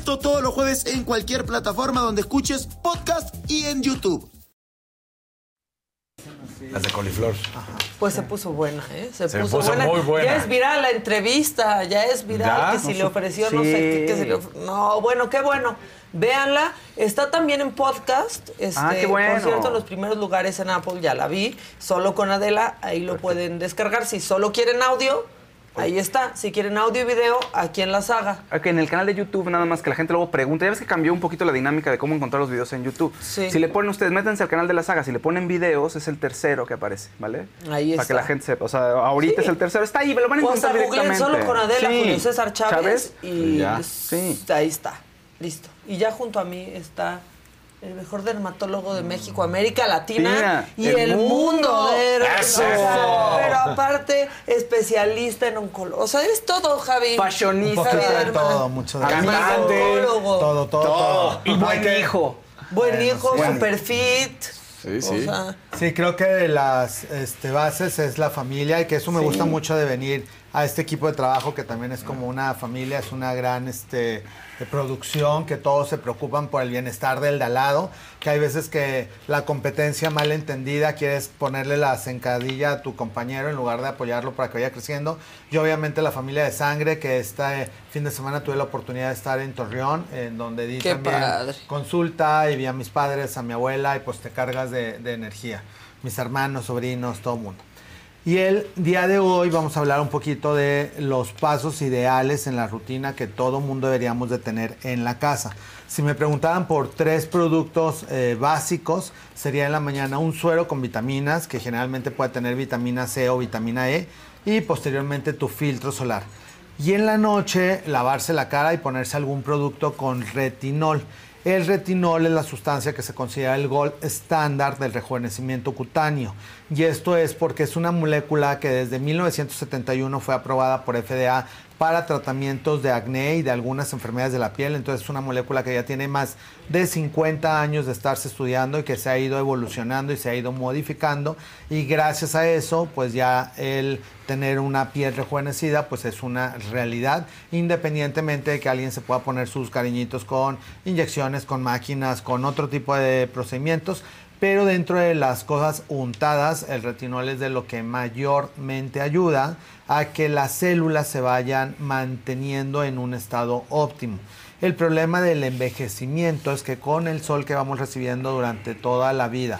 Esto todos los jueves en cualquier plataforma donde escuches podcast y en YouTube. Las de coliflor. Pues se puso buena, ¿eh? Se, Se puso, puso buena. muy buena. Ya es viral la entrevista, ya es viral ¿Ya? que si No, le ofreció, no sé qué, que si le No, bueno, qué bueno. Véanla. Está también en podcast. Este, Ah, qué bueno. Por cierto, en los primeros lugares en Apple ya la vi. Solo con Adela, ahí lo pueden descargar. Si solo quieren audio, ahí está. Si quieren audio y video, aquí en la saga. Ok, en el canal de YouTube nada más que la gente luego pregunta. Ya ves que cambió un poquito la dinámica de cómo encontrar los videos en YouTube. Sí. Si le ponen ustedes, métanse al canal de la saga. Si le ponen videos, es el tercero que aparece, ¿vale? Ahí Para está. que la gente sepa. O sea, ahorita es el tercero. Está ahí, me lo van a O encontrar googleen directamente. solo con Adela, Sí. Julio César Chávez, y Ya. sí. ahí está, listo. Y ya junto a mí está el mejor dermatólogo de México, América Latina Sí, y el el, mundo. mundo. Pero, ¡Eso! pero aparte, especialista en oncología. O sea, eres todo, Javi. Fashionista. Javi todo, mucho de oncólogo. Todo, todo, todo. Y buen Hay que- hijo. Buen Bueno, hijo, sí. super fit. Sí, O sí. sea, Sí, creo que de las este, bases es la familia y que eso me Sí. gusta mucho de venir a este equipo de trabajo que también es como una familia, es una gran este, producción, que todos se preocupan por el bienestar del de al lado, que hay veces que la competencia mal entendida quieres ponerle la zancadilla a tu compañero en lugar de apoyarlo para que vaya creciendo. Y obviamente la familia de sangre, que este fin de semana tuve la oportunidad de estar en Torreón, en donde di Qué también padre. consulta y vi a mis padres, a mi abuela y pues te cargas de, de energía. Mis hermanos, sobrinos, todo el mundo. Y el día de hoy vamos a hablar un poquito de los pasos ideales en la rutina que todo mundo deberíamos de tener en la casa. Si me preguntaban por tres productos eh, básicos, sería en la mañana un suero con vitaminas, que generalmente puede tener vitamina C o vitamina E, y posteriormente tu filtro solar. Y en la noche lavarse la cara y ponerse algún producto con retinol. El retinol es la sustancia que se considera el gold estándar del rejuvenecimiento cutáneo. Y esto es porque es una molécula que desde 1971 fue aprobada por FDA para tratamientos de acné y de algunas enfermedades de la piel. Entonces es una molécula que ya tiene más de 50 años de estarse estudiando y que se ha ido evolucionando y se ha ido modificando. Y gracias a eso, pues ya el tener una piel rejuvenecida, pues es una realidad, independientemente de que alguien se pueda poner sus cariñitos con inyecciones, con máquinas, con otro tipo de procedimientos. Pero dentro de las cosas untadas, el retinol es de lo que mayormente ayuda a que las células se vayan manteniendo en un estado óptimo. El problema del envejecimiento es que con el sol que vamos recibiendo durante toda la vida,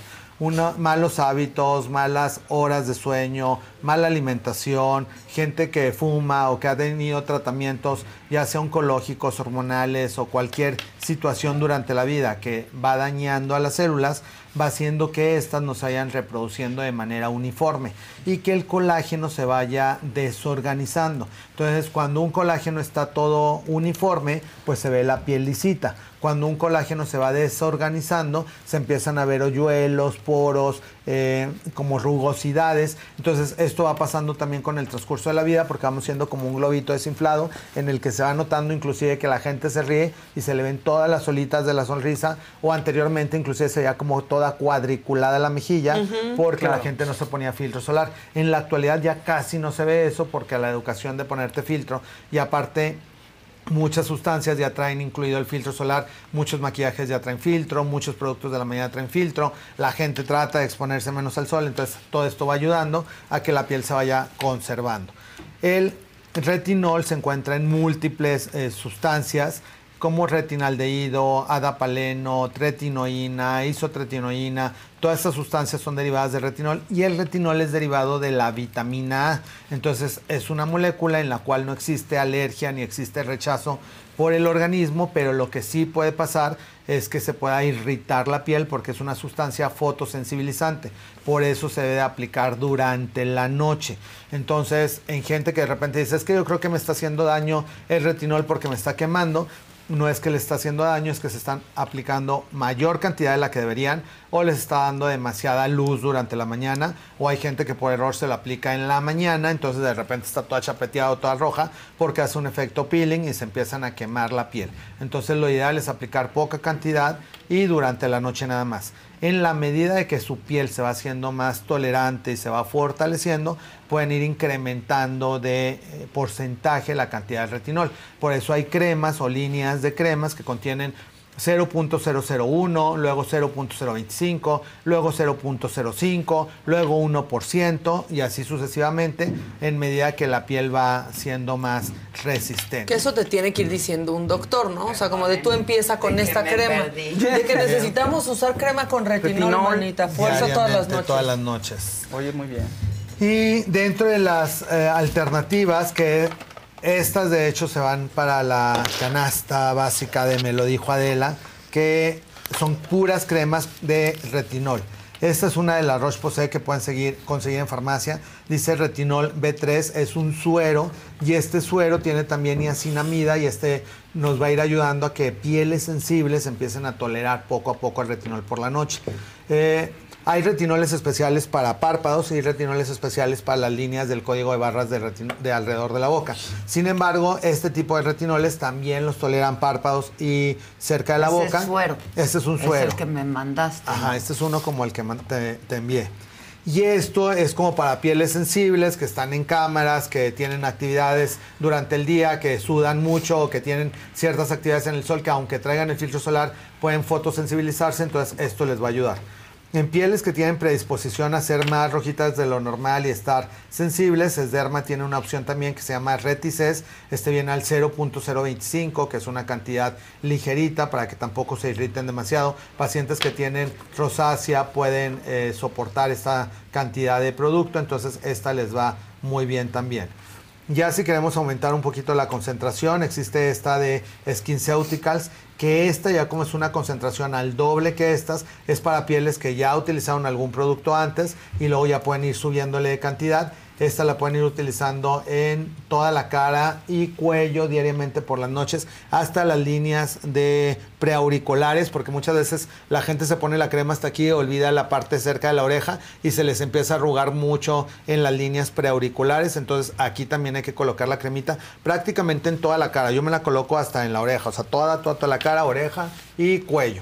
malos hábitos, malas horas de sueño, mala alimentación, gente que fuma o que ha tenido tratamientos ya sea oncológicos, hormonales o cualquier situación durante la vida que va dañando a las células, va haciendo que éstas no se vayan reproduciendo de manera uniforme y que el colágeno se vaya desorganizando. Entonces, cuando un colágeno está todo uniforme, pues se ve la piel lisita. Cuando un colágeno se va desorganizando, se empiezan a ver hoyuelos, poros, eh, como rugosidades. Entonces, esto va pasando también con el transcurso de la vida porque vamos siendo como un globito desinflado en el que se va notando inclusive que la gente se ríe y se le ven todas las olitas de la sonrisa o anteriormente inclusive se veía como toda cuadriculada la mejilla porque la gente no se ponía filtro solar. En la actualidad ya casi no se ve eso porque la educación de ponerte filtro y aparte Muchas sustancias ya traen incluido el filtro solar, muchos maquillajes ya traen filtro, muchos productos de la mañana traen filtro, la gente trata de exponerse menos al sol, entonces todo esto va ayudando a que la piel se vaya conservando. El retinol se encuentra en múltiples eh, sustancias como retinaldehído, adapaleno, tretinoína, isotretinoína, todas estas sustancias son derivadas de retinol y el retinol es derivado de la vitamina A. Entonces es una molécula en la cual no existe alergia ni existe rechazo por el organismo, pero lo que sí puede pasar es que se pueda irritar la piel porque es una sustancia fotosensibilizante. Por eso se debe aplicar durante la noche. Entonces, en gente que de repente dice, es que yo creo que me está haciendo daño el retinol porque me está quemando, no es que le está haciendo daño, es que se están aplicando mayor cantidad de la que deberían o les está dando demasiada luz durante la mañana o hay gente que por error se la aplica en la mañana, entonces de repente está toda chapeteada o toda roja porque hace un efecto peeling y se empiezan a quemar la piel. Entonces lo ideal es aplicar poca cantidad y durante la noche nada más. En la medida de que su piel se va haciendo más tolerante y se va fortaleciendo, pueden ir incrementando de eh, porcentaje la cantidad de retinol. Por eso hay cremas o líneas de cremas que contienen 0.001, luego 0.025, luego 0.05, luego 1% y así sucesivamente en medida que la piel va siendo más resistente. Que eso te tiene que ir diciendo un doctor, ¿no? O sea, como de tú empieza con De esta crema. perdí. De que necesitamos usar crema con retinol, manita. Fuerza todas las noches. Todas las noches. Oye, muy bien. Y dentro de las eh, alternativas que estas de hecho se van para la canasta básica de Me lo dijo Adela, que son puras cremas de retinol. Esta es una de las Roche-Posay que pueden seguir, conseguir en farmacia. Dice retinol B3, es un suero y este suero tiene también niacinamida y este nos va a ir ayudando a que pieles sensibles empiecen a tolerar poco a poco el retinol por la noche. Eh, Hay retinoles especiales para párpados y retinoles especiales para las líneas del código de barras de, alrededor de la boca. Sin embargo, este tipo de retinoles también los toleran párpados y cerca de la Ese boca. es suero. Este es un Es suero. el que me mandaste. Ajá, este es uno como el que te, te envié. Y esto es como para pieles sensibles que están en cámaras, que tienen actividades durante el día, que sudan mucho o que tienen ciertas actividades en el sol que aunque traigan el filtro solar pueden fotosensibilizarse, entonces esto les va a ayudar. En pieles que tienen predisposición a ser más rojitas de lo normal y estar sensibles, Esderma tiene una opción también que se llama Retices. Este viene al 0.025, que es una cantidad ligerita para que tampoco se irriten demasiado. Pacientes que tienen rosácea pueden eh, soportar esta cantidad de producto, entonces esta les va muy bien también. Ya si queremos aumentar un poquito la concentración, existe esta de SkinCeuticals, que esta ya como es una concentración al doble que estas, es para pieles que ya utilizaron algún producto antes y luego ya pueden ir subiéndole de cantidad. Esta la pueden ir utilizando en toda la cara y cuello diariamente por las noches, hasta las líneas de preauriculares, porque muchas veces la gente se pone la crema hasta aquí olvida la parte cerca de la oreja y se les empieza a arrugar mucho en las líneas preauriculares. Entonces aquí también hay que colocar la cremita prácticamente en toda la cara. Yo me la coloco hasta en la oreja, o sea, toda, toda, toda la cara, oreja y cuello.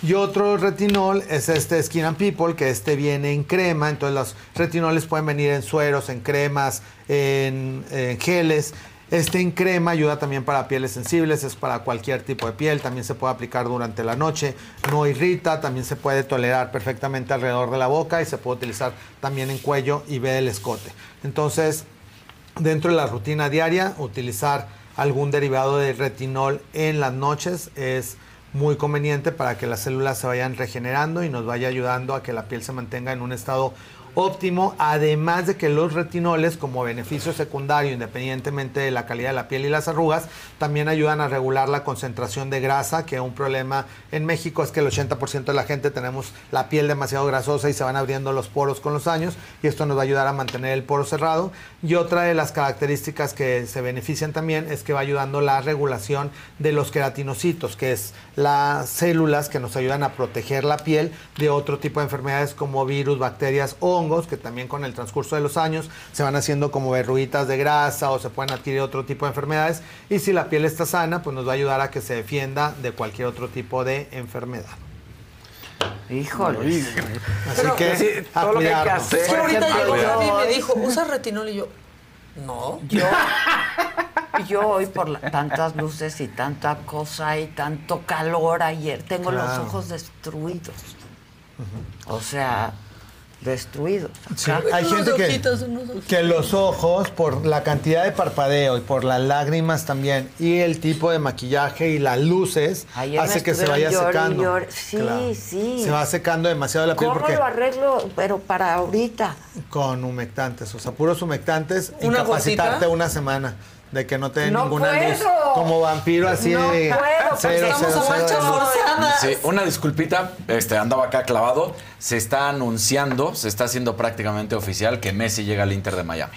Y otro retinol es este Skin People, que este viene en crema. Entonces los retinoles pueden venir en sueros, en cremas, en, en geles. Este en crema ayuda también para pieles sensibles, es para cualquier tipo de piel, también se puede aplicar durante la noche, no irrita, también se puede tolerar perfectamente alrededor de la boca y se puede utilizar también en cuello y ve el escote. Entonces, dentro de la rutina diaria, utilizar algún derivado de retinol en las noches es muy conveniente para que las células se vayan regenerando y nos vaya ayudando a que la piel se mantenga en un estado óptimo, además de que los retinoles como beneficio secundario, independientemente de la calidad de la piel y las arrugas, también ayudan a regular la concentración de grasa, que un problema en México es que el 80% de la gente tenemos la piel demasiado grasosa y se van abriendo los poros con los años y esto nos va a ayudar a mantener el poro cerrado. Y otra de las características que se benefician también es que va ayudando la regulación de los queratinocitos, que es las células que nos ayudan a proteger la piel de otro tipo de enfermedades como virus, bacterias, hongos, que también con el transcurso de los años se van haciendo como verruguitas de grasa o se pueden adquirir otro tipo de enfermedades. Y si la piel está sana, pues nos va a ayudar a que se defienda de cualquier otro tipo de enfermedad. Híjole. Así que, sí, a todo lo que hay que hacer. Es que ahorita llegó y me dijo, usa retinol y yo, no. Yo, yo hoy por la- tantas luces y tanta cosa y tanto calor ayer, tengo los Claro. ojos destruidos. O sea, destruidos. Sí, Acá. hay gente que, que los ojos, por la cantidad de parpadeo y por las lágrimas también, y el tipo de maquillaje y las luces, Ayer hace que se vaya secando. Sí, sí. Se va secando demasiado la piel ¿Cómo porque lo arreglo? Pero para ahorita. con humectantes, o sea, puros humectantes, ¿Una incapacitarte gotita? una semana de que no te den ¡No ninguna luz. puedo! Como vampiro así No de puedo, cero, cero, a cero, luz. Sí, una disculpita, este, andaba acá clavado. Se está anunciando, se está haciendo prácticamente oficial que Messi llega al Inter de Miami.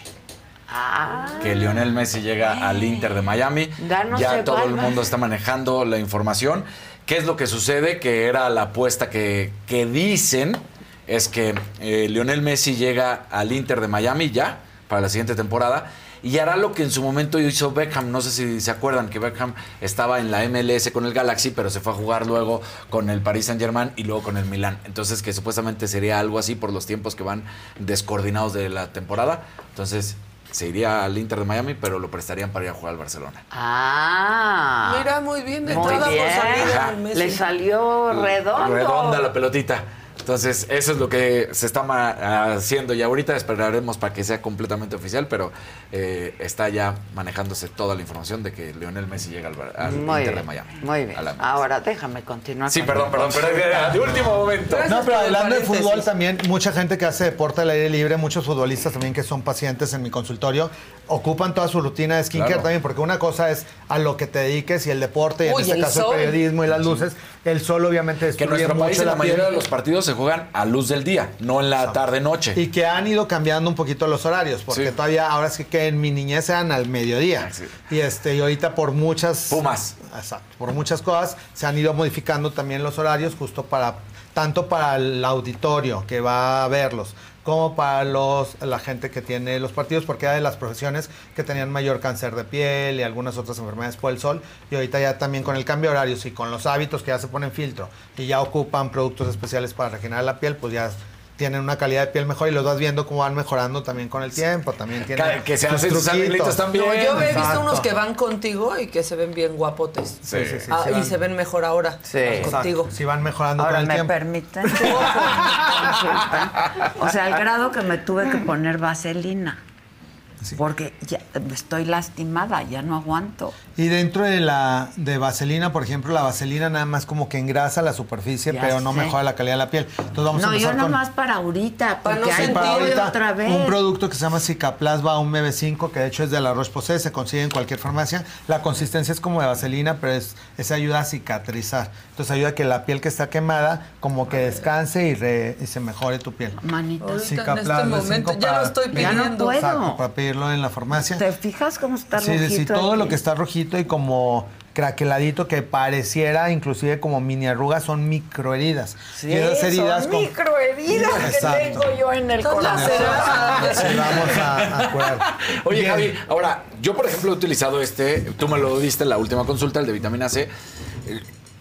Ah. Que Lionel Messi llega al Inter de Miami. Ya no ya se todo el mundo está manejando la información. ¿Qué es lo que sucede? Que era la apuesta que, que dicen es que eh, Lionel Messi llega al Inter de Miami ya para la siguiente temporada y hará lo que en su momento hizo Beckham. No sé si se acuerdan que Beckham estaba en la MLS con el Galaxy, pero se fue a jugar luego con el Paris Saint Germain y luego con el Milán. Entonces que supuestamente sería algo así por los tiempos que van descoordinados de la temporada. Entonces se iría al Inter de Miami, pero lo prestarían para ir a jugar al Barcelona. Ah. Mira, muy bien, de Muy bien. Le salió redondo. Redonda la pelotita. Entonces, eso es lo que se está haciendo y ahorita esperaremos para que sea completamente oficial, pero eh, está ya manejándose toda la información de que Lionel Messi llega al, al Muy Inter bien, de Miami. muy bien. Ahora déjame continuar. Sí, con perdón, perdón, pero de último momento. No, pero hablando de fútbol también, mucha gente que hace deporte al aire libre, muchos futbolistas también que son pacientes en mi consultorio, ocupan toda su rutina de skincare Claro. también, porque una cosa es a lo que te dediques y el deporte, y en Uy, este caso sol. el periodismo y las luces, el sol obviamente Que en destruye nuestro mucho país en la mayoría de los partidos se juegan a luz del día, no en la tarde-noche. Y que han ido cambiando un poquito los horarios, porque Sí. todavía, ahora sí que en mi niñez eran al mediodía. Sí. Y este, y ahorita por muchas. Pumas. Exacto. Por muchas cosas se han ido modificando también los horarios justo para tanto para el auditorio que va a verlos, como para los, la gente que tiene los partidos, porque era de las profesiones que tenían mayor cáncer de piel y algunas otras enfermedades por el sol. Y ahorita ya también con el cambio de horarios y con los hábitos que ya se ponen filtro y ya ocupan productos especiales para regenerar la piel, pues ya tienen una calidad de piel mejor y los vas viendo cómo van mejorando también con el tiempo. También tienen Que- se sus hacen sus arreglitos también. No, yo he visto Exacto. unos que van contigo y que se ven bien guapotes. Sí, sí, sí, Ah, sí y van. se ven mejor ahora contigo. Si van mejorando Ahora con el me tiempo. permiten. o sea, al grado que me tuve que poner vaselina. Porque ya estoy lastimada, ya no aguanto. Y dentro de la de vaselina, por ejemplo, la vaselina nada más como que engrasa la superficie, Ya pero no mejora la calidad de la piel. Entonces vamos a no, yo empezar con nomás para ahorita, Para no sentir voy ahorita otra vez. un producto que se llama Cicaplasma un MB5, que de hecho es de la Roche-Posay, se consigue en cualquier farmacia. La consistencia es como de vaselina, pero es, esa ayuda a cicatrizar. Entonces ayuda a que la piel que está quemada como que descanse y, re- y se mejore tu piel. Manita. En este momento ya lo estoy Ya no pidiendo. puedo. Exacto, para pedirlo en la farmacia. ¿Te fijas cómo está Sí, rojito? sí, todo aquí? lo que está rojito y como craqueladito que pareciera inclusive como mini arrugas son microheridas. Sí, y esas heridas son con- microheridas que Exacto. tengo yo en el corazón. Sí, vamos a, a curar. Oye, Bien. Javi, ahora, yo por ejemplo he utilizado este, tú me lo diste en la última consulta, el de vitamina C,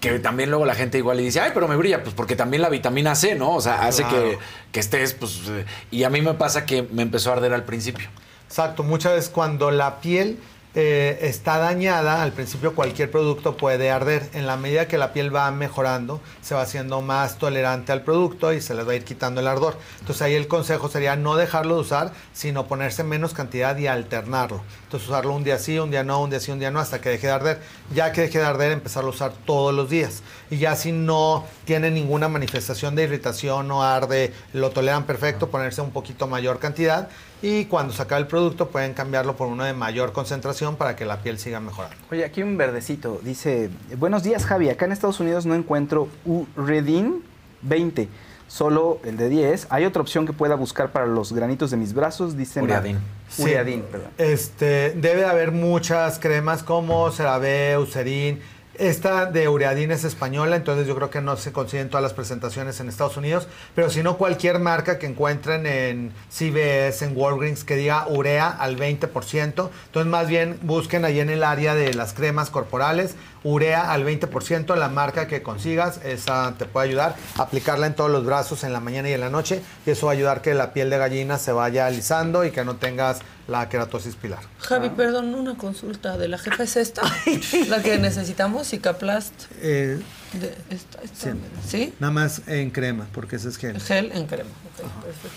que también luego la gente igual le dice, ay, pero me brilla, pues porque también la vitamina C, ¿no? O sea, hace Claro. que, que estés, pues, eh, y a mí me pasa que me empezó a arder al principio. Exacto, muchas veces cuando la piel eh, está dañada, al principio cualquier producto puede arder. En la medida que la piel va mejorando, se va haciendo más tolerante al producto y se les va a ir quitando el ardor. Entonces ahí el consejo sería no dejarlo de usar, sino ponerse menos cantidad y alternarlo. Entonces usarlo un día sí, un día no, un día sí, un día no, hasta que deje de arder. Ya que deje de arder, empezarlo a usar todos los días. Y ya si no tiene ninguna manifestación de irritación, no arde, lo toleran perfecto, ponerse un poquito mayor cantidad. Y cuando se acabe el producto pueden cambiarlo por uno de mayor concentración para que la piel siga mejorando. Oye, aquí un verdecito. Dice, buenos días Javi, acá en Estados Unidos no encuentro Uredin 20, solo el de 10. ¿Hay otra opción que pueda buscar para los granitos de mis brazos? Dicen Ureadin. Sí. Ureadin, perdón. Este, debe de haber muchas cremas como CeraVe, Eucerin. Esta de Ureadin es española, entonces yo creo que no se consiguen todas las presentaciones en Estados Unidos, pero si no cualquier marca que encuentren en CVS, en Walgreens, que diga urea al 20%, entonces más bien busquen ahí en el área de las cremas corporales, urea al 20%, la marca que consigas, esa te puede ayudar, aplicarla en todos los brazos en la mañana y en la noche, y eso va a ayudar que la piel de gallina se vaya alisando y que no tengas la queratosis pilar. Javi, perdón, una consulta de la jefa es esta, la que necesitamos, Cicaplast. Eh, De esta, esta, Sí. ¿Sí? Nada más en crema, porque ese es gel. Gel en crema. ok, perfecto.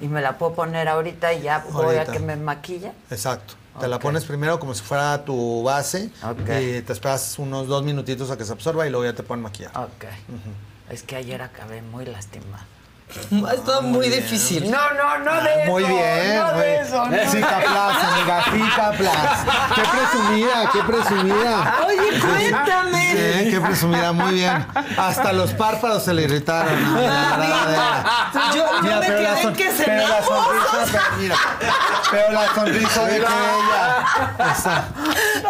Y me la puedo poner ahorita y ya voy Ahorita. a que me maquilla. Exacto. Te la pones primero como si fuera tu base Ok. y te esperas unos dos minutitos a que se absorba y luego ya te ponen maquillar. Ok. Es que ayer acabé muy lastimada. Ha estado muy difícil. No, no, no de eso. Muy bien, no muy de eso. no. Cicaplas, amiga, Cicaplas. Qué presumida, qué presumida. Oye, cuéntame. Sí, qué presumida, muy bien. Hasta los párpados se le irritaron. ¿no? La verdad, Yo, yo Mira, me la quedé son- que pero la sonrisa, pero mira, pero la sonrisa de ella. Esa.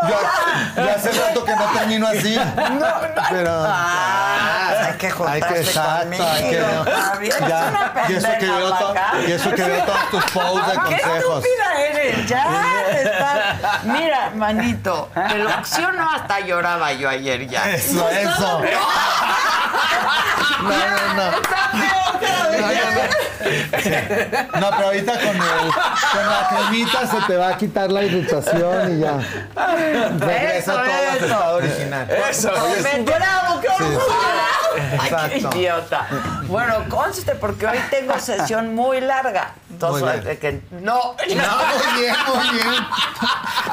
Yo, yo hace rato que no termino así. Pero Ah, hay que hay juntarse que exacto, hay que conmigo, Ya, una y eso que veo to- y eso que veo todos tus posts de ¡Qué consejos. estúpida eres! Ya está. Mira, manito, te lo no hasta lloraba yo ayer ya. Eso, eso. No, no, no. No, no. Sí. Pero ahorita con, el, con la cremita se te va a quitar la irritación y ya. Regresa Eso, todo a estado original. Eso, Me bravo, qué Sí. orgullo. Ay, qué idiota. Bueno, conste porque hoy tengo sesión muy larga. Entonces, Muy bien. de que no, No, muy bien, muy bien.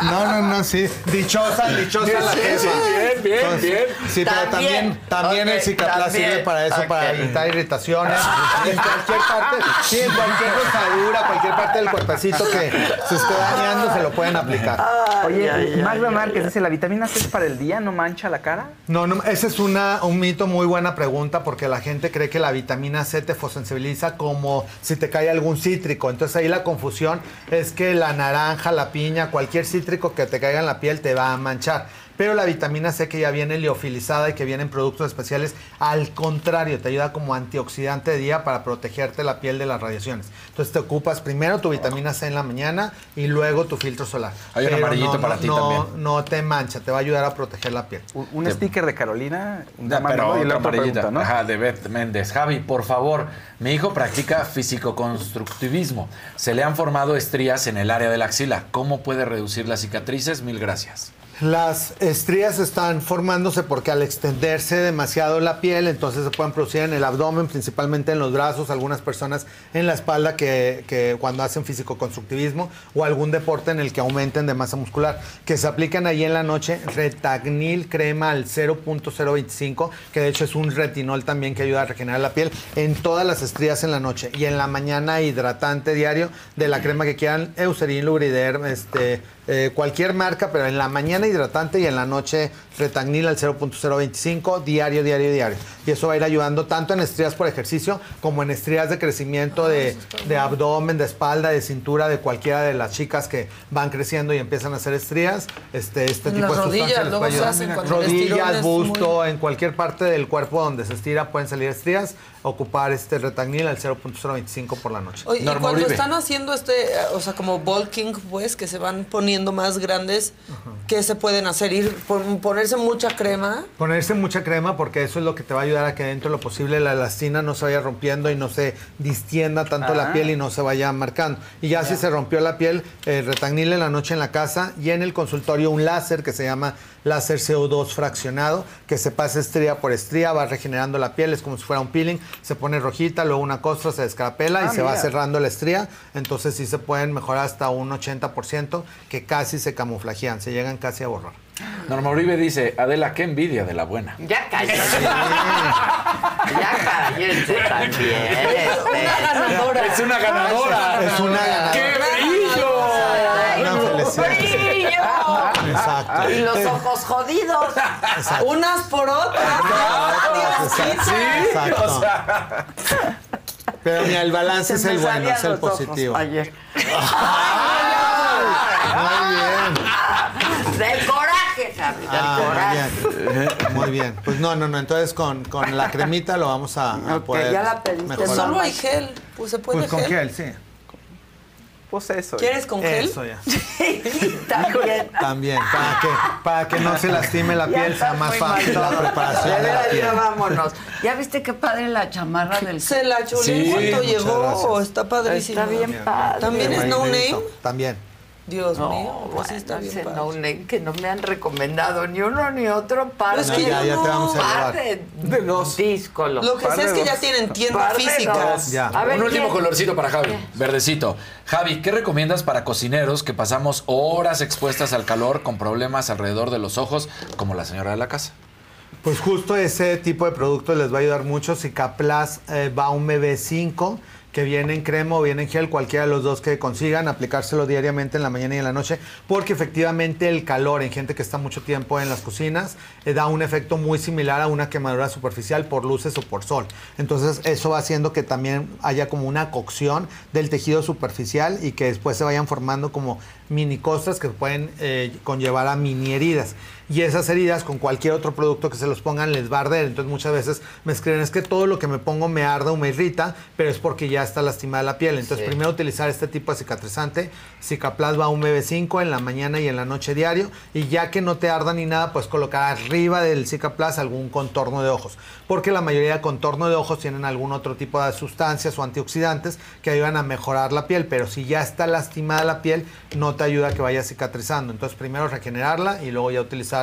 No, no, no, sí. Dichosa, dichosa la Sí, jefa. sí, bien, bien, Entonces, bien. Sí, pero También. también, el cicaplas sirve para eso, para evitar irritaciones. en cualquier parte, sí, en cualquier rosadura, cualquier parte del cuerpecito que se esté dañando, se lo pueden aplicar. Oye, ay, Magda ay, Márquez dice, ¿la vitamina C es para el día? ¿No mancha la cara? No, no, esa es una, un mito, muy buena pregunta, porque la gente cree que la vitamina C te fotosensibiliza como si te cae algún cítrico. Entonces ahí la confusión es que la naranja, la piña, cualquier cítrico que te caiga en la piel te va a manchar. Pero la vitamina C que ya viene liofilizada y que viene en productos especiales, al contrario, te ayuda como antioxidante de día para protegerte la piel de las radiaciones. Entonces te ocupas primero tu vitamina C en la mañana y luego tu filtro solar. Hay un amarillito no, para no, ti no, también. No te mancha, te va a ayudar a proteger la piel. Un, un sticker de Carolina, un pero ¿no? y la amarillita. pregunta, ¿no? Ajá, de Beth Méndez. Javi, por favor, mi hijo practica físico-constructivismo. Se le han formado estrías en el área de la axila. ¿Cómo puede reducir las cicatrices? Mil gracias. Las estrías están formándose porque al extenderse demasiado la piel, entonces se pueden producir en el abdomen, principalmente en los brazos, algunas personas en la espalda que, cuando hacen físico-constructivismo o algún deporte en el que aumenten de masa muscular, que se aplican ahí en la noche retagnil crema al 0.025, que de hecho es un retinol también que ayuda a regenerar la piel, en todas las estrías en la noche y en la mañana hidratante diario de la crema que quieran, Eucerin, Lubriderm, este, eh, cualquier marca, pero en la mañana hidratante y en la noche retagnil al 0.025, diario, diario, diario. Y eso va a ir ayudando tanto en estrías por ejercicio como en estrías de crecimiento de, de abdomen, de espalda, de cintura, de cualquiera de las chicas que van creciendo y empiezan a hacer estrías. Este, este tipo las de rodillas, luego se hacen Rodillas, busto, en cualquier parte del cuerpo donde se estira pueden salir estrías. Ocupar este retagnil al 0.025 por la noche. Oye, y cuando están haciendo este, o sea, como bulking, pues, que se van poniendo más grandes, ¿qué se pueden hacer? Ir, pon- ponerse mucha crema. Ponerse mucha crema porque eso es lo que te va a ayudar a que dentro de lo posible la elastina no se vaya rompiendo y no se distienda tanto Ah. la piel y no se vaya marcando. Y ya, si se rompió la piel, eh, retagnil en la noche en la casa y en el consultorio un láser que se llama láser CO2 fraccionado, que se pasa estría por estría, va regenerando la piel, es como si fuera un peeling, se pone rojita, luego una costra, se descarapela Ah, y se va cerrando la estría, entonces sí se pueden mejorar hasta un 80% que casi se camuflajean, se llegan casi a borrar. Norma Uribe dice, Adela, qué envidia de la buena. Ya cállense. ya cállense también. Una ganadora. Es una ganadora. Es una ganadora. ¡Qué brillo! Exacto. Y los ojos jodidos. Unas por otras. Exacto. Exacto. o sea, Pero mira, el balance es el bueno, es el positivo. Ayer. Muy bien. Del Ah, muy bien. Muy bien. Pues no, no, no. Entonces con, con la cremita lo vamos a, a poder ya la pediste. mejorar. Solo hay gel. Pues se puede Pues con gel. gel, sí. Pues eso. ¿Quieres con gel? Eso ya. También. También, para que, para que no se lastime la piel, sea más fácil la preparación De de la veras, piel. ya vámonos. ¿Ya viste qué padre la chamarra del Se la chulé Sí, muchas llegó. gracias. Está padrísimo. Está bien padre. ¿También es no name? También. Dios No, mío, pues sí bueno, está bien ese padre. no name que no me han recomendado ni uno ni otro par Es de, que ya- ya te vamos a par de, De los Lo que sé es que ya tienen tienda Par de física. dos. Ya. A ver, Un último ¿quién? colorcito para Javi, verdecito. Javi, ¿qué recomiendas para cocineros que pasamos horas expuestas al calor con problemas alrededor de los ojos, como la señora de la casa? Pues justo ese tipo de productos les va a ayudar mucho. Cicaplas eh, Baum BB5, que viene en crema o viene en gel, cualquiera de los dos que consigan, aplicárselo diariamente en la mañana y en la noche, porque efectivamente el calor en gente que está mucho tiempo en las cocinas eh, da un efecto muy similar a una quemadura superficial por luces o por sol. Entonces eso va haciendo que también haya como una cocción del tejido superficial y que después se vayan formando como mini costras que pueden eh, conllevar a mini heridas. Y esas heridas con cualquier otro producto que se los pongan les va a arder. Entonces muchas veces me escriben, es que todo lo que me pongo me arda o me irrita, pero es porque ya está lastimada la piel. Entonces Sí. primero utilizar este tipo de cicatrizante, Cicaplasma un BB5 en la mañana y en la noche diario. Y ya que no te arda ni nada, pues colocar arriba del Cicaplas algún contorno de ojos. Porque la mayoría de contorno de ojos tienen algún otro tipo de sustancias o antioxidantes que ayudan a mejorar la piel. Pero si ya está lastimada la piel, no te ayuda a que vaya cicatrizando. Entonces primero regenerarla y luego ya utilizar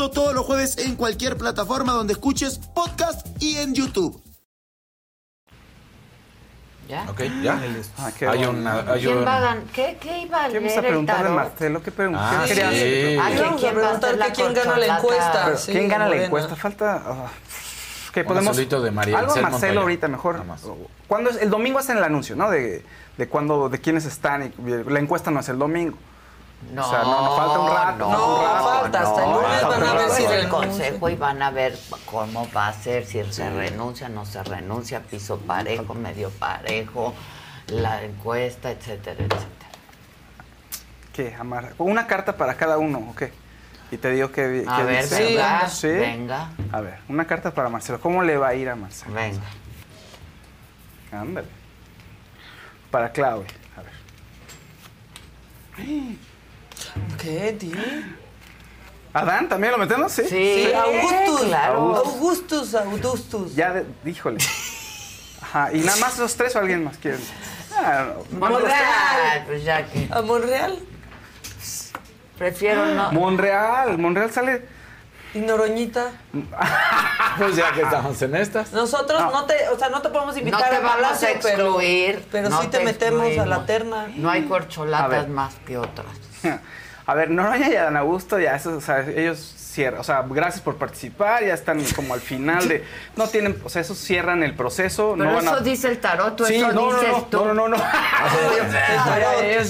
todos los jueves en cualquier plataforma donde escuches podcast y en YouTube. ¿Ya? Ok, ya. Ah, qué hay una. Hay ¿Quién un- va a gan- ¿Qué, ¿Qué iba a ¿Qué leer vamos a el preguntar de tarot? Marcelo? ¿Qué pregunta? Ah, ¿Qué quería hacer? Ah, Vamos a quién va a preguntar que quién gana la encuesta. Pero, Sí, ¿Quién gana la encuesta? Falta. ah, que podemos. de María Algo a Marcelo Montoya. ahorita mejor. ¿Cuándo es? El domingo hacen el anuncio, ¿no? De, de cuándo, de quiénes están. Y, la encuesta no es el domingo. No, o sea, no, no falta un rato. No, falta un rato. falta, hasta el lunes van a ver si el consejo y van a ver cómo va a ser, si se renuncia, no se renuncia, piso parejo, medio parejo, la encuesta, etcétera, etcétera. ¿Qué? Amar? Una carta para cada uno, ¿o qué? Y te digo que. A ver, venga, venga. A ver, una carta para Marcelo. ¿Cómo le va a ir a Marcelo? Venga. Ándale. Para Claudia. A ver. ¿Qué, tío? ¿Adán también lo metemos? Sí. Sí, Augustus. claro. Augustus, Augustus. Ya, de- híjole. Ajá, y nada más esos tres o alguien más quiere. Ah. Monreal, pues ya que. ¿A Monreal? Prefiero no. Monreal, Monreal sale. ¿Y Noroñita? Pues ya que estamos en estas. Nosotros no, te, o sea, no te podemos invitar No te a vamos Palacio, a excluir. pero, pero no sí te, metemos a la terna. No hay corcholatas más que otras. A ver, Noroña y Adán Augusto, ya, eso, o sea, ellos cierran, o sea, gracias por participar, ya están como al final de, no tienen, o sea, esos cierran el proceso, Pero no van eso a... dice el tarot, tú Sí, eso no, no, dices no, tú. no, no, no, no.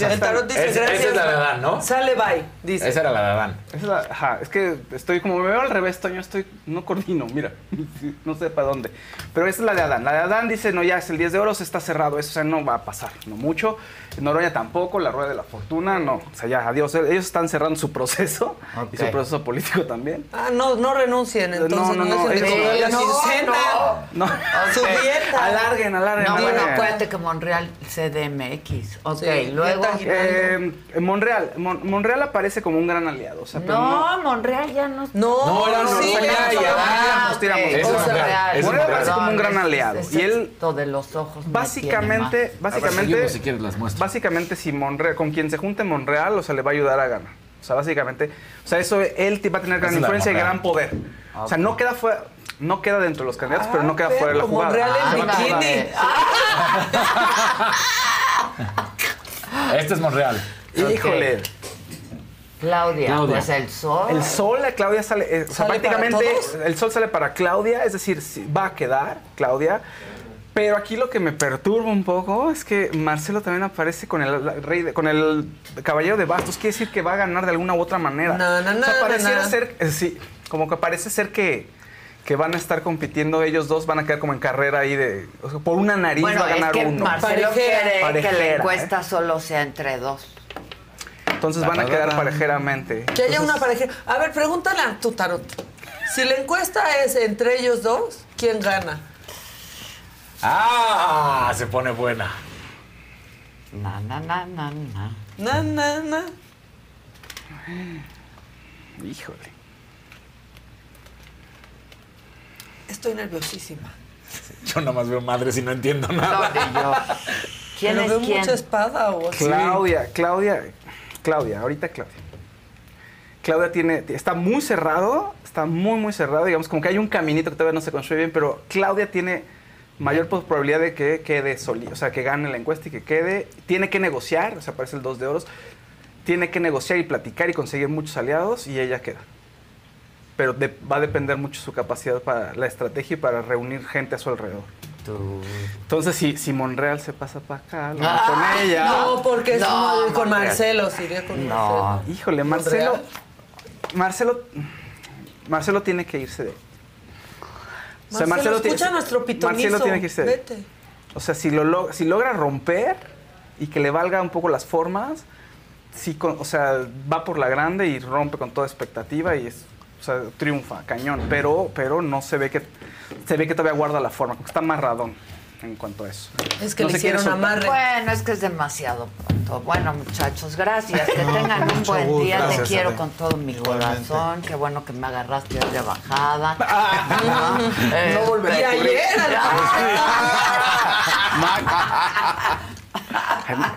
El tarot, dice Es- gracias. esa es la de Adán, ¿no? Sale bye, dice. Esa era la de Adán. Esa es la- ajá, es que estoy como me veo al revés, Toño, estoy, no coordino, mira, no sé para dónde. Pero esa es la de Adán. La de Adán dice, no, ya es el 10 de oros, está cerrado, eso o sea, no va a pasar, no mucho. Noroña tampoco, la rueda de la fortuna, no, o sea, ya, adiós. Ellos están cerrando su proceso y su proceso político también. Ah, no, no renuncien, entonces No, no, no, no, cobrar la no, quincena. No, Su dieta. alarguen, alarguen. No, bueno, acuérdate que Monreal CDMX. Ok, Sí, luego. Eh, Monreal, Mon- Monreal aparece como un gran aliado, o sea, pero No, Monreal ya no. No, No, era sí, ya y no. Adán, Ah, nos tiramos. es Monreal, es aparece como un gran aliado. es- Y es él, de los ojos. me básicamente, básicamente, si quieres las muestras. básicamente si Monreal, con quien se junte Monreal, o sea, le va a ayudar a ganar. O sea, básicamente, o sea, eso él va a tener gran es influencia y gran poder. O sea, no queda fuera, no queda dentro de los candidatos, pero no queda Ah, fuera de la jugada. Monreal en bikini. Este es Monreal. Híjole. Claudia, Claudia. pues el sol. El sol, la Claudia sale, eh, o sea, ¿Sale para prácticamente todos? el sol sale para Claudia, es decir, va a quedar Claudia. Pero aquí lo que me perturba un poco es que Marcelo también aparece con el rey, de- con el caballero de bastos. Quiere decir que va a ganar de alguna u otra manera. Na, na, o sea, pareciera ser, eh, sí, como que parece ser que, que van a estar compitiendo ellos dos, van a quedar como en carrera ahí de, o sea, por una nariz bueno, va a es ganar que uno. Marcelo Parejera. quiere que la Parejera, encuesta solo sea entre dos. Entonces van a quedar parejeramente. Que haya una pareja. A ver, pregúntale a tu tarot. Si la encuesta es entre ellos dos, ¿quién gana? Ah, se pone buena. Na, na, na, na, na. Na, na, na. Híjole. Estoy nerviosísima. Yo nomás veo madres y no entiendo nada. yo. ¿Quién Pero es veo quién? mucha espada o así. Claudia, Claudia, Claudia, ahorita Claudia. Claudia tiene, está muy cerrado, está muy, muy cerrado, digamos, como que hay un caminito que todavía no se construye bien, pero Claudia tiene mayor probabilidad de que quede soli, o sea, que gane la encuesta y que quede. Tiene que negociar, o sea, aparece el 2 de oros, tiene que negociar y platicar y conseguir muchos aliados y ella queda. Pero de- va a depender mucho su capacidad para la estrategia y para reunir gente a su alrededor. Entonces, si, si Monreal se pasa para acá, lo Ah, con ella. No, porque es No, con Monreal. Marcelo, sí, iría con No. Marcelo. Híjole, Marcelo. Monreal. Marcelo. Marcelo tiene que irse de. Ahí. O sea, Marcelo, tiene- escucha nuestro pitonizo. Marcelo tiene que irse. Vete. O sea, si, lo, si logra romper y que le valga un poco las formas, sí, con- o sea, va por la grande y rompe con toda expectativa y es O sea, triunfa, cañón. Pero, pero no se ve que se ve que todavía guarda la forma, como que está amarradón en cuanto a eso. Es que No le hicieron amarre. Bueno, es que es demasiado pronto. Bueno, muchachos, gracias. Que No, tengan un buen gusto. día. Gracias, Te quiero con todo mi Igualmente. corazón. Qué bueno que me agarraste de bajada. No volverá Y a ocurrir. ayer,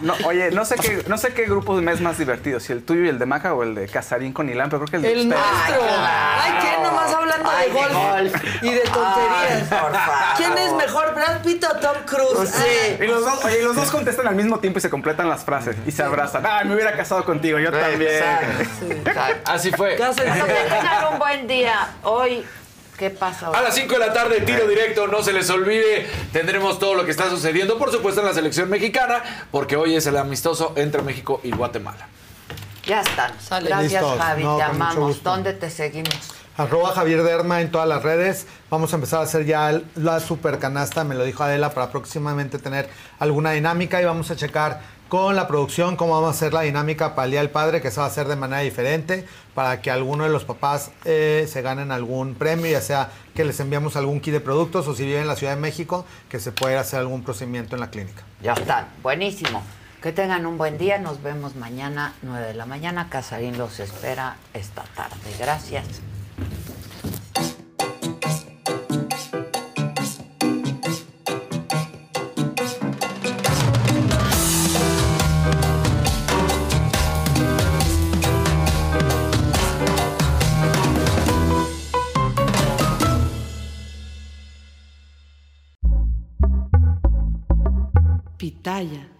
No, oye, no sé qué, no sé qué grupo me es más divertido, si el tuyo y el de Maca o el de Casarín con Ilán, pero creo que el de El ustedes. nuestro. Ay, ¿quién nomás hablando Ay, de, de golf golf. y de tonterías? Ay, por favor. ¿Quién es mejor, Brad Pitt o Tom Cruise? Ay. Y los dos, oye, los dos contestan al mismo tiempo y se completan las frases y se abrazan. Ay, me hubiera casado contigo, yo también. Exacto. Así fue. Que tengan un buen día. Hoy, ¿qué pasa hoy? A las 5 de la tarde, tiro directo, no se les olvide. Tendremos todo lo que está sucediendo, por supuesto, en la selección mexicana, porque hoy es el amistoso entre México y Guatemala. Ya están. Sale. Gracias, Listos. Javi. No, te amamos. ¿Dónde te seguimos? Arroba Javier Derma en todas las redes. Vamos a empezar a hacer ya la super canasta, me lo dijo Adela, para próximamente tener alguna dinámica y vamos a checar con la producción cómo vamos a hacer la dinámica para el Día del Padre, que se va a hacer de manera diferente, para que alguno de los papás eh, se ganen algún premio, ya sea que les enviamos algún kit de productos o si viven en la Ciudad de México, que se pueda hacer algún procedimiento en la clínica. Ya están. Buenísimo. Que tengan un buen día. Nos vemos mañana, 9 de la mañana. Casarín los espera esta tarde. Gracias. Pitaya.